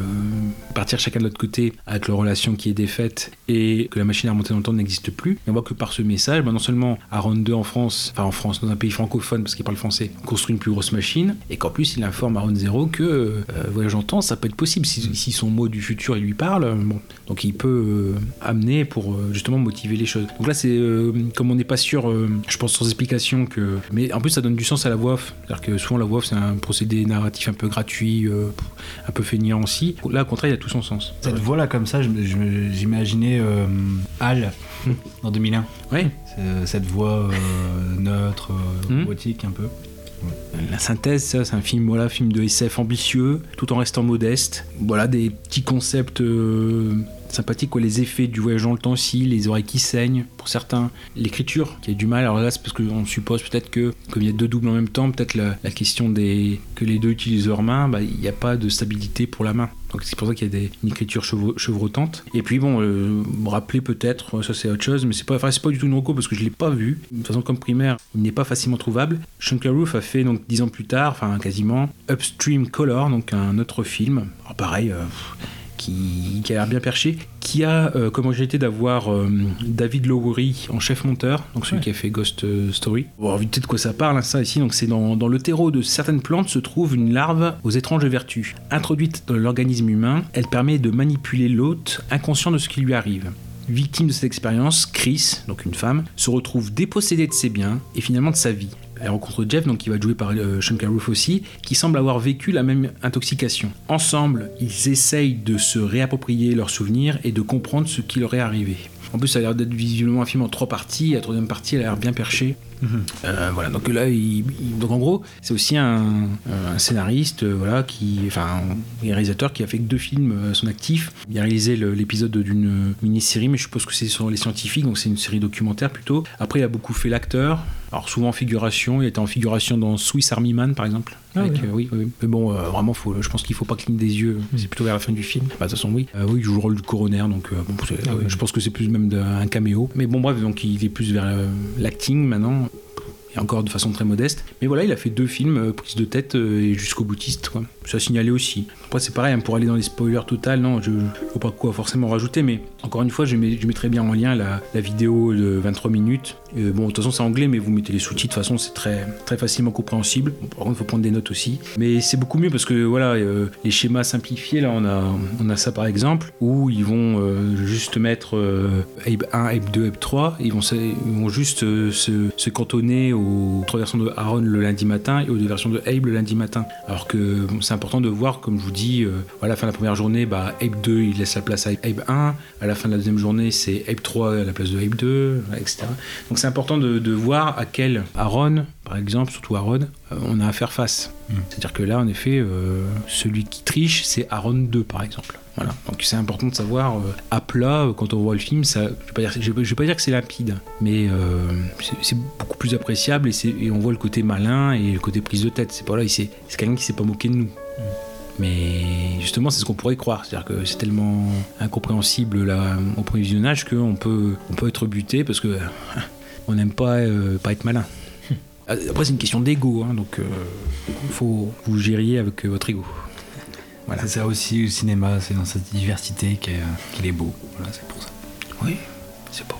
partir chacun de l'autre côté avec leur relation qui est défaite et que la machine à remonter dans le temps n'existe plus. Et on voit que par ce message, bah, non seulement Aaron 2 en France, enfin en France, dans un pays francophone parce qu'il parle français, construit une plus grosse machine et qu'en plus il informe Aaron 0 que euh, voyage en temps ça peut être possible si, si son mot du futur il lui parle. euh, Bon, donc il peut euh, amener pour justement motiver les choses. Donc là c'est comme on n'est pas sûr, je pense sans explication que, mais en plus ça donne du sens à la voix off. C'est-à-dire que souvent la voix off c'est un procédé narratif un peu gratuit, euh, un peu feignant aussi. Là au contraire il a tout son sens. Cette voix-là, comme ça, j'imaginais euh, Hal en 2001. Ouais. C'est- Cette voix euh, neutre, euh, Hmm. robotique un peu. La synthèse, ça, c'est un film, voilà, film de SF ambitieux, tout en restant modeste. Voilà, des petits concepts euh, sympathiques, quoi, les effets du voyage dans le temps aussi, les oreilles qui saignent pour certains, l'écriture qui a du mal. Alors là, c'est parce qu'on suppose peut-être que, comme il y a deux doubles en même temps, peut-être la, question des que les deux utilisent leurs mains, bah, il n'y a pas de stabilité pour la main. Donc c'est pour ça qu'il y a une écriture chevrotante. Et puis bon, euh, rappeler peut-être, ça c'est autre chose, mais c'est pas, enfin, pas du tout une reco parce que je l'ai pas vu. De toute façon, comme primaire, il n'est pas facilement trouvable. Shankar Roof a fait donc dix ans plus tard, enfin quasiment, Upstream Color, donc un autre film. Alors pareil. euh, qui, qui a l'air bien perché, qui a euh, comme originalité d'avoir euh, David Lowery en chef monteur, donc celui qui a fait Ghost euh, Story. Bon, vite de quoi ça parle, hein, ça ici, donc c'est dans, dans le terreau de certaines plantes se trouve une larve aux étranges vertus. Introduite dans l'organisme humain, elle permet de manipuler l'hôte inconscient de ce qui lui arrive. Victime de cette expérience, Chris, donc une femme, se retrouve dépossédée de ses biens et finalement de sa vie. Elle rencontre Jeff, donc qui va être joué par euh, Shankar Roof aussi, qui semble avoir vécu la même intoxication. Ensemble, ils essayent de se réapproprier leurs souvenirs et de comprendre ce qui leur est arrivé. En plus, ça a l'air d'être visiblement un film en trois parties. La troisième partie, elle a l'air bien perchée. Euh, voilà, donc là, il- il- donc en gros, c'est aussi un, un scénariste, euh, voilà, qui, enfin, un réalisateur qui a fait que deux films euh, à son actif. Il a réalisé l'épisode d'une mini-série, mais je suppose que c'est sur les scientifiques, donc c'est une série documentaire plutôt. Après, il a beaucoup fait l'acteur, alors souvent en figuration. Il était en figuration dans Swiss Army Man, par exemple. Ah Avec, euh, oui, oui. Mais bon, euh, vraiment, faut, je pense qu'il faut pas cligner des yeux. C'est plutôt vers la fin du film. Bah, de toute façon, oui. Euh, oui, il joue le rôle du coroner, donc bon, Ah oui. je pense que c'est plus même un caméo. Mais bon, bref, donc il est plus vers l'acting maintenant et encore de façon très modeste. Mais voilà, il a fait deux films, euh, prise de tête euh, et jusqu'au boutiste. Quoi. Ça a signalé aussi. Après, c'est pareil, hein, pour aller dans les spoilers total, non, je ne faut pas quoi forcément rajouter, mais encore une fois, je, mets, bien en lien la, vidéo de 23 minutes. Bon, de toute façon, c'est anglais, mais vous mettez les sous-titres, de toute façon, c'est très, facilement compréhensible. Bon, par contre, il faut prendre des notes aussi. Mais c'est beaucoup mieux parce que voilà, euh, les schémas simplifiés, là, on a, ça par exemple, où ils vont juste mettre Abe 1, Abe 2, Abe 3, ils vont, juste se, se cantonner aux trois versions de Aaron le lundi matin et aux deux versions de Abe le lundi matin. Alors que bon, c'est important de voir, comme je vous dis, euh, à la fin de la première journée, bah, Abe 2, il laisse la place à Abe 1, à la fin de la deuxième journée, c'est Abe 3 à la place de Abe 2, etc. Donc c'est important de, de voir à quel Aaron, par exemple, surtout Aaron, euh, on a à faire face. C'est-à-dire que là, en effet, euh, celui qui triche, c'est Aaron 2, par exemple. Voilà. Donc c'est important de savoir euh, à plat euh, quand on voit le film. Ça, je vais pas dire, je vais- je vais pas dire que c'est limpide, mais euh, c'est- beaucoup plus appréciable et, on voit le côté malin et le côté prise de tête. C'est pas là, c'est quelqu'un qui s'est pas moqué de nous. Mais justement, c'est ce qu'on pourrait croire. C'est-à-dire que c'est tellement incompréhensible là, au premier visionnage qu'on peut, on peut être buté parce que on n'aime pas, euh, pas être malin. Après, c'est une question d'ego, hein, donc il faut vous gériez avec votre ego. Voilà. C'est ça aussi le cinéma, c'est dans cette diversité qu'est- qu'il est beau. Voilà, c'est pour ça. Oui, c'est beau.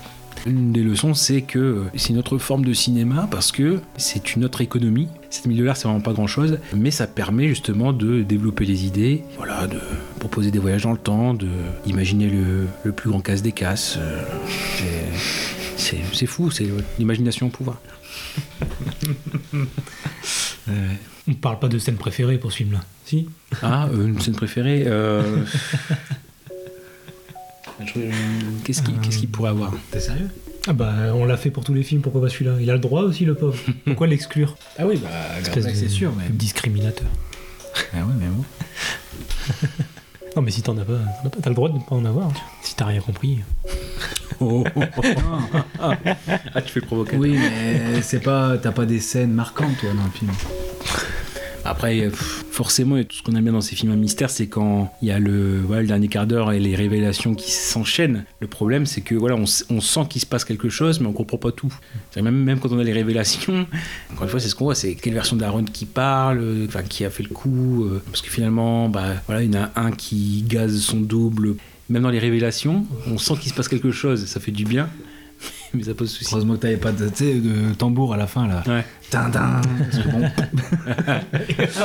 Une des leçons, c'est que c'est une autre forme de cinéma parce que c'est une autre économie. 7 000 dollars, c'est vraiment pas grand chose, mais ça permet justement de développer les idées, voilà, de proposer des voyages dans le temps, de imaginer le, le plus grand casse des casses. euh, c'est fou, c'est l'imagination au pouvoir. On parle pas de scène préférée pour ce film-là. Si Ah, euh, une scène préférée euh, Qu'est-ce qu'il qu'il pourrait avoir? T'es sérieux? Ah bah on l'a fait pour tous les films, pourquoi pas celui-là? Il a le droit aussi le pauvre. Pourquoi l'exclure? Ah oui, bah, c'est sûr, mais. Discriminateur. Ah ouais, mais bon. Non mais si t'en as pas, t'en as pas, t'as le droit de ne pas en avoir. hein. Si t'as rien compris. Oh. Ah, tu fais provoquer. Oui, mais c'est pas. T'as pas des scènes marquantes, toi, dans le film. Après, pff, forcément, tout ce qu'on aime bien dans ces films à mystère, c'est quand il y a le, voilà, le dernier quart d'heure et les révélations qui s'enchaînent. Le problème, c'est que voilà, on, on sent qu'il se passe quelque chose, mais on comprend pas tout. Même, même quand on a les révélations, encore une fois, c'est ce qu'on voit, c'est quelle version d'Aaron qui parle, enfin, qui a fait le coup, euh, parce que finalement, bah, voilà, il y en a un qui gaze son double. Même dans les révélations, on sent qu'il se passe quelque chose, ça fait du bien, mais ça pose souci. Heureusement que t'avais pas de, tambour à la fin, là. Ouais. Bon. ah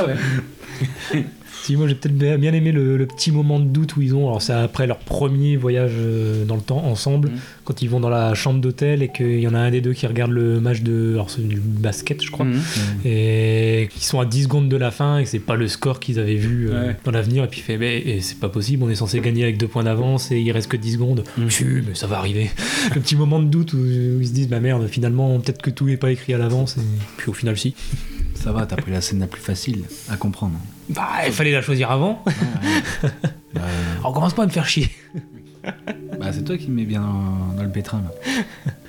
ouais. Si moi j'ai peut-être bien aimé le, le petit moment de doute où ils ont, alors c'est après leur premier voyage euh, dans le temps ensemble, Mhm. quand ils vont dans la chambre d'hôtel et qu'il y en a un des deux qui regarde le match de, alors c'est du basket je crois, Mhm. et qu'ils sont à 10 secondes de la fin et que c'est pas le score qu'ils avaient vu euh, Ouais. dans l'avenir et puis il fait mais et c'est pas possible, on est censé gagner avec deux points d'avance et il reste que 10 secondes. Mhm. Si, mais ça va arriver. le petit moment de doute où, où ils se disent bah merde finalement peut-être que tout est pas écrit à l'avance et puis au final si. Ça va, t'as pris la scène la plus facile à comprendre. Bah il fallait la choisir avant. Bah, Alors commence pas à me faire chier. bah, c'est toi qui me mets bien dans, dans le pétrin, là.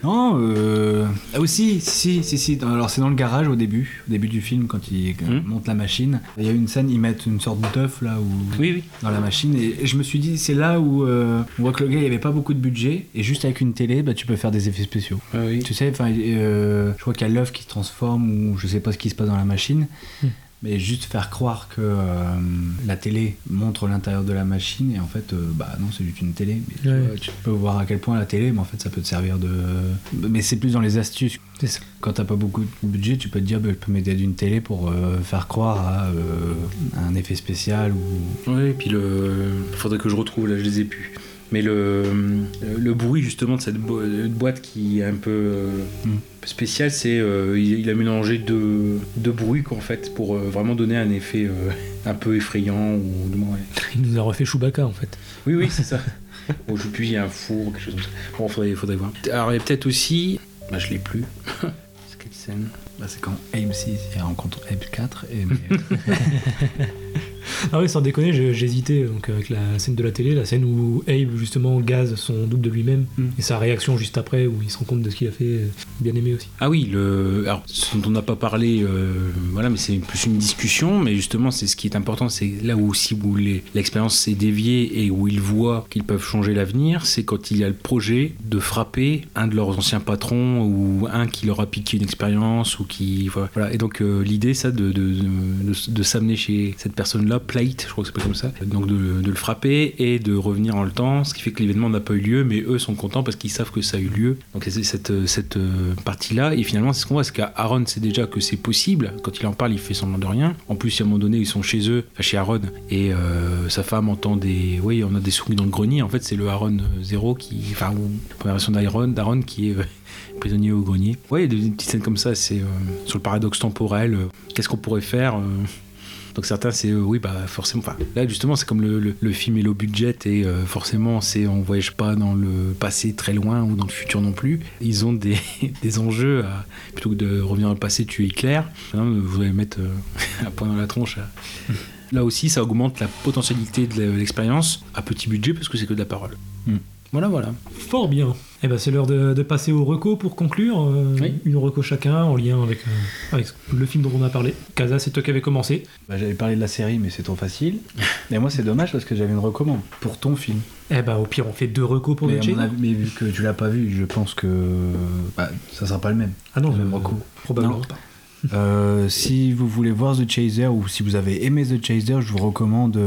non, euh... Ah aussi, si, si, si. Alors c'est dans le garage au début, au début du film, quand ils Mhm. montent la machine. Il y a une scène, ils mettent une sorte d'œuf, là, où... Oui, oui. dans la machine et, et je me suis dit c'est là où euh, on voit que le gars il avait pas beaucoup de budget et juste avec une télé bah, tu peux faire des effets spéciaux Ah oui. tu sais enfin euh, je crois qu'il y a l'œuf qui se transforme ou je sais pas ce qui se passe dans la machine Hmm. Mais juste faire croire que euh, la télé montre l'intérieur de la machine et en fait euh, bah non c'est juste une télé mais tu, Ouais. vois, tu peux voir à quel point la télé mais en fait ça peut te servir de mais c'est plus dans les astuces C'est ça. quand t'as pas beaucoup de budget tu peux te dire bah, je peux m'aider d'une télé pour euh, faire croire à euh, un effet spécial ou Oui, et puis le. Faudrait que je retrouve, là, je les ai plus. Mais le, le bruit, justement, de cette bo- de boîte qui est un peu euh, Mm. spécial, c'est. euh, il, il a mélangé deux, deux bruits, quoi, en fait, pour euh, vraiment donner un effet euh, un peu effrayant, ou du moins, ouais. Il nous a refait Chewbacca en fait. Oui, oui, c'est ça. bon, je sais plus, il y a un four ou quelque chose comme ça. Bon, faudrait, faudrait voir. Alors, il y a peut-être aussi. Bah, je l'ai plus. c'est quelle scène Bah, c'est quand Abe 6 il rencontre Abe 4 et Ah oui, sans déconner, hésité donc, avec la scène de la télé, la scène où Abe justement gaze son double de lui-même Mm. et sa réaction juste après où il se rend compte de ce qu'il a fait, euh, bien aimé aussi. Ah oui, le, alors, ce dont on n'a pas parlé, euh, voilà, mais c'est plus une discussion, mais justement, c'est ce qui est important, c'est là où aussi où l'expérience s'est déviée et où ils voient qu'ils peuvent changer l'avenir, c'est quand il y a le projet de frapper un de leurs anciens patrons ou un qui leur a piqué une expérience ou qui, voilà. Et donc euh, l'idée, ça, de, de, de, de s'amener chez cette personne-là, Plate, je crois que c'est pas comme ça, donc de, le frapper et de revenir dans le temps, ce qui fait que l'événement n'a pas eu lieu, mais eux sont contents parce qu'ils savent que ça a eu lieu. Donc c'est cette, cette euh, partie-là, et finalement c'est ce qu'on voit, c'est qu'Aaron sait déjà que c'est possible, quand il en parle il fait semblant de rien. En plus à un moment donné ils sont chez eux, chez Aaron, et euh, sa femme entend des... Oui on a des souris dans le grenier, en fait c'est le Aaron 0 qui... Enfin ou première version d'Aaron, d'Aaron qui est... euh, prisonnier au grenier. Oui, il y a des petites scènes comme ça, c'est euh, sur le paradoxe temporel. euh, Qu'est-ce qu'on pourrait faire euh, donc certains c'est euh, oui bah forcément enfin là justement c'est comme le, le- le film est low budget et euh, forcément c'est on voyage pas dans le passé très loin ou dans le futur non plus ils ont des, des enjeux à- plutôt que de revenir dans le passé tuer Hitler maintenant vous allez mettre euh, un point dans la tronche Là aussi, ça augmente la potentialité de l'expérience à petit budget parce que c'est que de la parole. Mm. Voilà, voilà. Fort bien. Eh ben, c'est l'heure de, de passer au reco pour conclure. Euh, Une reco chacun en lien avec, euh, avec le film dont on a parlé. Casa, c'est toi qui avais commencé. Bah, J'avais parlé de la série, mais c'est trop facile. Mais moi, c'est dommage parce que j'avais une recommande pour ton film. Eh ben, au pire, on fait deux recos pour mais, notre avis- mais vu que tu l'as pas vu, je pense que bah, ça sera pas le même. Ah non, le même euh, reco. probablement Non. pas. Euh, si vous voulez voir The Chaser ou si vous avez aimé The Chaser, je vous recommande.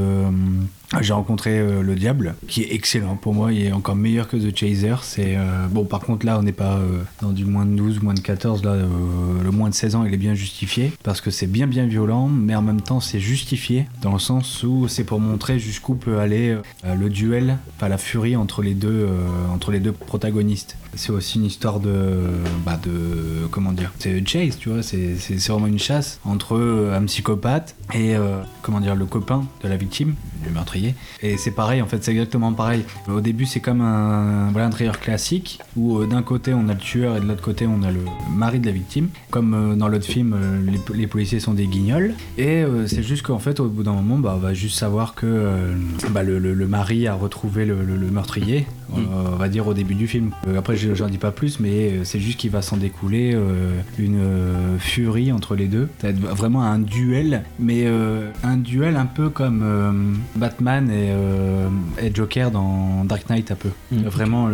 J'ai rencontré euh, le Diable, qui est excellent pour moi. Il est encore meilleur que The Chaser. C'est euh, bon. Par contre, là, on n'est pas euh, dans du moins de 12, moins de 14. Là, le moins de 16 ans, il est bien justifié parce que c'est bien, bien violent, mais en même temps, c'est justifié dans le sens où c'est pour montrer jusqu'où peut aller le duel, enfin la furie entre les deux, entre les deux protagonistes. C'est aussi une histoire de, bah de, comment dire, c'est chase, tu vois. C'est vraiment une chasse entre un psychopathe et comment dire le copain de la victime, du meurtrier. Et c'est pareil, en fait, c'est exactement pareil. Au début, c'est comme un, voilà, un thriller classique où euh, d'un côté on a le tueur et de l'autre côté on a le mari de la victime. Comme euh, dans l'autre film, euh, les, po- les policiers sont des guignols. Et c'est juste qu'en fait, au bout d'un moment, bah, on va juste savoir que bah, le, mari a retrouvé le meurtrier. Euh, on va dire au début du film. Euh, après, je- j'en dis pas plus, mais euh, c'est juste qu'il va s'en découler une furie entre les deux. Ça va être vraiment un duel, mais un duel un peu comme Batman et, et Joker dans Dark Knight un peu. Mm. Vraiment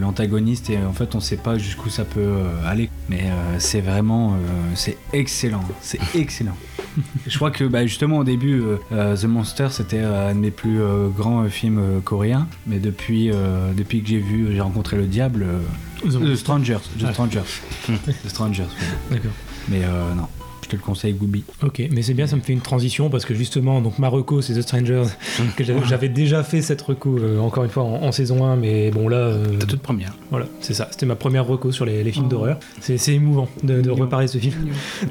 l'antagoniste et en fait on sait pas jusqu'où ça peut aller, mais c'est vraiment c'est excellent, c'est excellent. Je crois que bah, justement au début, euh, The Monster c'était euh, un de mes plus euh, grands films coréens, mais depuis, depuis que j'ai vu, j'ai rencontré le diable, euh, The. Strangers, The Ah. Strangers, The Strangers. ouais. D'accord. Mais euh, non, je te le conseille, Gooby. Ok, mais c'est bien, ça me fait une transition parce que justement, donc ma reco, c'est The Strangers, que j'avais- déjà fait cette reco, euh, encore une fois, en, en saison 1, mais bon là... euh, Ta toute première. Voilà, c'est ça, c'était ma première reco sur les, les films d'horreur. C'est c'est émouvant de, de reparler de ce film.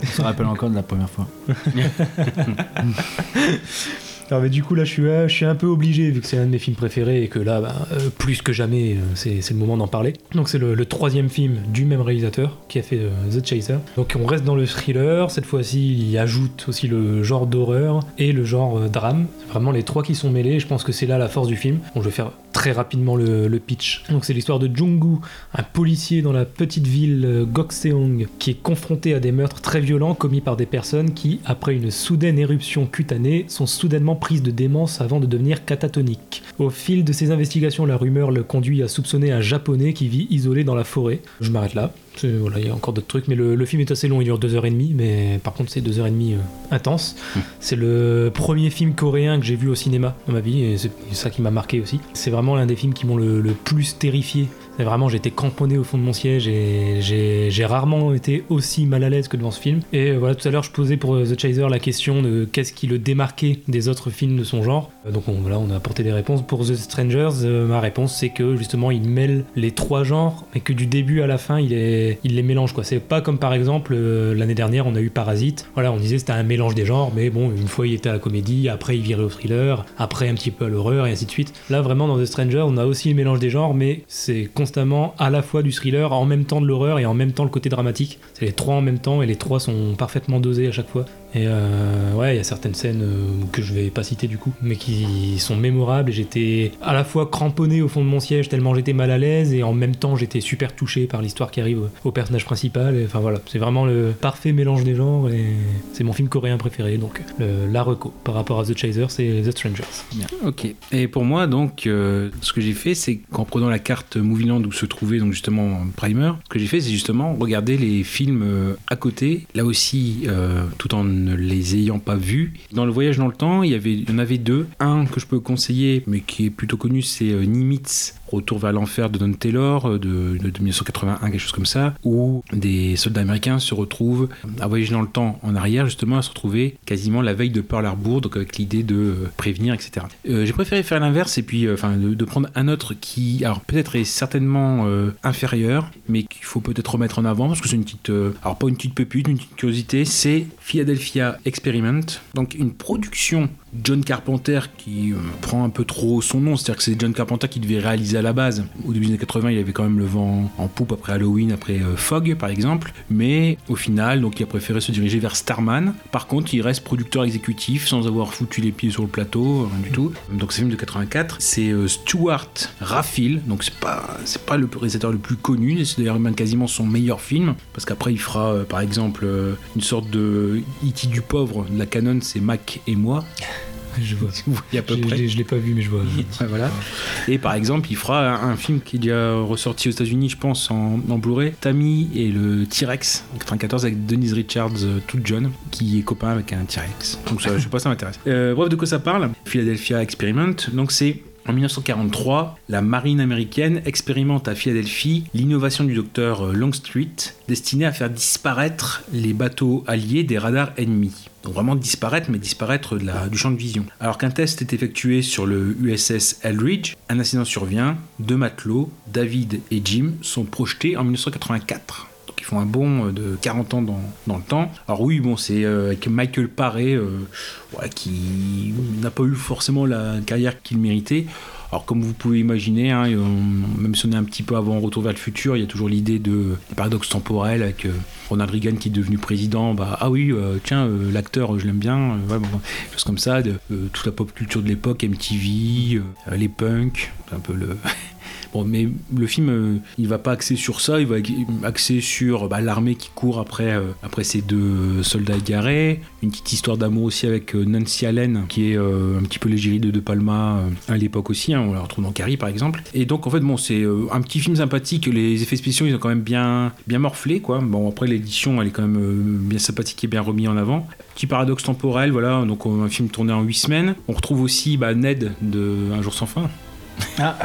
Je me rappelle encore de la première fois. Alors, mais du coup, là, je suis, euh, je suis un peu obligé, vu que c'est un de mes films préférés et que là, bah, euh, plus que jamais, euh, c'est le moment d'en parler. Donc, c'est le, troisième film du même réalisateur qui a fait The Chaser. Donc, on reste dans le thriller. Cette fois-ci, il ajoute aussi le genre d'horreur et le genre euh, drame. Vraiment les trois qui sont mêlés. Je pense que c'est là la force du film. Bon, je vais faire très rapidement le, le pitch. Donc, c'est l'histoire de Jung-gu, un policier dans la petite ville Gokseong, qui est confronté à des meurtres très violents commis par des personnes qui, après une soudaine éruption cutanée, sont soudainement prises de démence avant de devenir catatoniques. Au fil de ses investigations, la rumeur le conduit à soupçonner un japonais qui vit isolé dans la forêt. Je m'arrête là. Voilà, il y a encore d'autres trucs, mais le, le film est assez long, il dure deux heures et demie, mais par contre c'est deux heures et demie euh, intense. C'est le premier film coréen que j'ai vu au cinéma dans ma vie, et c'est ça qui m'a marqué aussi. C'est vraiment l'un des films qui m'ont le, le plus terrifié. Vraiment, j'étais cramponné au fond de mon siège et j'ai rarement été aussi mal à l'aise que devant ce film. Et euh, voilà, tout à l'heure, je posais pour euh, The Chaser la question de qu'est-ce qui le démarquait des autres films de son genre. Euh, Donc on, voilà, on a apporté des réponses. Pour The Strangers, ma réponse c'est que justement il mêle les trois genres, mais que du début à la fin il, les mélange. quoi. C'est pas comme par exemple l'année dernière on a eu Parasite. Voilà, on disait c'était un mélange des genres, mais bon, une fois il était à la comédie, après il virait au thriller, après un petit peu à l'horreur et ainsi de suite. Là vraiment dans The Stranger on a aussi le mélange des genres, mais c'est constamment à la fois du thriller, en même temps de l'horreur et en même temps le côté dramatique. C'est les trois en même temps et les trois sont parfaitement dosés à chaque fois. Et euh, ouais, il y a certaines scènes euh, que je vais pas citer du coup, mais qui sont mémorables. J'étais à la fois cramponné au fond de mon siège tellement j'étais mal à l'aise, et en même temps j'étais super touché par l'histoire qui arrive au, personnage principal. Enfin voilà, c'est vraiment le parfait mélange des genres, et c'est mon film coréen préféré. Donc le, la reco par rapport à The Chaser, c'est The Strangers. Ok. Et pour moi, donc, euh, ce que j'ai fait, c'est qu'en prenant la carte Movieland où se trouvait donc justement Primer, ce que j'ai fait, c'est justement regarder les films à côté, là aussi, tout en ne les ayant pas vus. Dans le voyage dans le temps, il y en avait deux. Un que je peux conseiller, mais qui est plutôt connu, c'est euh, Nimitz. Retour vers l'enfer de Don Taylor euh, de, de 1981, quelque chose comme ça, où des soldats américains se retrouvent à voyager dans le temps en arrière, justement, à se retrouver quasiment la veille de Pearl Harbor, donc avec l'idée de euh, prévenir, etc. Euh, J'ai préféré faire l'inverse et puis, euh, de, prendre un autre qui, alors peut-être est certainement euh, inférieur, mais qu'il faut peut-être remettre en avant parce que c'est une petite, euh, alors pas une petite pépite, une petite curiosité, c'est Philadelphia Experiment, donc une production John Carpenter qui euh, prend un peu trop son nom, c'est-à-dire que c'est John Carpenter qui devait réaliser à la base. Au début des années 80, il avait quand même le vent en poupe après Halloween, après euh, Fog par exemple, mais au final, donc il a préféré se diriger vers Starman. Par contre, il reste producteur exécutif sans avoir foutu les pieds sur le plateau, rien du tout. Donc c'est film de 84, c'est euh, Stuart Raffil, donc c'est pas c'est pas le réalisateur le plus connu, c'est d'ailleurs même quasiment son meilleur film parce qu'après il fera euh, par exemple une sorte de E.T. du pauvre de la canon, c'est Mac et moi. Je vois. Voyez à peu Je- près. je- je l'ai pas vu, mais je vois. Ouais, voilà. Et par exemple, il fera un, un film qui est déjà ressorti aux États-Unis, je pense, en, en Blu-ray. Tammy et le T-Rex en 94 avec Denise Richards, euh, toute jeune, qui est copain avec un T-Rex. Donc ça, je sais pas, ça m'intéresse. Euh, bref, de quoi ça parle? Philadelphia Experiment. Donc c'est en 1943, la marine américaine expérimente à Philadelphie l'innovation du docteur euh, Longstreet destinée à faire disparaître les bateaux alliés des radars ennemis. Donc vraiment disparaître, mais disparaître du champ de vision. Alors qu'un test est effectué sur le USS Eldridge, un incident survient, deux matelots, David et Jim, sont projetés en 1984. Font un bond euh, de 40 ans dans, dans le temps. Alors oui, bon, c'est euh, avec Michael Paré, euh, qui n'a pas eu forcément la carrière qu'il méritait. Alors comme vous pouvez imaginer, hein, même si on est un petit peu avant Retour vers le futur, il y a toujours l'idée de des paradoxes temporels avec Ronald Reagan qui est devenu président. Bah, ah oui, tiens, l'acteur, je l'aime bien. ouais, comme ça, toute la pop culture de l'époque, MTV, les punks, un peu le... Bon, mais le film, euh, il va pas axer sur ça, il va axer sur bah, l'armée qui court après, euh, après ces deux soldats égarés. Une petite histoire d'amour aussi avec euh, Nancy Allen, qui est un petit peu l'égérie de De Palma à l'époque aussi. hein, on la retrouve dans Carrie par exemple. Et donc en fait, bon, c'est un petit film sympathique. Les effets spéciaux, ils ont quand même bien, bien morflé, quoi. Bon, après l'édition, elle est quand même bien sympathique et bien remis en avant. Petit paradoxe temporel, voilà. Donc un film tourné en 8 semaines. On retrouve aussi bah, Ned de Un jour sans fin. Ah.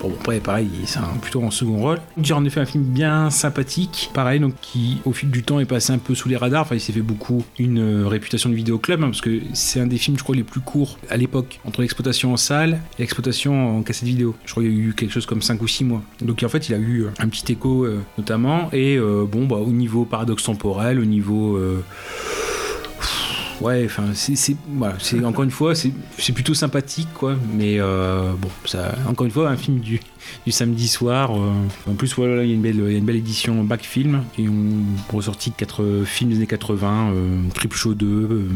Bon, après, pareil, c'est plutôt en second rôle. J'ai en effet un film bien sympathique, pareil, donc qui, au fil du temps, est passé un peu sous les radars. Enfin, il s'est fait beaucoup une euh, réputation de vidéoclub, hein, parce que c'est un des films, je crois, les plus courts à l'époque, entre l'exploitation en salle et l'exploitation en cassette vidéo. Je crois qu'il y a eu quelque chose comme 5 ou 6 mois. Donc, en fait, il a eu euh, un petit écho, euh, notamment. Et bon, bah, au niveau paradoxe temporel, au niveau. Ouais, enfin, c'est, voilà, encore une fois, c'est, plutôt sympathique, quoi. Mais euh, bon, ça, encore une fois, un film du, du samedi soir. euh, en plus, voilà, il y a une belle, il y a une belle édition back film qui ont ressorti quatre films des années 80, euh, Triple Show 2, euh,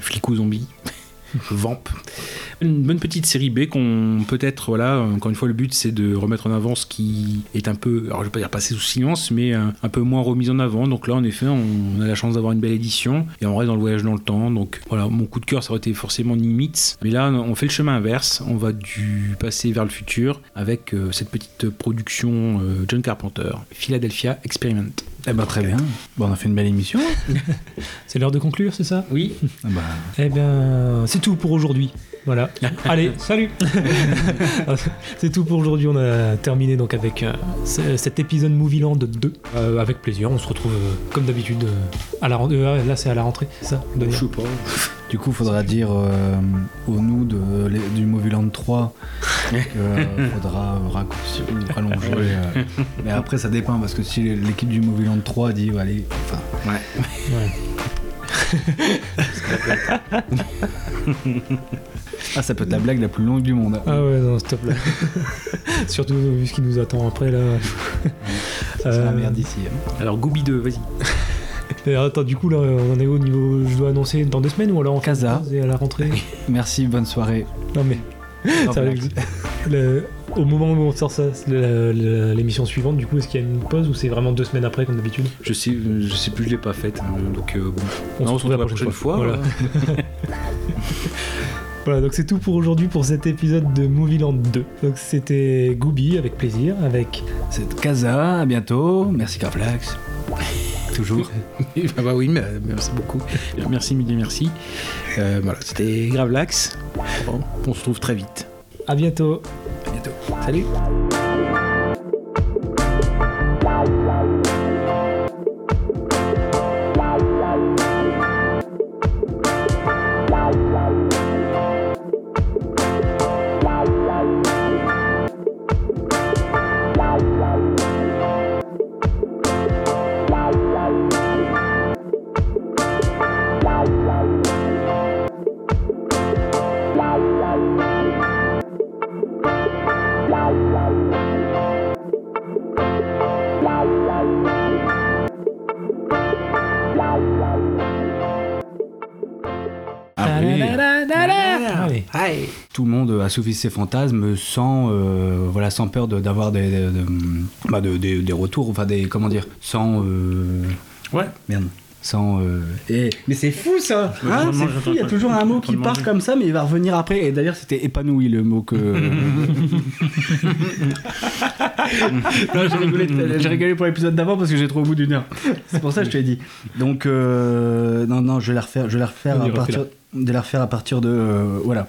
Flico Zombie. Vamp. Une bonne petite série B qu'on peut-être, voilà, encore une fois, le but c'est de remettre en avant ce qui est un peu, alors je vais pas dire passé sous silence, mais euh, un peu moins remis en avant. Donc là, en effet, on a la chance d'avoir une belle édition et on reste dans le voyage dans le temps. Donc voilà, mon coup de cœur, ça aurait été forcément Nimitz. Mais là, on fait le chemin inverse. On va du passé vers le futur avec euh, cette petite production euh, John Carpenter, Philadelphia Experiment. Eh ben très bien. Bon, on a fait une belle émission. C'est l'heure de conclure, c'est ça? Oui. Ah Eh bien, c'est tout pour aujourd'hui. Voilà. Allez, salut C'est tout pour aujourd'hui. On a terminé donc avec euh, cet épisode Movieland 2. Euh, avec plaisir. On se retrouve euh, comme d'habitude euh, à la rentrée. là, c'est à la rentrée, c'est ça Je sais pas. du coup, faudra dire euh, au nous de, les- du Movieland 3 qu'il faudra raccourcir ou rallonger. euh. mais après, ça dépend parce que si l'équipe du Movieland 3 dit oh, allez, enfin, Ouais. ah, ça peut être la blague la plus longue du monde. Ah ouais, non, stop là. Surtout vu ce qui nous attend après là. Ça sera la Euh, merde ici. hein. Alors, Gooby 2, vas-y. et attends, du coup là, on en est au niveau. Je dois annoncer dans deux semaines ou alors en Casa. et à la rentrée? Merci, bonne soirée. Non mais. ça va, le- au moment où on sort ça, l'émission suivante, du coup, est-ce qu'il y a une pause ou c'est vraiment deux semaines après comme d'habitude? Je sais, je sais plus, je l'ai pas faite. hein, Donc, euh, bon. On Non, se retrouve la prochaine fois. Voilà. Voilà, donc c'est tout pour aujourd'hui pour cet épisode de Movieland 2. Donc c'était Gooby avec plaisir, avec C'est Casa, à bientôt. Merci Carflax. Toujours. Ah bah oui, mais, euh, merci beaucoup. Merci, mille merci. Euh, voilà, c'était Gravelax. Bon, on se retrouve très vite. à bientôt. À bientôt. Salut. Allez. Allez. Tout le monde assouvit ses fantasmes sans, euh, voilà, sans peur de- d'avoir des, de- de- bah, de- des- des retours, enfin des, comment dire, sans, euh, Ouais. merde, sans. euh, et- mais c'est fou ça, hein, c'est fou. Il y a toujours un mot qui part comme ça, mais il va revenir après. Et d'ailleurs, c'était épanoui le mot que. J'ai rigolé, pour l'épisode d'avant parce que j'ai trop au bout d'une heure. C'est pour ça que je te l'ai dit. Donc, euh, non, non, je vais la refaire, je vais la refaire à partir, de la refaire à partir de, euh, voilà.